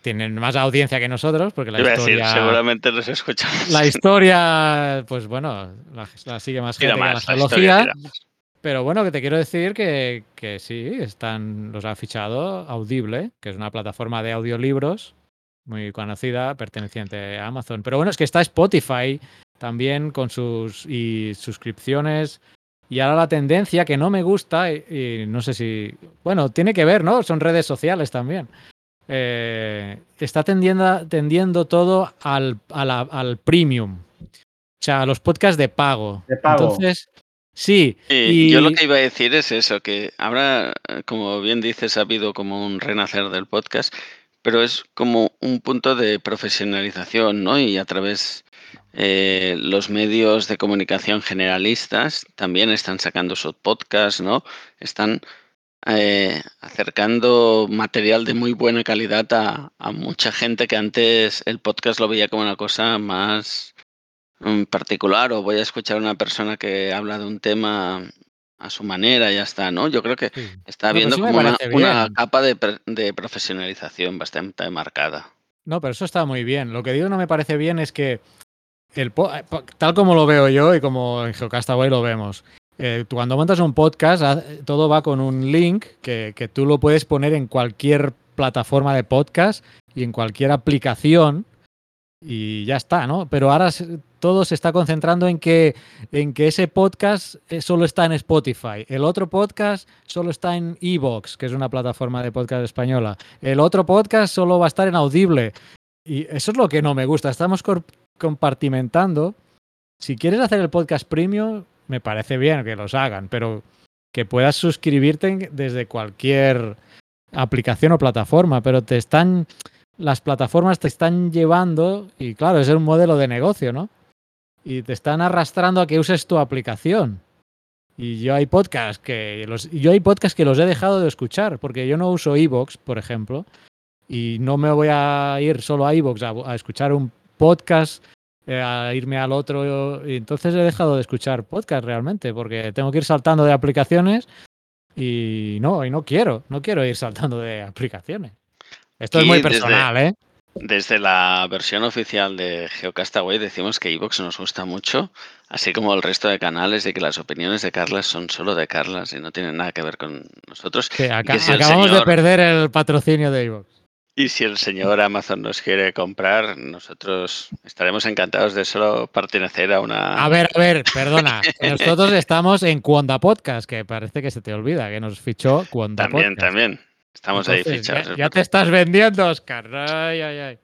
Tienen más audiencia que nosotros, porque la decir, historia. seguramente los escuchamos. La historia, pues bueno, la, la sigue más gente que más, la la geología. más. Pero bueno, que te quiero decir que, que sí, están, los ha fichado Audible, que es una plataforma de audiolibros muy conocida, perteneciente a Amazon. Pero bueno, es que está Spotify también con sus y suscripciones. Y ahora la tendencia que no me gusta, y, y no sé si. Bueno, tiene que ver, ¿no? Son redes sociales también. Eh, está tendiendo, tendiendo todo al, al premium. O sea, a los podcasts de pago. De pago. Entonces, sí. Y yo lo que iba a decir es eso, que ahora, como bien dices, ha habido como un renacer del podcast, pero es como un punto de profesionalización, ¿no? Y a través eh, los medios de comunicación generalistas también están sacando sus podcasts, ¿no? Están eh, acercando material de muy buena calidad a, a mucha gente que antes el podcast lo veía como una cosa más mm, particular o voy a escuchar a una persona que habla de un tema a su manera y ya está, ¿no? Yo creo que está No, habiendo sí como una, capa de profesionalización bastante marcada. No, pero eso está muy bien. Lo que digo no me parece bien es que el eh, tal como lo veo yo y como en Geocastaway lo vemos, eh, cuando montas un podcast, todo va con un link que, tú lo puedes poner en cualquier plataforma de podcast y en cualquier aplicación y ya está, ¿no? Pero ahora todo se está concentrando en que, en que ese podcast eh, solo está en Spotify, el otro podcast solo está en Evox, que es una plataforma de podcast española, el otro podcast solo va a estar en Audible. Y eso es lo que no me gusta. Estamos compartimentando. Si quieres hacer el podcast premium, me parece bien que los hagan, pero que puedas suscribirte desde cualquier aplicación o plataforma, pero te están las plataformas te están llevando y claro, es un modelo de negocio, ¿no? Y te están arrastrando a que uses tu aplicación. Y yo hay podcasts que los yo hay podcasts que los he dejado de escuchar porque yo no uso iVoox, por ejemplo, y no me voy a ir solo a iVoox a, a escuchar un podcast, eh, a irme al otro. Y entonces he dejado de escuchar podcast realmente, porque tengo que ir saltando de aplicaciones y no, y no quiero, no quiero ir saltando de aplicaciones. Esto es muy desde- personal, ¿eh? Desde la versión oficial de Geocastaway decimos que iVoox nos gusta mucho, así como el resto de canales, y que las opiniones de Carlas son solo de Carlas y no tienen nada que ver con nosotros. Que si acabamos de perder el patrocinio de iVoox. Y si el señor Amazon nos quiere comprar, nosotros estaremos encantados de solo pertenecer a una... A ver, a ver, perdona. (laughs) Nosotros estamos en Cuonda Podcast, que parece que se te olvida, que nos fichó Cuonda también, Podcast. también. Estamos ahí fichados. Ya, ya te estás vendiendo, Oscar. Ay, ay, ay.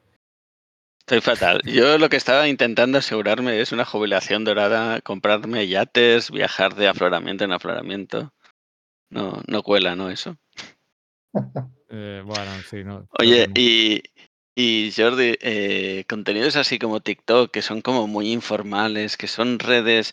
Estoy fatal. Yo lo que estaba intentando asegurarme es una jubilación dorada, comprarme yates, viajar de afloramiento en afloramiento. No, no cuela, ¿no? Eso. (laughs) Eh, bueno, sí, no. Oye, y, y Jordi, eh, contenidos así como TikTok, que son como muy informales, que son redes...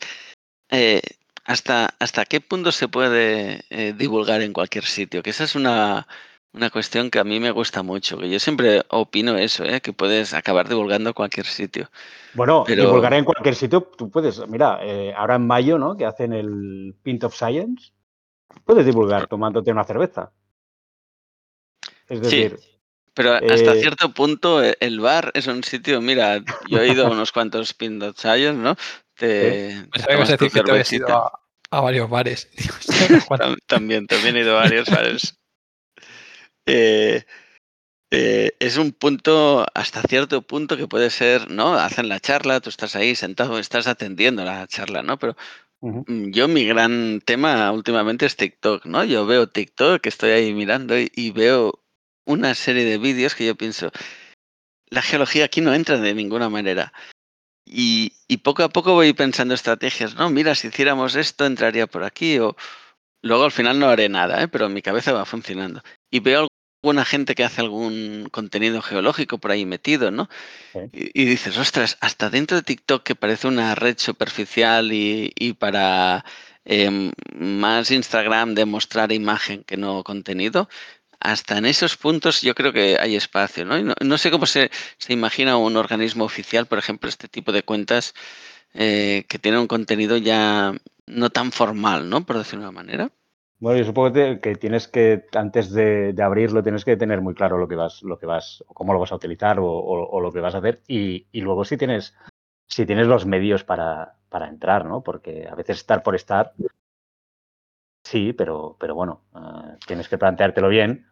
eh, ¿hasta, hasta qué punto se puede eh, divulgar en cualquier sitio? Que esa es una, una cuestión que a mí me gusta mucho, que yo siempre opino eso, ¿eh? que puedes acabar divulgando en cualquier sitio. Bueno, Pero- divulgar en cualquier sitio, tú puedes, mira, eh, ahora en mayo, ¿no? Que hacen el Pint of Science, puedes divulgar tomándote una cerveza. Es Sí. Pero hasta Eh, cierto punto e- el bar es un sitio, mira, yo he ido a unos cuantos Pindot Sayers, ¿no? Te, te tomas a tu decir que te ido a, a varios bares. (laughs) (laughs) También, también he ido a varios bares. (laughs) Eh, eh, es un punto, hasta cierto punto, que puede ser, ¿no? Hacen la charla, tú estás ahí sentado, estás atendiendo la charla, ¿no? Pero mm, yo mi gran tema últimamente es TikTok, ¿no? Yo veo TikTok, estoy ahí mirando y, y veo una serie de vídeos que yo pienso, la geología aquí no entra de ninguna manera. Y, y poco a poco voy pensando estrategias, ¿no? Mira, si hiciéramos esto, entraría por aquí o luego al final no haré nada, ¿eh? pero mi cabeza va funcionando. Y veo alguna gente que hace algún contenido geológico por ahí metido, ¿no? Sí. Y, y dices, ostras, hasta dentro de TikTok que parece una red superficial y, y para em, más Instagram de mostrar imagen que no contenido, hasta en esos puntos yo creo que hay espacio, ¿no? No, no sé cómo se, se imagina un organismo oficial, por ejemplo, este tipo de cuentas eh, que tienen un contenido ya no tan formal, ¿no? Por decirlo de una manera. Bueno, yo supongo que, tienes que, antes de, abrirlo, tienes que tener muy claro lo que vas, lo que vas, cómo lo vas a utilizar o, o- lo que vas a hacer. Y, y luego si tienes, si tienes los medios para, para entrar, ¿no? Porque a veces estar por estar, sí, pero, pero bueno, eh, tienes que planteártelo bien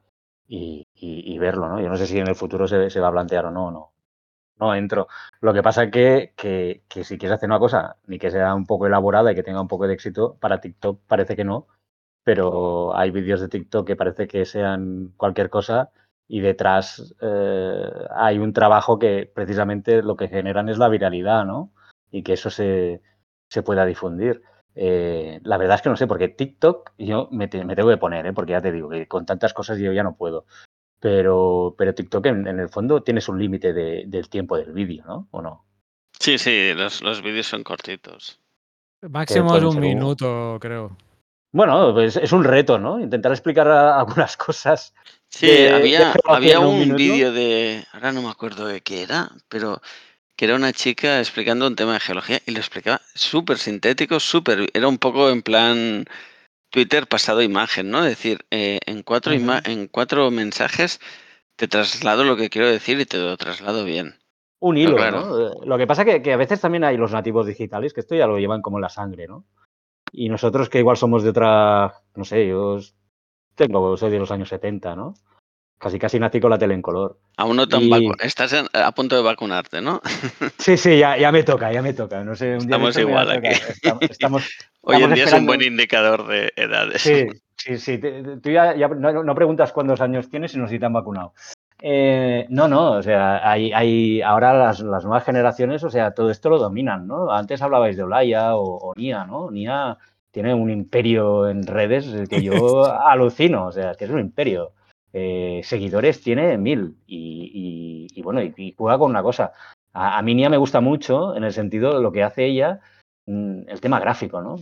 y, verlo, ¿no? Yo no sé si en el futuro se, va a plantear o no, no. No entro. Lo que pasa que, que, que si quieres hacer una cosa, ni que sea un poco elaborada y que tenga un poco de éxito, para TikTok parece que no, pero hay vídeos de TikTok que parece que sean cualquier cosa y detrás eh, hay un trabajo que precisamente lo que generan es la viralidad, ¿no? Y que eso se, se pueda difundir. Eh, la verdad es que no sé, porque TikTok yo me, te- me tengo que poner, ¿eh? porque ya te digo que con tantas cosas yo ya no puedo. Pero, pero TikTok en, en el fondo tienes un límite de- del tiempo del vídeo, ¿no? ¿O no? Sí, sí, los, los vídeos son cortitos. Máximo es un ser minuto, creo. Bueno, pues es un reto, ¿no? Intentar explicar a- algunas cosas. Sí, de- había, había un un vídeo de, ahora no me acuerdo de qué era, pero que era una chica explicando un tema de geología y lo explicaba súper sintético, súper, era un poco en plan Twitter pasado imagen, ¿no? Es decir, eh, en, cuatro en cuatro mensajes te traslado lo que quiero decir y te lo traslado bien. Un hilo, claro. ¿no? Eh, Lo que pasa que, que a veces también hay los nativos digitales que esto ya lo llevan como en la sangre, ¿no? Y nosotros que igual somos de otra, no sé, yo tengo, soy de los años 70, ¿no? Casi casi nací con la tele en color. Aún no tan Y- vacu- estás a punto de vacunarte, ¿no? (laughs) Sí, sí, ya, ya me toca, ya me toca. No sé, un Estamos igual aquí. tocar. Estamos, (laughs) estamos- Hoy en día es un buen indicador de edades. Sí, (laughs) sí, sí. te- te- Tú ya, ya no, no preguntas cuántos años tienes, sino si te han vacunado. Eh, no, no, o sea, hay, hay ahora las, las nuevas generaciones, o sea, todo esto lo dominan, ¿no? Antes hablabais de Olaya o, o Nia, ¿no? Nia tiene un imperio en redes que yo alucino, o sea, que es un imperio. Eh, seguidores tiene mil y, bueno, y, juega con una cosa. A, a mí Nia me gusta mucho en el sentido de lo que hace ella, mm, el tema gráfico, ¿no?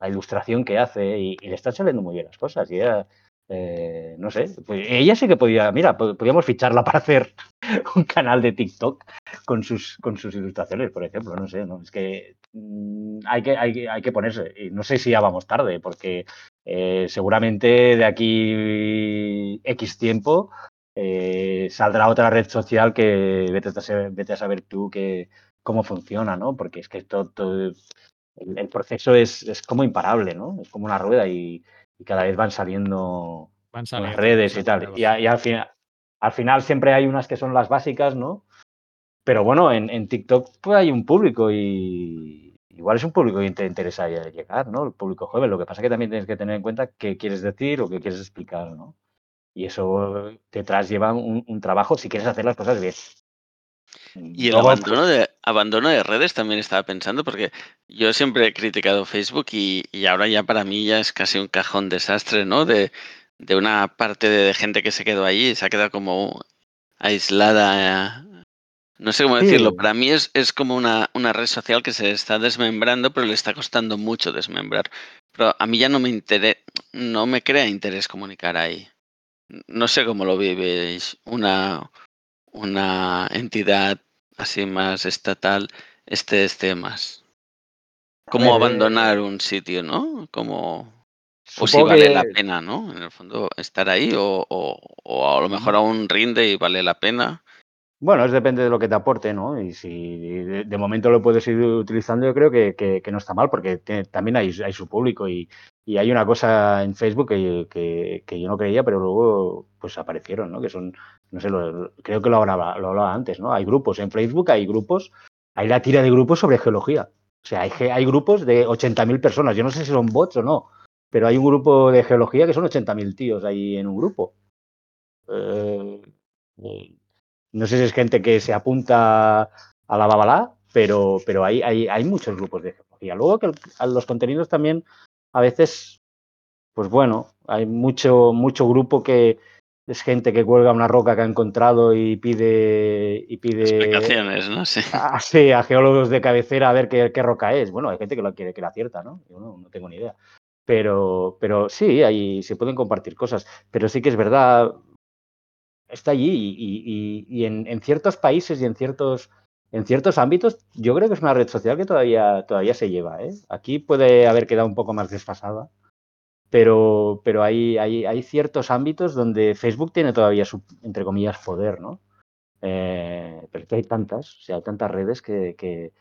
La ilustración que hace y, le están saliendo muy bien las cosas. Y ella, eh, no sé, pues ella sí que podía, mira, po- podíamos ficharla para hacer (laughs) un canal de TikTok con sus, con sus ilustraciones, por ejemplo, no sé, ¿no? Es que mm, hay que, hay, hay que ponerse, y no sé si ya vamos tarde, porque eh, seguramente de aquí X tiempo eh, saldrá otra red social que vete a saber, vete a saber tú que, cómo funciona, ¿no? Porque es que esto, todo- el, el proceso es, es como imparable, ¿no? Es como una rueda y, y cada vez van saliendo Van las saliendo redes y tal. Y, y al, final, al final siempre hay unas que son las básicas, ¿no? Pero bueno, en, en TikTok pues hay un público y igual es un público que te interesa lle- llegar, ¿no? El público joven. Lo que pasa es que también tienes que tener en cuenta qué quieres decir o qué quieres explicar, ¿no? Y eso detrás lleva un, un trabajo si quieres hacer las cosas bien. Y el abandono de, abandono de redes también estaba pensando, porque yo siempre he criticado Facebook y, y ahora ya para mí ya es casi un cajón desastre, ¿no? De, de una parte de gente que se quedó allí y se ha quedado como aislada, No sé cómo Sí. decirlo. Para mí es, es como una, una red social que se está desmembrando, pero le está costando mucho desmembrar. Pero a mí ya no me interesa, no me crea interés comunicar ahí. No sé cómo lo vivéis. Una, una entidad así más estatal, este, este más. Cómo ver, eh, abandonar un sitio, ¿no? Como, o si vale que- la pena, ¿no? En el fondo, estar ahí o, o, o a lo mejor aún rinde y vale la pena. Bueno, es depende de lo que te aporte, ¿no? Y si de, momento lo puedes ir utilizando, yo creo que, que- no está mal, porque tiene- también hay, su público y, y hay una cosa en Facebook que, que- yo no creía, pero luego pues aparecieron, ¿no? Que son, no sé, lo- creo que lo hablaba, lo hablaba antes, ¿no? Hay grupos en Facebook, hay grupos, hay la tira de grupos sobre geología. O sea, hay, hay grupos de 80.000 personas. Yo no sé si son bots o no, pero hay un grupo de geología que son 80.000 tíos ahí en un grupo. Eh, eh, no sé si es gente que se apunta a la babalá, pero, pero hay, hay, hay muchos grupos de geología. Luego que los contenidos también, a veces, pues bueno, hay mucho, mucho grupo que es gente que cuelga una roca que ha encontrado y pide, y pide Explicaciones, ¿no? Sí. a, sí, a geólogos de cabecera a ver qué, qué roca es. Bueno, hay gente que lo quiere que la acierta, ¿no? Yo no, no tengo ni idea. Pero, pero sí, ahí se pueden compartir cosas. Pero sí que es verdad, está allí y, y- y- y en, en ciertos países y en ciertos, en ciertos ámbitos, yo creo que es una red social que todavía, todavía se lleva. ¿eh? Aquí puede haber quedado un poco más desfasada, pero, pero hay, hay, hay ciertos ámbitos donde Facebook tiene todavía su, entre comillas, poder, ¿no? Eh, pero es que hay tantas, o sea, hay tantas redes que... que-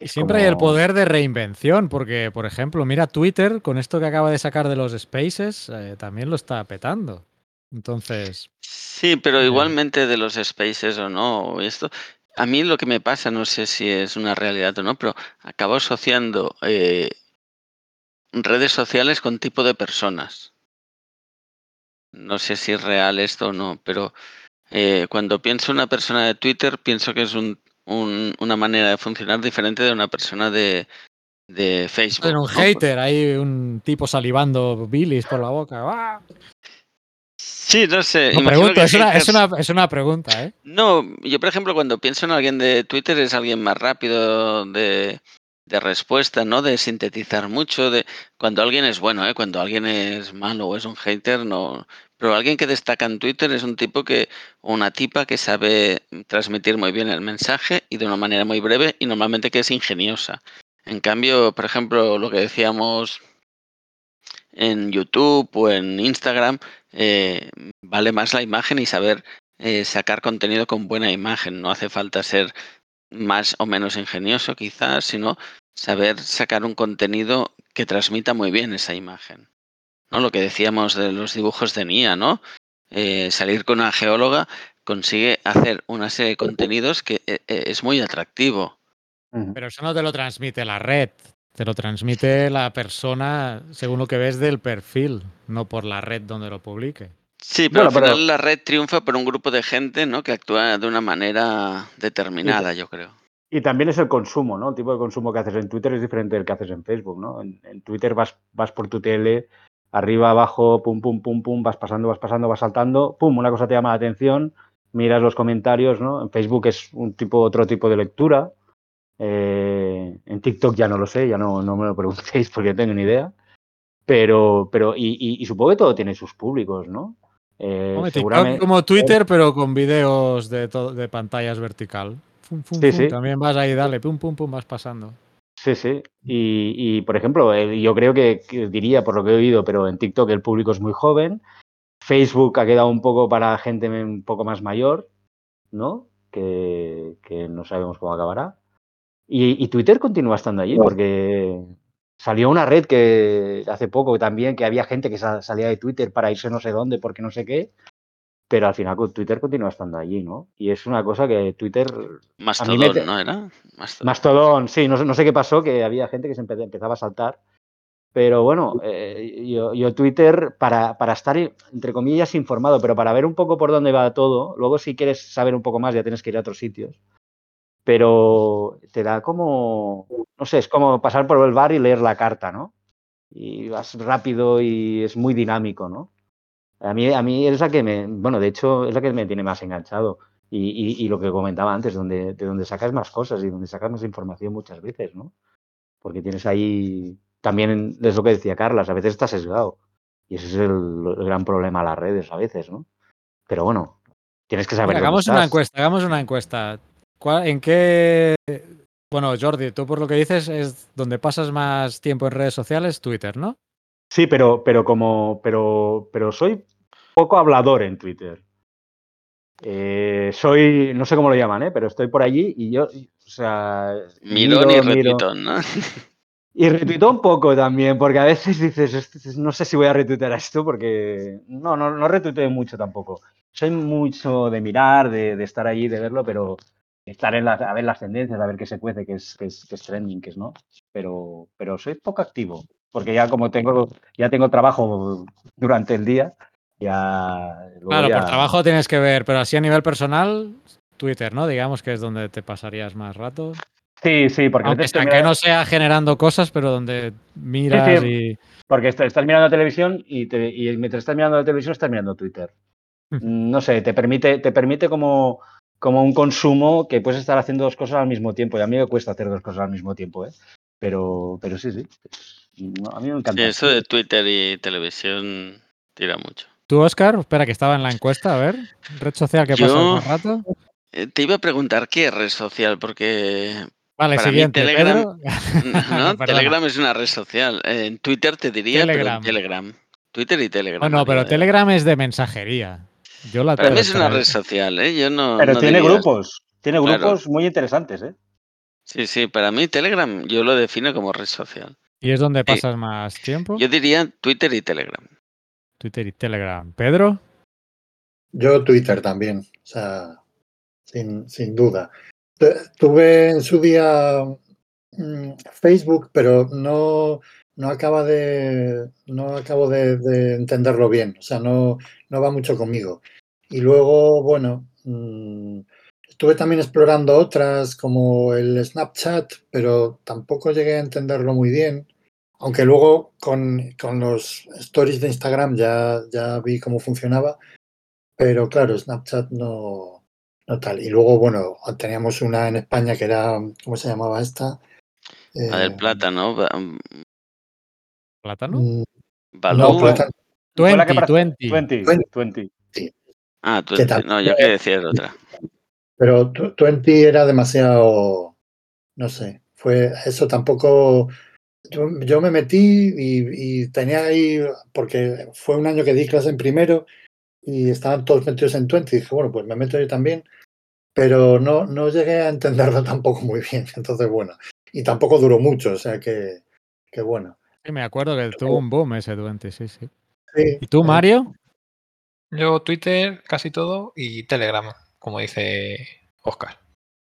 Y siempre hay el poder de reinvención, porque, por ejemplo, mira Twitter, con esto que acaba de sacar de los Spaces, eh, también lo está petando. Entonces, Sí, pero igualmente de los spaces o no, o esto, a mí lo que me pasa, no sé si es una realidad o no, pero acabo asociando eh, redes sociales con tipo de personas. No sé si es real esto o no, pero eh, cuando pienso en una persona de Twitter, pienso que es un, un- una manera de funcionar diferente de una persona de, de Facebook. era un ¿no? hater, hay un tipo salivando bilis por la boca. ¡Ah! Sí, no sé. No pregunto, es una, es, una, es una pregunta, ¿eh? No, yo por ejemplo cuando pienso en alguien de Twitter es alguien más rápido de, de respuesta, ¿no? De sintetizar mucho, de cuando alguien es bueno, ¿eh? Cuando alguien es malo o es un hater, no. Pero alguien que destaca en Twitter es un tipo que, o una tipa que sabe transmitir muy bien el mensaje y de una manera muy breve y normalmente que es ingeniosa. En cambio, por ejemplo, lo que decíamos en YouTube o en Instagram, eh, vale más la imagen y saber eh, sacar contenido con buena imagen. No hace falta ser más o menos ingenioso quizás, sino saber sacar un contenido que transmita muy bien esa imagen. ¿no? Lo que decíamos de los dibujos de Nia, ¿no? Eh, salir con una geóloga consigue hacer una serie de contenidos que es muy atractivo. Pero eso no te lo transmite la red, te lo transmite la persona según lo que ves del perfil, no por la red donde lo publique. Sí, pero Bueno, al pero- final la red triunfa por un grupo de gente ¿no? que actúa de una manera determinada, yo creo. Y también es el consumo, ¿no? El tipo de consumo que haces en Twitter es diferente del que haces en Facebook, ¿no? En, en Twitter vas, vas por tu tele, arriba, abajo, pum, pum, pum, pum, vas pasando, vas pasando, vas saltando, pum, una cosa te llama la atención, miras los comentarios, ¿no? En Facebook es un tipo, otro tipo de lectura. Eh, en TikTok ya no lo sé, ya no, no me lo preguntéis porque no tengo ni idea. Pero, pero, y, y- y supongo que todo tiene sus públicos, ¿no? Eh, Hombre, TikTok seguramente- como Twitter, pero con vídeos de, de pantallas vertical. Fum, fum, Sí, fum, sí. También vas ahí, dale, pum, pum, pum, vas pasando. Sí, sí. Y, y, por ejemplo, eh, yo creo que, que diría, por lo que he oído, pero en TikTok el público es muy joven. Facebook ha quedado un poco para gente un poco más mayor, ¿no? Que, que no sabemos cómo acabará. Y, y Twitter continúa estando allí porque salió una red que hace poco también, que había gente que sa- salía de Twitter para irse no sé dónde porque no sé qué. Pero al final Twitter continúa estando allí, ¿no? Y es una cosa que Twitter me Mastodon, te- ¿no era? Mastodon. Mastodon, sí, no, sé- no sé qué pasó, que había gente que se empe- empezaba a saltar. Pero bueno, eh, yo, yo Twitter, para, para estar, entre comillas, informado, pero para ver un poco por dónde va todo, luego si quieres saber un poco más ya tienes que ir a otros sitios. Pero te da como, no sé, es como pasar por el bar y leer la carta, ¿no? Y vas rápido y es muy dinámico, ¿no? A mí, a mí es la que me, bueno, de hecho es la que me tiene más enganchado. Y, y- y lo que comentaba antes, donde, de donde sacas más cosas y donde sacas más información muchas veces, ¿no? Porque tienes ahí, también es lo que decía Carlas, a veces estás sesgado. Y ese es el, el gran problema de las redes a veces, ¿no? Pero bueno, tienes que saber Mira, dónde hagamos una estás. encuesta, hagamos una encuesta. ¿Cuál- ¿En qué? Bueno, Jordi, tú por lo que dices es donde pasas más tiempo en redes sociales, Twitter, ¿no? Sí, pero, pero como, pero, pero soy poco hablador en Twitter. Eh, soy, no sé cómo lo llaman, ¿eh? pero estoy por allí y yo, o sea, Mirón miro, (laughs) y miro. retitón, ¿no? Y retuiteo un poco también, porque a veces dices, "Est- no sé si voy a retuitear esto, porque no, no, no retuiteo mucho tampoco. Soy mucho de mirar, de, de estar allí, de verlo, pero estar en la, a ver las tendencias, a ver qué se cuece, qué es, qué es, qué es trending, qué es no. Pero, pero soy poco activo, porque ya como tengo, ya tengo trabajo durante el día, ya... Claro, ya- por trabajo tienes que ver, pero así a nivel personal, Twitter, ¿no? Digamos que es donde te pasarías más rato. Sí, sí, porque, Aunque, sea- que no sea generando cosas, pero donde miras y. porque est- estás mirando la televisión y, te- y mientras estás mirando la televisión estás mirando Twitter. No sé, te permite, te permite como, como un consumo que puedes estar haciendo dos cosas al mismo tiempo. Y a mí me cuesta hacer dos cosas al mismo tiempo, ¿eh? Pero, pero sí, sí. No, a mí me encanta. Sí, eso de Twitter y televisión tira mucho. ¿Tú, Oscar? Espera, que estaba en la encuesta, a ver. ¿Red social que Yo- más rato? Eh, Te iba a preguntar qué red social, porque Vale, para mí siguiente. Telegram- (laughs) no. (laughs) Telegram es una red social. En Twitter te diría, Telegram. pero en Telegram. Twitter y Telegram. Bueno, pero. Telegram es de mensajería. Yo la Para mí es una red social, ¿eh? Yo no. Pero no tiene diría- grupos. Tiene Claro. grupos muy interesantes, ¿eh? Sí, sí, para mí Telegram yo lo defino como red social. ¿Y es donde pasas más tiempo? Yo diría Twitter y Telegram. Twitter y Telegram. ¿Pedro? Yo Twitter también, o sea, sin, sin duda. Tu- Tuve en su día mm, Facebook, pero no, no acaba de, no acabo de, de entenderlo bien, o sea, no, no va mucho conmigo. Y luego, bueno, mm, estuve también explorando otras como el Snapchat, pero tampoco llegué a entenderlo muy bien. Aunque luego con, con los stories de Instagram ya, ya vi cómo funcionaba. Pero claro, Snapchat no, no tal. Y luego, bueno, teníamos una en España que era, ¿cómo se llamaba esta? La del Eh, plátano. ¿Plátano? mm, Balú. No, plátano. Fue la que 20, pra- 20. 20, Twenty. 20. Ah, tú, que también- no, yo quería decir otra. Pero Tw- Twenty era demasiado, no sé, fue eso tampoco. Yo, yo me metí y, y tenía ahí, porque fue un año que di clase en primero y estaban todos metidos en Twenty. Y dije, bueno, pues me meto yo también, pero no, no llegué a entenderlo (laughs) tampoco muy bien. Entonces, bueno, y tampoco duró mucho, o sea que, que bueno. Sí, me acuerdo que tuvo un boom ese 20, sí, sí. Sí, ¿Y tú, Mario? Yo Twitter casi todo y Telegram, como dice Oscar.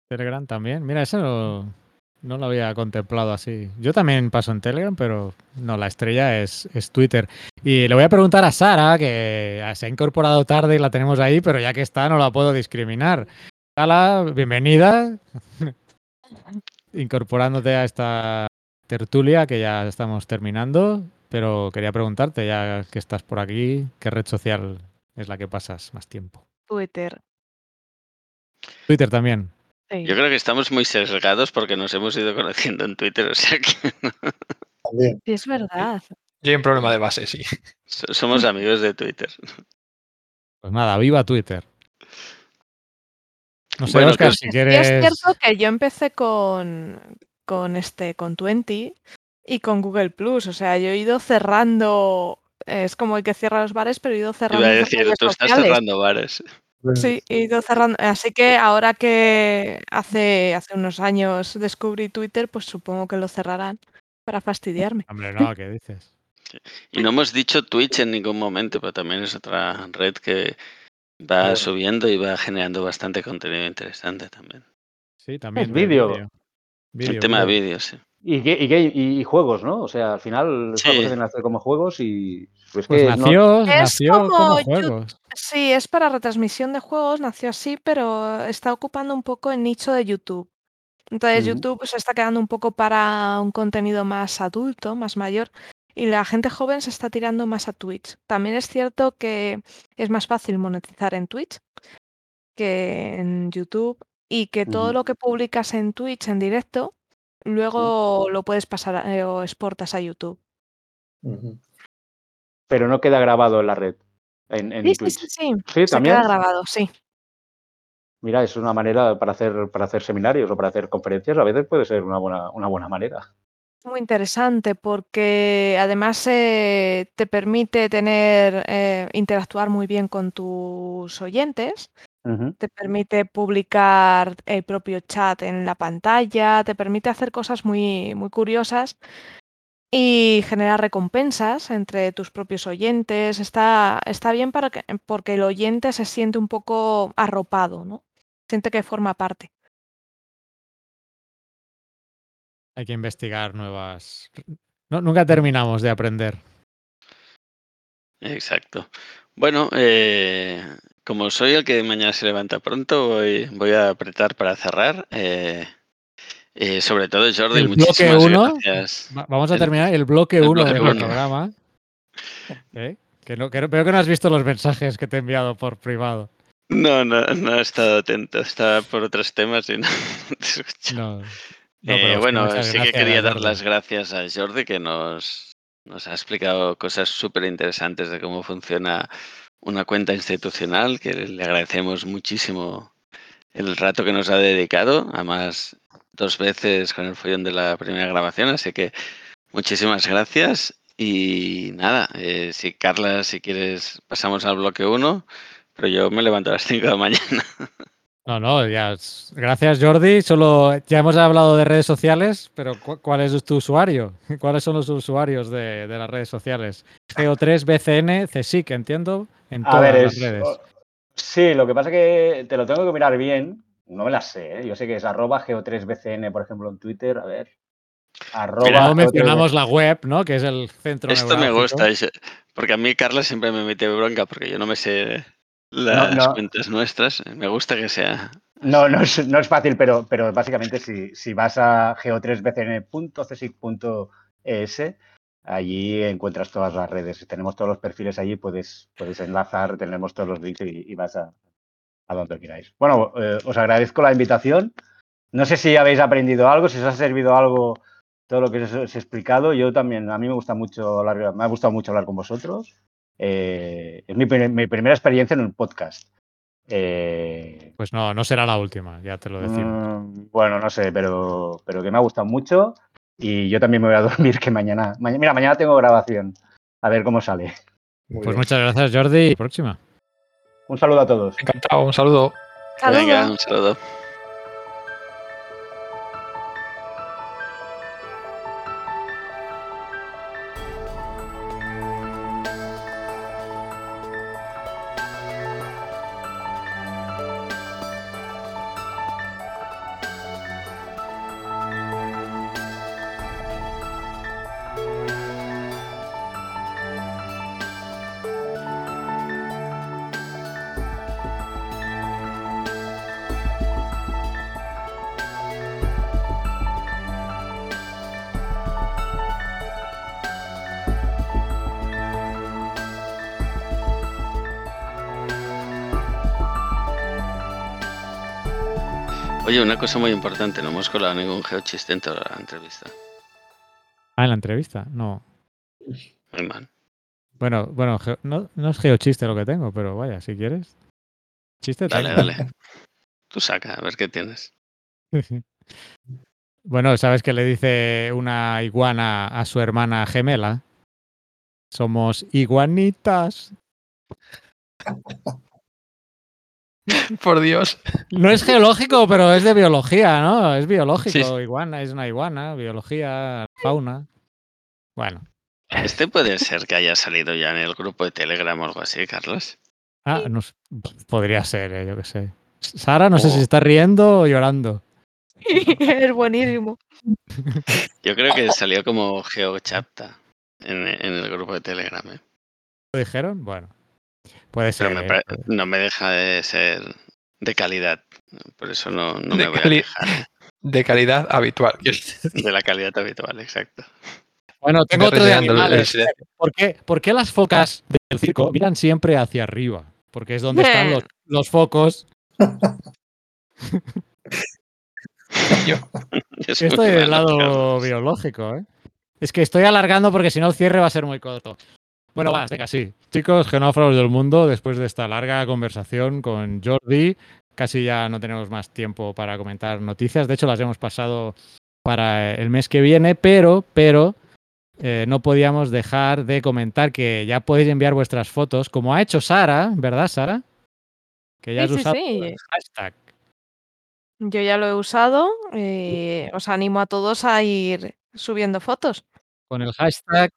Telegram también. Mira, eso no, no lo había contemplado así. Yo también paso en Telegram, pero no, la estrella es, es Twitter. Y le voy a preguntar a Sara, que se ha incorporado tarde y la tenemos ahí, pero ya que está, no la puedo discriminar. Sara, bienvenida. (laughs) Incorporándote a esta tertulia que ya estamos terminando, pero quería preguntarte, ya que estás por aquí, ¿qué red social es la que pasas más tiempo? Twitter. Twitter también. Sí. Yo creo que estamos muy sesgados porque nos hemos ido conociendo en Twitter, (laughs) o sea que también. Sí, es verdad. Yo hay un problema de base, sí. so- somos amigos de Twitter. Pues nada, viva Twitter. No sé, Bueno, Oscar, que- si Y quieres. es cierto que yo empecé con, con este, con Twenty y con Google Plus. O sea, yo he ido cerrando. Es como el que cierra los bares, pero he ido Iba cerrando. a esas decir, tú estás sociales. cerrando bares. Sí, he ido cerrando. Así que ahora que hace, hace unos años descubrí Twitter, pues supongo que lo cerrarán para fastidiarme. Hombre, no, ¿qué dices? Y no hemos dicho Twitch en ningún momento, pero también es otra red que va subiendo y va generando bastante contenido interesante también. Sí, también. Es de El tema de vídeo. vídeos, sí. Y, y, y juegos, ¿no? O sea, al final Sí. cosa que nace como juegos y pues, Pues que nació, Es nació como, juegos. Sí, es para retransmisión de juegos, nació así, pero está ocupando un poco el nicho de YouTube. Entonces. YouTube se está quedando un poco para un contenido más adulto, más mayor, y la gente joven se está tirando más a Twitch. También es cierto que es más fácil monetizar en Twitch, que en YouTube y que todo lo que publicas en Twitch en directo, luego lo puedes pasar a- eh, o exportas a YouTube. Pero no queda grabado en la red, en, en Sí, sí, Twitch. sí, sí. Sí, Se también. queda grabado, sí. Mira, es una manera para hacer, para hacer seminarios o para hacer conferencias, a veces puede ser una buena, una buena manera. Muy interesante porque además eh, te permite tener, eh, interactuar muy bien con tus oyentes, Te permite publicar el propio chat en la pantalla, te permite hacer cosas muy, muy curiosas y generar recompensas entre tus propios oyentes. Está, está bien para que, porque el oyente se siente un poco arropado, ¿no? Siente que forma parte. Hay que investigar nuevas. No, nunca terminamos de aprender. Exacto. Bueno, eh, como soy el que mañana se levanta pronto, voy, voy a apretar para cerrar. eh, eh, sobre todo, Jordi, El bloque muchísimas uno. gracias. Va- Vamos a terminar el bloque el 1 bloque del uno. programa. (laughs) ¿Eh? Que no, que no- veo que no has visto los mensajes que te he enviado por privado. No, no, no he estado atento, estaba por otros temas y no (laughs) te he. No. no, Eh, sí, bueno, sí que quería dar las gracias a Jordi que nos, nos ha explicado cosas súper interesantes de cómo funciona una cuenta institucional, que le agradecemos muchísimo el rato que nos ha dedicado, además dos veces con el follón de la primera grabación, así que muchísimas gracias y nada, eh, si Carla, si quieres, pasamos al bloque 1, pero yo me levanto a las 5 de la mañana. (laughs) No, no, ya. Gracias, Jordi. Solo ya hemos hablado de redes sociales, pero cu- ¿cuál es tu usuario? (laughs) ¿Cuáles son los usuarios de, de las redes sociales? Geo3, BCN, CSIC, entiendo, en A todas ver, las es, redes. sí, lo que pasa es que te lo tengo que mirar bien. No me las sé, ¿eh? Yo sé que es arroba geo3bcn, por ejemplo, en Twitter. A ver. Arroba Mira, No geo3bcn. mencionamos la web, ¿no? Que es el centro Esto me gusta, porque a mí Carla siempre me mete bronca porque yo no me sé las no. cuentas nuestras. Me gusta que sea. No, no es, no es fácil, pero, pero básicamente si, si vas a geo3bcn.csic.es, allí encuentras todas las redes. Tenemos todos los perfiles allí, puedes, puedes enlazar, tenemos todos los links y, y vas a, a donde queráis. Bueno, eh, os agradezco la invitación. No sé si habéis aprendido algo, si os ha servido algo todo lo que os, os he explicado. Yo también, a mí me gusta mucho hablar, me ha gustado mucho hablar con vosotros. Eh, es mi, pri- mi primera experiencia en un podcast. Eh, Pues no, no será la última, ya te lo decimos. Mm, Bueno, no sé, pero, pero que me ha gustado mucho y yo también me voy a (laughs) dormir que mañana, ma- mira, mañana tengo grabación, a ver cómo sale. Muy Pues bien. muchas gracias, Jordi. Próxima. Un saludo a todos. Encantado, un saludo. Venga, un saludo. Una cosa muy importante, no hemos colado ningún geochiste en toda la entrevista. Ah, en la entrevista. No. Muy mal. Bueno, bueno, geo- no, no es geochiste lo que tengo, pero vaya, si quieres. Chiste Dale, tengo. dale. Tú saca, a ver qué tienes. (laughs) Bueno, ¿sabes qué le dice una iguana a su hermana gemela? Somos iguanitas. (laughs) (laughs) Por Dios. No es geológico, pero es de biología, ¿no? Es biológico. Sí. Iguana, es una iguana, biología, fauna. Bueno. Este puede ser que haya salido ya en el grupo de Telegram o algo así, Carlos. Ah, no podría ser, eh, yo qué sé. Sara, no sé si Oh. está riendo o llorando. (laughs) es buenísimo. Yo creo que salió como GeoChapta en, en el grupo de Telegram. ¿eh? ¿Lo dijeron? Bueno. Puede ser. me eh, no me deja de ser de calidad. Por eso no, no me voy a ¿eh? (laughs) De calidad habitual. (laughs) de la calidad habitual, exacto. Bueno, tengo otro de el- el animales. ¿Por qué, por qué las focas del circo miran siempre hacia arriba? Porque es donde están los, los focos (laughs) Yo. Es estoy del malo, lado biológico, ¿eh? Es que estoy alargando porque si no el cierre va a ser muy corto. Bueno, va, venga, sí. Chicos, genófagos del mundo, después de esta larga conversación con Jordi, casi ya no tenemos más tiempo para comentar noticias. De hecho, las hemos pasado para el mes que viene, pero, pero eh, no podíamos dejar de comentar que ya podéis enviar vuestras fotos, como ha hecho Sara, ¿verdad, Sara? Que ya Sí, has sí, usado sí. el hashtag. Yo ya lo he usado. y os animo a todos a ir subiendo fotos. con el hashtag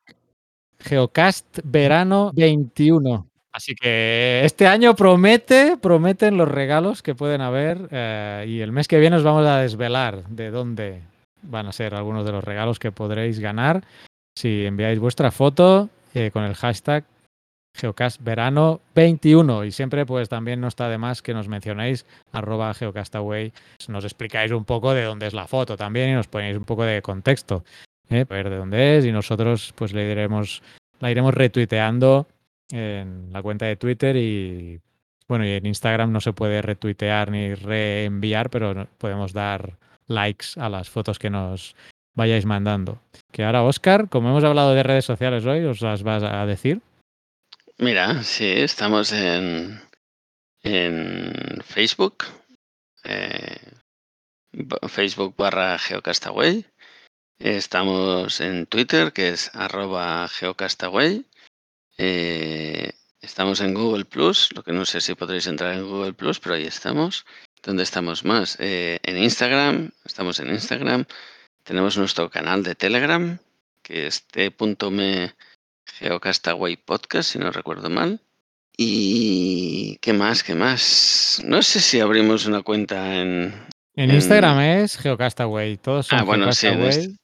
GeocastVerano21. Así que este año promete, prometen los regalos que pueden haber eh, y el mes que viene os vamos a desvelar de dónde van a ser algunos de los regalos que podréis ganar si enviáis vuestra foto eh, con el hashtag geocastverano21 y siempre pues también no está de más que nos mencionéis arroba geocastaway nos explicáis un poco de dónde es la foto también y nos ponéis un poco de contexto ¿eh? para ver de dónde es y nosotros pues le iremos, la iremos retuiteando en la cuenta de Twitter y bueno, y en Instagram no se puede retuitear ni reenviar, pero podemos dar likes a las fotos que nos vayáis mandando. Que ahora, Oscar, como hemos hablado de redes sociales hoy, os las vas a decir. Mira, sí, estamos en, en Facebook, eh, Facebook barra Geocastaway. Estamos en Twitter, que es arroba Geocastaway. Eh, estamos en Google Plus, lo que no sé si podréis entrar en Google Plus, pero ahí estamos. ¿Dónde estamos más? Eh, en Instagram, estamos en Instagram. Tenemos nuestro canal de Telegram, que es t.me Geocastaway Podcast, si no recuerdo mal. Y qué más, qué más. No sé si abrimos una cuenta en. En En- Instagram es Geocastaway, todos son Ah, bueno, sí, en Geocastaway. este-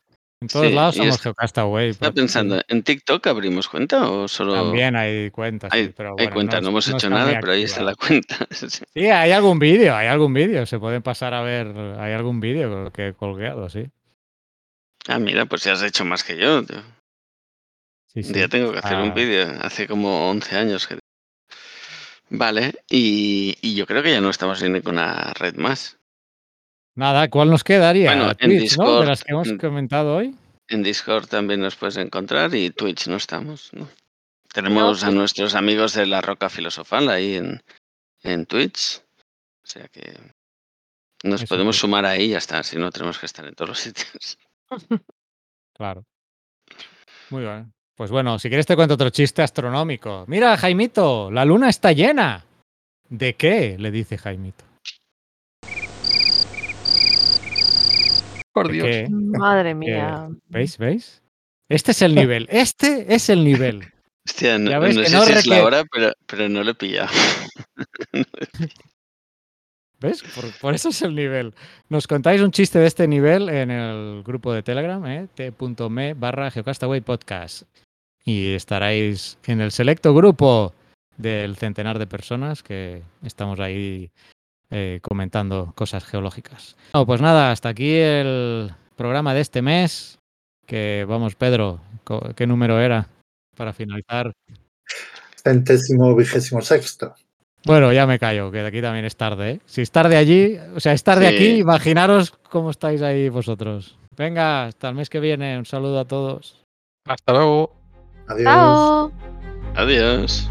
En todos sí, lados somos Geocastaway. Pero- pensando, ¿en TikTok abrimos cuenta o solo.? También hay cuentas, sí, hay, pero hay bueno, cuenta, no, hemos no hecho está nada, pero ahí está la (laughs) cuenta. Sí. Sí, hay algún vídeo, hay algún vídeo. Se pueden pasar a ver, hay algún vídeo que he colgado, sí. ah, mira, pues ya has hecho más que yo. tío. sí, sí. día tengo que hacer un vídeo. Hace como 11 años que. Vale, y, y yo creo que ya no estamos en ninguna red más. Nada, ¿cuál nos quedaría? Bueno, en Twitch, ¿no? De Discord, las que hemos en- comentado hoy. En Discord también nos puedes encontrar y Twitch no estamos, ¿no? Tenemos a nuestros amigos de la Roca Filosofal ahí en, en Twitch. O sea que nos Eso podemos sumar ahí y ya está, si no tenemos que estar en todos los sitios. (laughs) Claro. Muy bien. Pues bueno, si quieres te cuento otro chiste astronómico. Mira, Jaimito, la luna está llena. ¿De qué? Le dice Jaimito. Por ¿De Dios. Madre mía. ¿Veis? ¿Veis? Este es el (laughs) nivel. Este es el nivel. Hostia, no, Ya ves no que sé no si es la hora, pero, pero no lo he pillado. (laughs) ¿Ves? Por, por eso es el nivel. Nos contáis un chiste de este nivel en el grupo de Telegram, ¿eh? t.me barra Geocastaway Podcast. Y estaréis en el selecto grupo del centenar de personas que estamos ahí eh, comentando cosas geológicas. No, pues nada, hasta aquí el programa de este mes. Que vamos, Pedro, ¿qué número era para finalizar? Centésimo vigésimo sexto. Bueno, ya me callo, que de aquí también es tarde. ¿eh? Si es tarde allí, o sea, es tarde Sí. aquí, imaginaros cómo estáis ahí vosotros. Venga, hasta el mes que viene. Un saludo a todos. Hasta luego. Adiós. Adiós.